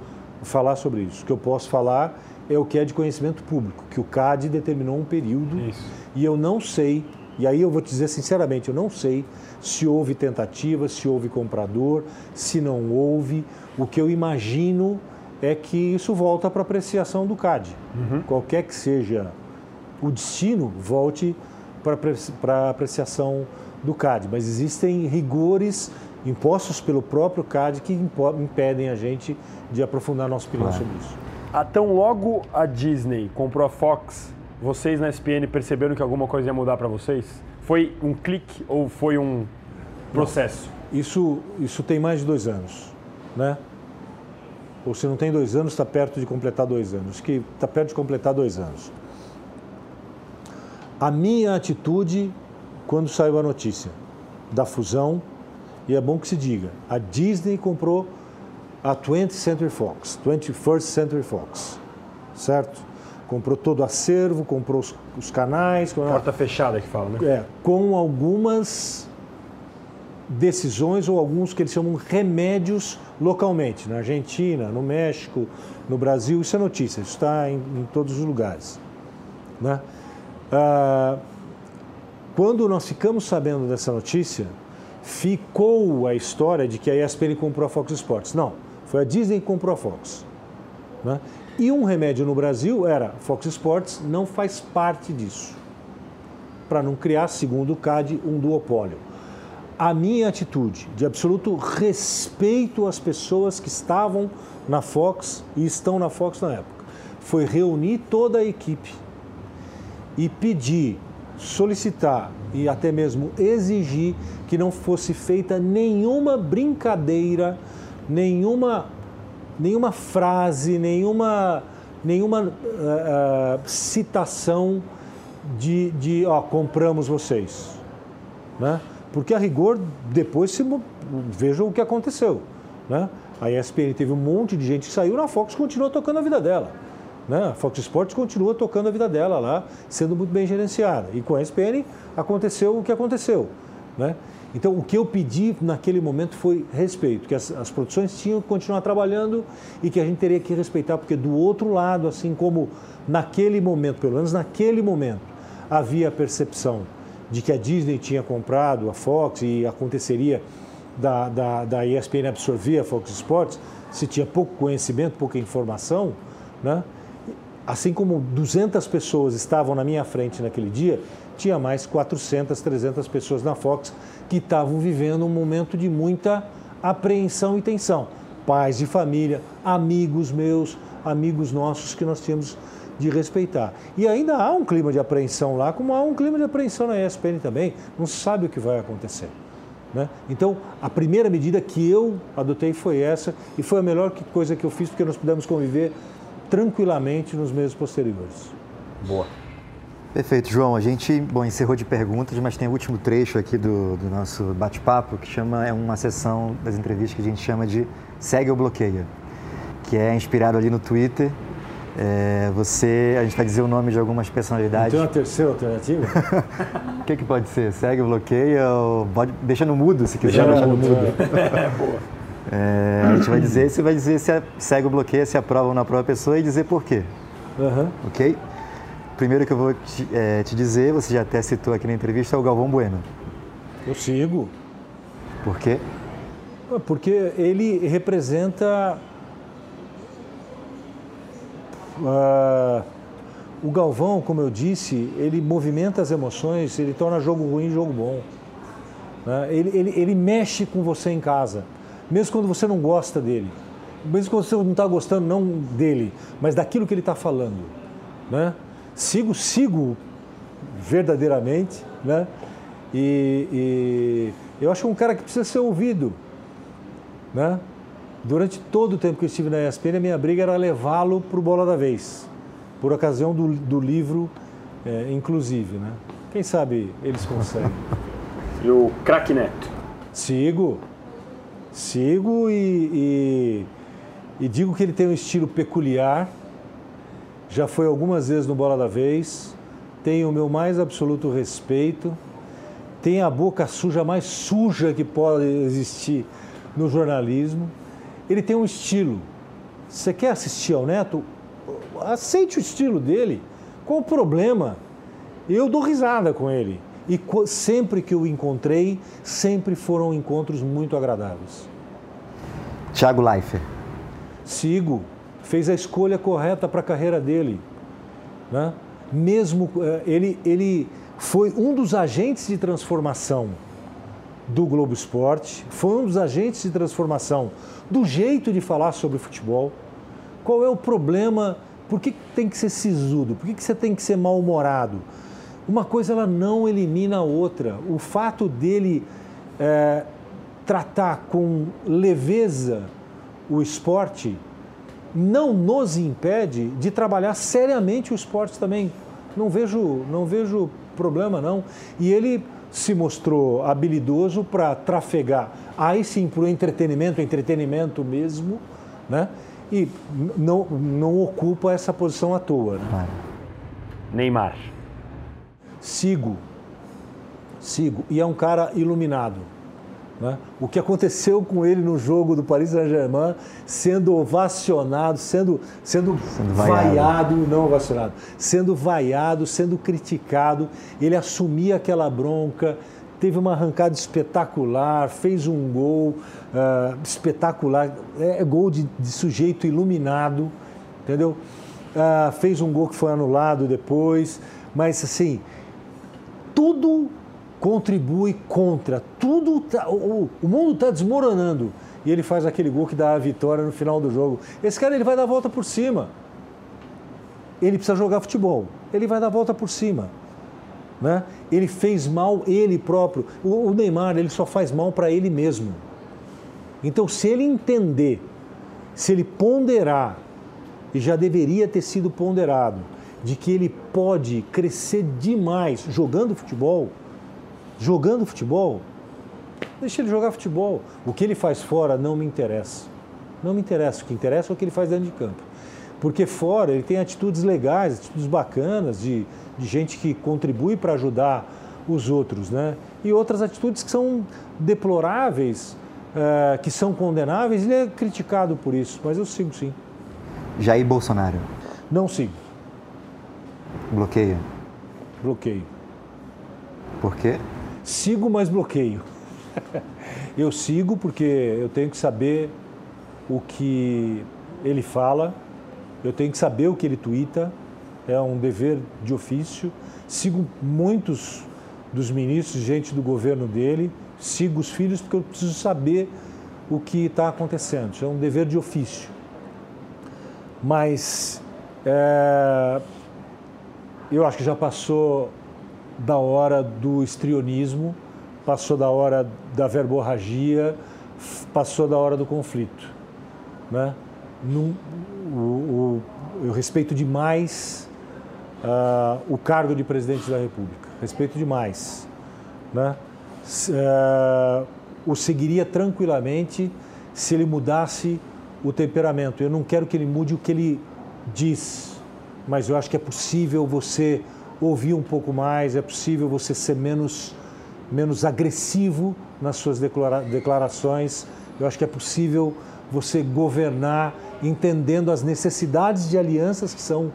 falar sobre isso. O que eu posso falar é o que é de conhecimento público, que o CAD determinou um período isso. e eu não sei, e aí eu vou te dizer sinceramente, eu não sei se houve tentativa, se houve comprador, se não houve. O que eu imagino é que isso volta para apreciação do CAD. Uhum. Qualquer que seja o destino, volte para apreciação do CAD. Mas existem rigores impostos pelo próprio CAD que impedem a gente de aprofundar nossa opinião claro. sobre isso. Ah, tão logo a Disney comprou a Fox, vocês na SPN perceberam que alguma coisa ia mudar para vocês? Foi um clique ou foi um processo? Não, isso, isso tem mais de dois anos, né? Ou se não tem dois anos, está perto de completar dois anos. Que está perto de completar dois anos. A minha atitude quando saiu a notícia da fusão, e é bom que se diga, a Disney comprou a 20th Century Fox, 21st Century Fox, certo? Comprou todo o acervo, comprou os, os canais. Porta fechada que fala, né? É, com algumas decisões ou alguns que eles chamam remédios localmente, na Argentina, no México, no Brasil, isso é notícia, isso está em, em todos os lugares. Né? Ah, quando nós ficamos sabendo dessa notícia, ficou a história de que a ESPN comprou a Fox Sports. Não, foi a Disney que comprou a Fox. Né? E um remédio no Brasil era Fox Sports não faz parte disso, para não criar, segundo o CAD, um duopólio. A minha atitude de absoluto respeito às pessoas que estavam na Fox e estão na Fox na época foi reunir toda a equipe e pedir, solicitar e até mesmo exigir que não fosse feita nenhuma brincadeira nenhuma, nenhuma frase, nenhuma, nenhuma uh, citação de, de ó, compramos vocês. Né? Porque a rigor, depois se, vejam o que aconteceu. Né? A ESPN teve um monte de gente que saiu, a Fox continuou tocando a vida dela. Né? A Fox Sports continua tocando a vida dela lá, sendo muito bem gerenciada. E com a ESPN aconteceu o que aconteceu. Né? Então, o que eu pedi naquele momento foi respeito, que as, as, produções tinham que continuar trabalhando e que a gente teria que respeitar, porque do outro lado, assim como naquele momento, pelo menos naquele momento, havia a percepção de que a Disney tinha comprado a Fox e aconteceria da, da, da ESPN absorver a Fox Sports, se tinha pouco conhecimento, pouca informação, né? Assim como 200 pessoas estavam na minha frente naquele dia, tinha mais 400, 300 pessoas na Fox que estavam vivendo um momento de muita apreensão e tensão. Pais de família, amigos meus, amigos nossos que nós tínhamos de respeitar. E ainda há um clima de apreensão lá, como há um clima de apreensão na ESPN também. Não se sabe o que vai acontecer. Né? Então, a primeira medida que eu adotei foi essa e foi a melhor coisa que eu fiz porque nós pudemos conviver tranquilamente nos meses posteriores. Boa. Perfeito, João. A gente, bom, encerrou de perguntas, mas tem o último trecho aqui do, do nosso bate-papo, que chama, é uma sessão das entrevistas que a gente chama de Segue ou Bloqueia, que é inspirado ali no Twitter. É, você, a gente vai dizer o nome de algumas personalidades. Tem uma terceira alternativa? O que, que pode ser? Segue ou bloqueia? Ou pode, deixa no mudo, se quiser. Deixa no mudo. é, boa. É, a gente vai dizer, você vai dizer se segue ou bloqueia, se aprova ou não aprova a pessoa e dizer por quê. Uhum. Ok? primeiro que eu vou te, é, te, dizer, você já até citou aqui na entrevista, é o Galvão Bueno. Eu sigo. Por quê? Porque ele representa. Uh, o Galvão, como eu disse, ele movimenta as emoções, ele torna jogo ruim jogo bom. Né? Ele, ele, ele mexe com você em casa, mesmo quando você não gosta dele. mesmo que você não está gostando não dele, mas daquilo que ele está falando, né? Sigo, sigo verdadeiramente, né? E, e eu acho um cara que precisa ser ouvido, né? Durante todo o tempo que eu estive na ESPN, a minha briga era levá-lo para o Bola da Vez, por ocasião do, do livro, é, inclusive, né? Quem sabe eles conseguem. E o craque Neto? Sigo, sigo e, e, e digo que ele tem um estilo peculiar, já foi algumas vezes no Bola da Vez, tem o meu mais absoluto respeito, tem a boca suja mais suja que pode existir no jornalismo. Ele tem um estilo. Você quer assistir ao Neto? Aceite o estilo dele. Qual o problema? Eu dou risada com ele. E sempre que o encontrei, sempre foram encontros muito agradáveis. Tiago Leifert. Sigo. Fez a escolha correta para a carreira dele. Né? Mesmo eh, ele, ele foi um dos agentes de transformação do Globo Esporte, foi um dos agentes de transformação do jeito de falar sobre futebol. Qual é o problema? Por que tem que ser sisudo? Por que você tem que ser mal-humorado? Uma coisa ela não elimina a outra. O fato dele é, tratar com leveza o esporte não nos impede de trabalhar seriamente o esporte também. Não vejo, não vejo problema não. E ele se mostrou habilidoso para trafegar aí sim para o entretenimento, entretenimento mesmo, né? E não, não ocupa essa posição à toa. Né? Neymar sigo, sigo. E é um cara iluminado. Né? O que aconteceu com ele no jogo do Paris Saint-Germain, sendo ovacionado, sendo, sendo, sendo vaiado. vaiado, não ovacionado, sendo vaiado, sendo criticado, ele assumia aquela bronca, teve uma arrancada espetacular, fez um gol uh, espetacular, é, é gol de, de, sujeito iluminado, entendeu? Uh, fez um gol que foi anulado depois, mas assim, tudo contribui contra, tudo tá, o, o mundo está desmoronando e ele faz aquele gol que dá a vitória no final do jogo. Esse cara ele vai dar a volta por cima. Ele precisa jogar futebol. Ele vai dar a volta por cima. Né? Ele fez mal ele próprio. O, o Neymar ele só faz mal para ele mesmo. Então, se ele entender, se ele ponderar, e já deveria ter sido ponderado, de que ele pode crescer demais jogando futebol, jogando futebol, deixa ele jogar futebol. O que ele faz fora não me interessa. Não me interessa. O que interessa é o que ele faz dentro de campo. Porque fora ele tem atitudes legais, atitudes bacanas, de, de gente que contribui para ajudar os outros, né? E outras atitudes que são deploráveis, é, que são condenáveis, ele é criticado por isso, mas eu sigo sim. Jair Bolsonaro? Não sigo. Bloqueio? Bloqueio. Por quê? Sigo, mas bloqueio. eu sigo porque eu tenho que saber o que ele fala, eu tenho que saber o que ele twitta, é um dever de ofício. Sigo muitos dos ministros, gente do governo dele, sigo os filhos porque eu preciso saber o que está acontecendo. Isso é um dever de ofício. Mas é, eu acho que já passou da hora do estrionismo, passou da hora da verborragia, passou da hora do conflito. Né? Num, o, o, eu respeito demais uh, o cargo de presidente da República, respeito demais. Né? Uh, o seguiria tranquilamente se ele mudasse o temperamento. Eu não quero que ele mude o que ele diz mas eu acho que é possível você ouvir um pouco mais, é possível você ser menos, menos agressivo nas suas declara declarações, eu acho que é possível você governar entendendo as necessidades de alianças que são,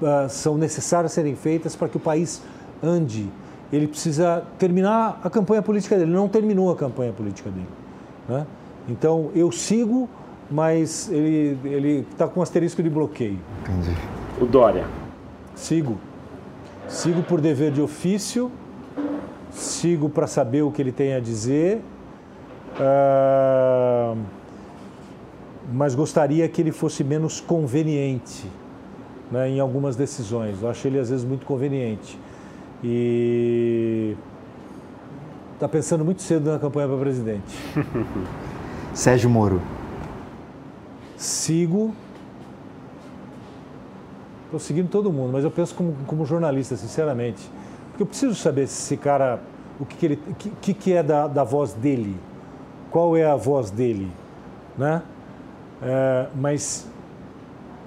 uh, são necessárias serem feitas para que o país ande. Ele precisa terminar a campanha política dele, ele não terminou a campanha política dele. Né? Então eu sigo, mas ele está com um asterisco de bloqueio. Entendi o Dória? Sigo. Sigo por dever de ofício, sigo para saber o que ele tem a dizer. Uh, mas gostaria que ele fosse menos conveniente né, em algumas decisões. Eu acho ele às vezes muito conveniente. E está pensando muito cedo na campanha para presidente. Sérgio Moro. Sigo. Estou seguindo todo mundo, mas eu penso como, como jornalista, sinceramente. Porque eu preciso saber se esse cara, o que, que ele, que, que é da, da voz dele, qual é a voz dele, né? É, mas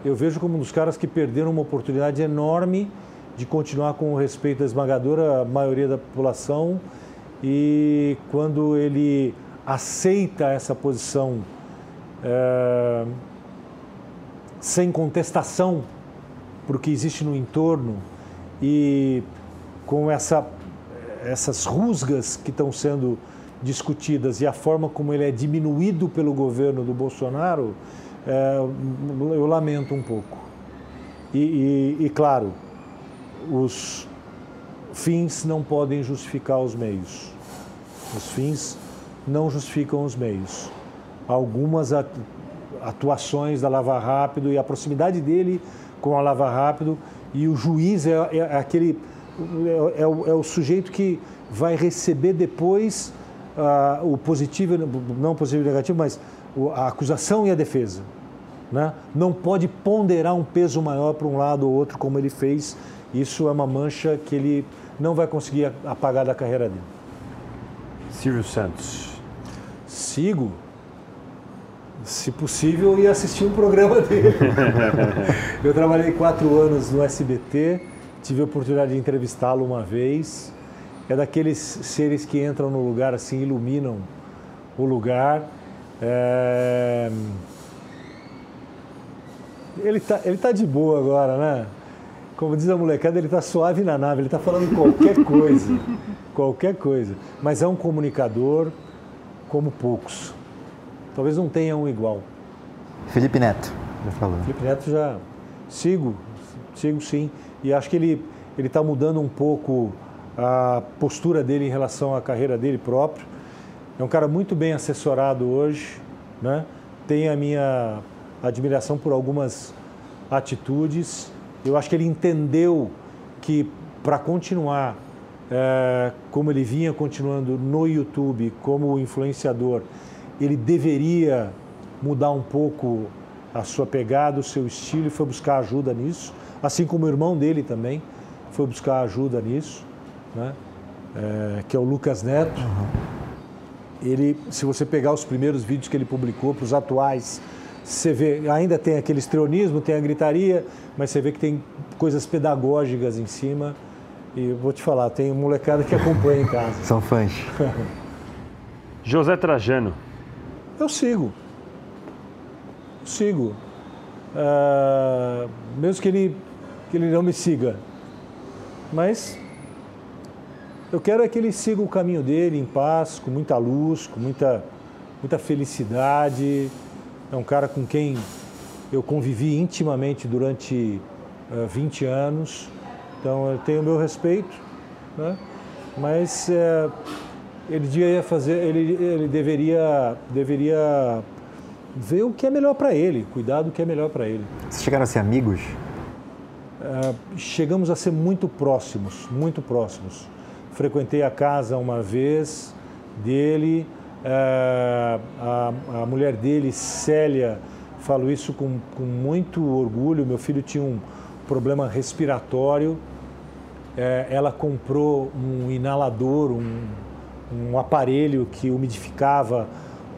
eu vejo como um dos caras que perderam uma oportunidade enorme de continuar com o respeito da esmagadora maioria da população e quando ele aceita essa posição é, sem contestação para o que existe no entorno e com essa, essas rusgas que estão sendo discutidas e a forma como ele é diminuído pelo governo do Bolsonaro, é, eu lamento um pouco. E, e, e, claro, os fins não podem justificar os meios. Os fins não justificam os meios. Algumas atuações da Lava Rápido e a proximidade dele com a Lava Rápido e o juiz é, é, é aquele é, é, o, é, o, sujeito que vai receber depois uh, o positivo, não positivo e negativo, mas a acusação e a defesa. Né? Não pode ponderar um peso maior para um lado ou outro, como ele fez. Isso é uma mancha que ele não vai conseguir apagar da carreira dele. Silvio Santos. Sigo. Se possível, ia assistir um programa dele. Eu trabalhei quatro anos no SBT, tive a oportunidade de entrevistá-lo uma vez. É daqueles seres que entram no lugar assim, iluminam o lugar. É... Ele tá, ele tá de boa agora, né? Como diz a molecada, ele tá suave na nave, ele tá falando qualquer coisa. qualquer coisa. Mas é um comunicador como poucos. Talvez não tenha um igual. Felipe Neto, já falou. Felipe Neto já sigo, sigo sim. E acho que ele ele está mudando um pouco a postura dele em relação à carreira dele próprio. É um cara muito bem assessorado hoje, né? Tem a minha admiração por algumas atitudes. Eu acho que ele entendeu que para continuar é, como ele vinha continuando no YouTube como influenciador, ele deveria mudar um pouco a sua pegada, o seu estilo e foi buscar ajuda nisso, assim como o irmão dele também foi buscar ajuda nisso, né? É, que é o Lucas Neto. Uhum. Ele, se você pegar os primeiros vídeos que ele publicou para os atuais, você vê, ainda tem aquele estreonismo, tem a gritaria, mas você vê que tem coisas pedagógicas em cima. E vou te falar, tem molecada que acompanha em casa. São fãs. José Trajano. Eu sigo. Sigo. Uh, mesmo que ele, que ele não me siga. Mas eu quero é que ele siga o caminho dele em paz, com muita luz, com muita, muita felicidade. É um cara com quem eu convivi intimamente durante uh, eh, 20 anos. Então eu tenho o meu respeito, né? mas uh, ele devia fazer, ele, ele deveria, deveria ver o que é melhor para ele, cuidar do que é melhor para ele. Vocês chegaram a ser amigos? Uh, chegamos a ser muito próximos, muito próximos. Frequentei a casa uma vez dele, uh, a, a, mulher dele, Célia, falo isso com, com muito orgulho. Meu filho tinha um problema respiratório, uh, ela comprou um inalador, um, um aparelho que umidificava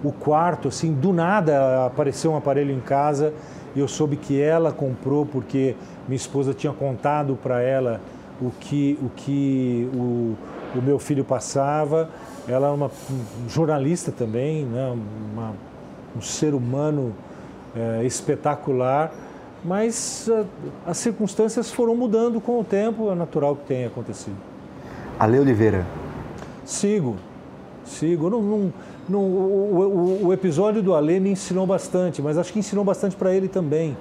o quarto, assim, do nada apareceu um aparelho em casa e eu soube que ela comprou porque minha esposa tinha contado para ela o que o, que o, o meu filho passava. Ela é uma um jornalista também, né? Uma, um ser humano é, espetacular, mas a, as circunstâncias foram mudando com o tempo, é natural que tenha acontecido. Ale Oliveira, Sigo, sigo. Não, não, não, o, o, o, episódio do Ale me ensinou bastante, mas acho que ensinou bastante para ele também.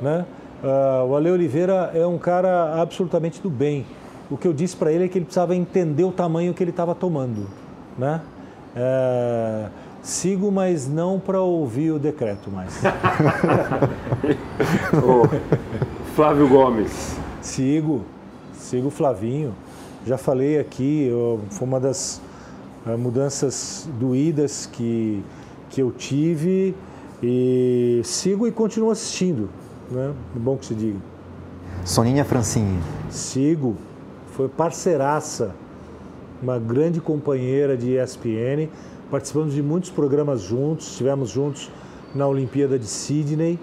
Né? Uh, o Ale Oliveira é um cara absolutamente do bem. O que eu disse para ele é que ele precisava entender o tamanho que ele estava tomando. Né? Uh, Sigo, mas não para ouvir o decreto mais. Flávio Gomes. Sigo, sigo o Flavinho. Já falei aqui, eu, foi uma das uh, mudanças doídas que, que eu tive e sigo e continuo assistindo, né? É bom que se diga. Soninha Francini. Sigo, foi parceiraça, uma grande companheira de ESPN. Participamos de muitos programas juntos, estivemos juntos na Olimpíada de Sydney.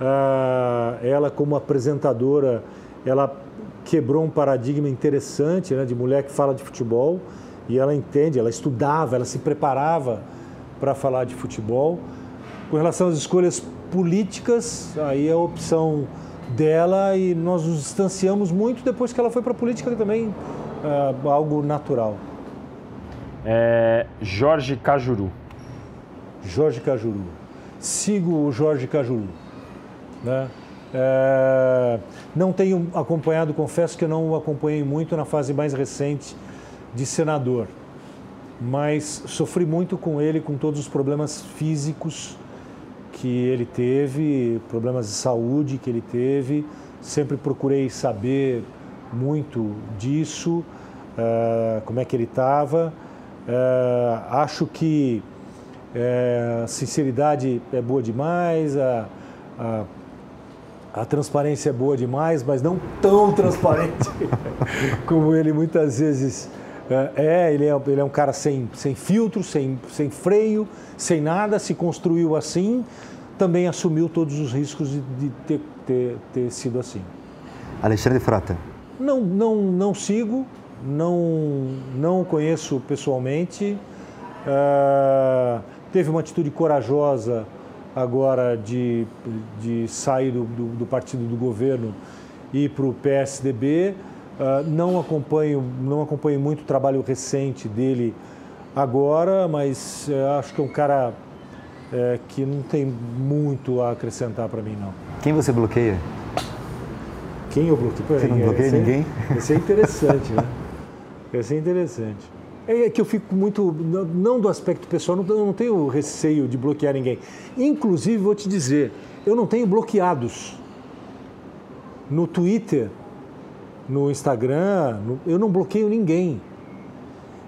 Uh, ela, como apresentadora, ela quebrou um paradigma interessante né, de mulher que fala de futebol e ela entende, ela estudava, ela se preparava para falar de futebol. Com relação às escolhas políticas, aí é a opção dela e nós nos distanciamos muito depois que ela foi para a política também, é, algo natural. É, Jorge Cajuru. Jorge Cajuru. Sigo o Jorge Cajuru. Né? É, não tenho acompanhado, confesso que eu não o acompanhei muito na fase mais recente de senador, mas sofri muito com ele, com todos os problemas físicos que ele teve, problemas de saúde que ele teve. Sempre procurei saber muito disso, uh, como é que ele estava. Uh, acho que uh, a sinceridade é boa demais, a, a, a, transparência é boa demais, mas não tão transparente como ele muitas vezes é. Ele é, ele é um cara sem, sem filtro, sem, sem freio, sem nada, se construiu assim, também assumiu todos os riscos de, de ter, ter, ter sido assim. Alexandre Frota. Não, não, não sigo, não, não conheço pessoalmente. Uh, teve uma atitude corajosa agora de, de sair do, do, do partido do governo e ir para o PSDB. Uh, não acompanho, não acompanho muito o trabalho recente dele agora, mas uh, acho que é um cara é, que não tem muito a acrescentar para mim, não. Quem você bloqueia? Quem eu bloqueio? Você não bloqueia esse ninguém? É, esse é interessante, né? Esse é interessante. É que eu fico muito, não do aspecto pessoal, eu não tenho receio de bloquear ninguém. Inclusive, vou te dizer, eu não tenho bloqueados. No Twitter, no Instagram, no, eu não bloqueio ninguém.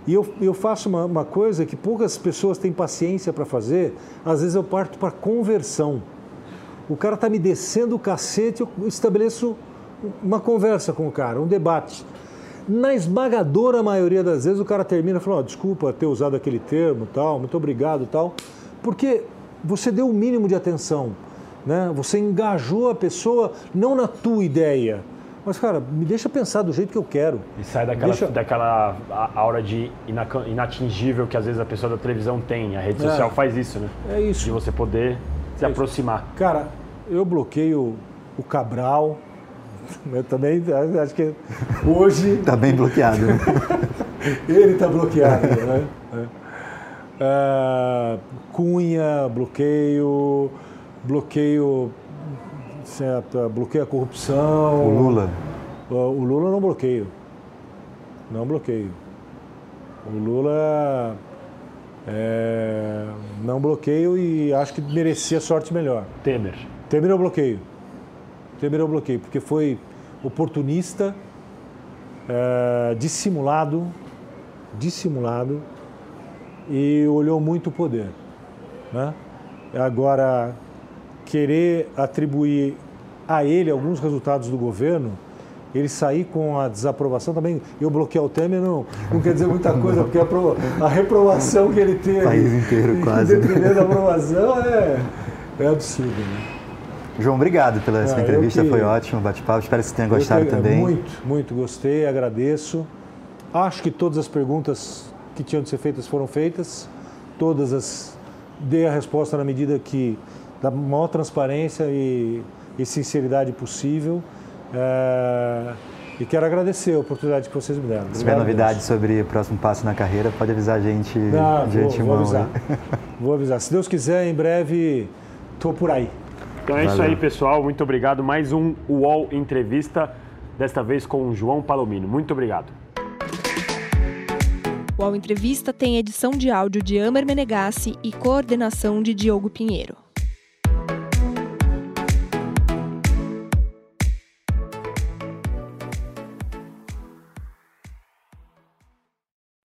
E eu, eu faço uma, uma coisa que poucas pessoas têm paciência para fazer, às vezes eu parto para conversão. O cara está me descendo o cacete, eu estabeleço uma conversa com o cara, um debate. Na esmagadora maioria das vezes o cara termina falando, oh, desculpa ter usado aquele termo, tal, muito obrigado, tal, porque você deu o mínimo de atenção, né? Você engajou a pessoa não na tua ideia, mas, cara, me deixa pensar do jeito que eu quero. E sai daquela, deixa... daquela aura de inatingível que às vezes a pessoa da televisão tem. A rede é. social faz isso, né? É isso. De você poder se é aproximar. Cara, eu bloqueio o Cabral. Eu também acho que hoje. Está bem bloqueado. Né? Ele está bloqueado, né? Uh, Cunha, bloqueio, bloqueio certo, bloqueia a corrupção. O Lula? O Lula não bloqueio. Não bloqueio. O Lula é, não bloqueio e acho que merecia sorte melhor. Temer. Temer eu bloqueio. Temer eu bloqueio, porque foi oportunista, é, dissimulado, dissimulado e olhou muito o poder. Né? Agora, querer atribuir a ele alguns resultados do governo, ele sair com a desaprovação também. Eu bloquear o Temer não, não quer dizer muita coisa, porque a, a reprovação que ele teve. O país inteiro, quase. Dependendo da aprovação, é, é absurdo, né? João, obrigado pela ah, entrevista, que, foi ótimo, bate-papo. Espero que você tenha gostado que, também. Muito, muito, gostei, agradeço. Acho que todas as perguntas que tinham de ser feitas foram feitas, todas as. Dei a resposta na medida que da maior transparência e, e sinceridade possível. É, e quero agradecer a oportunidade que vocês me deram. Se tiver novidades sobre o próximo passo na carreira, pode avisar a gente Não, de vou, antemão. Vou avisar. Né? vou avisar. Se Deus quiser, em breve estou por aí. Então é Valeu. isso aí, pessoal. Muito obrigado. Mais um UOL Entrevista, desta vez com o João Palomino. Muito obrigado. O Ao Entrevista tem edição de áudio de Amer Menegassi e coordenação de Diogo Pinheiro.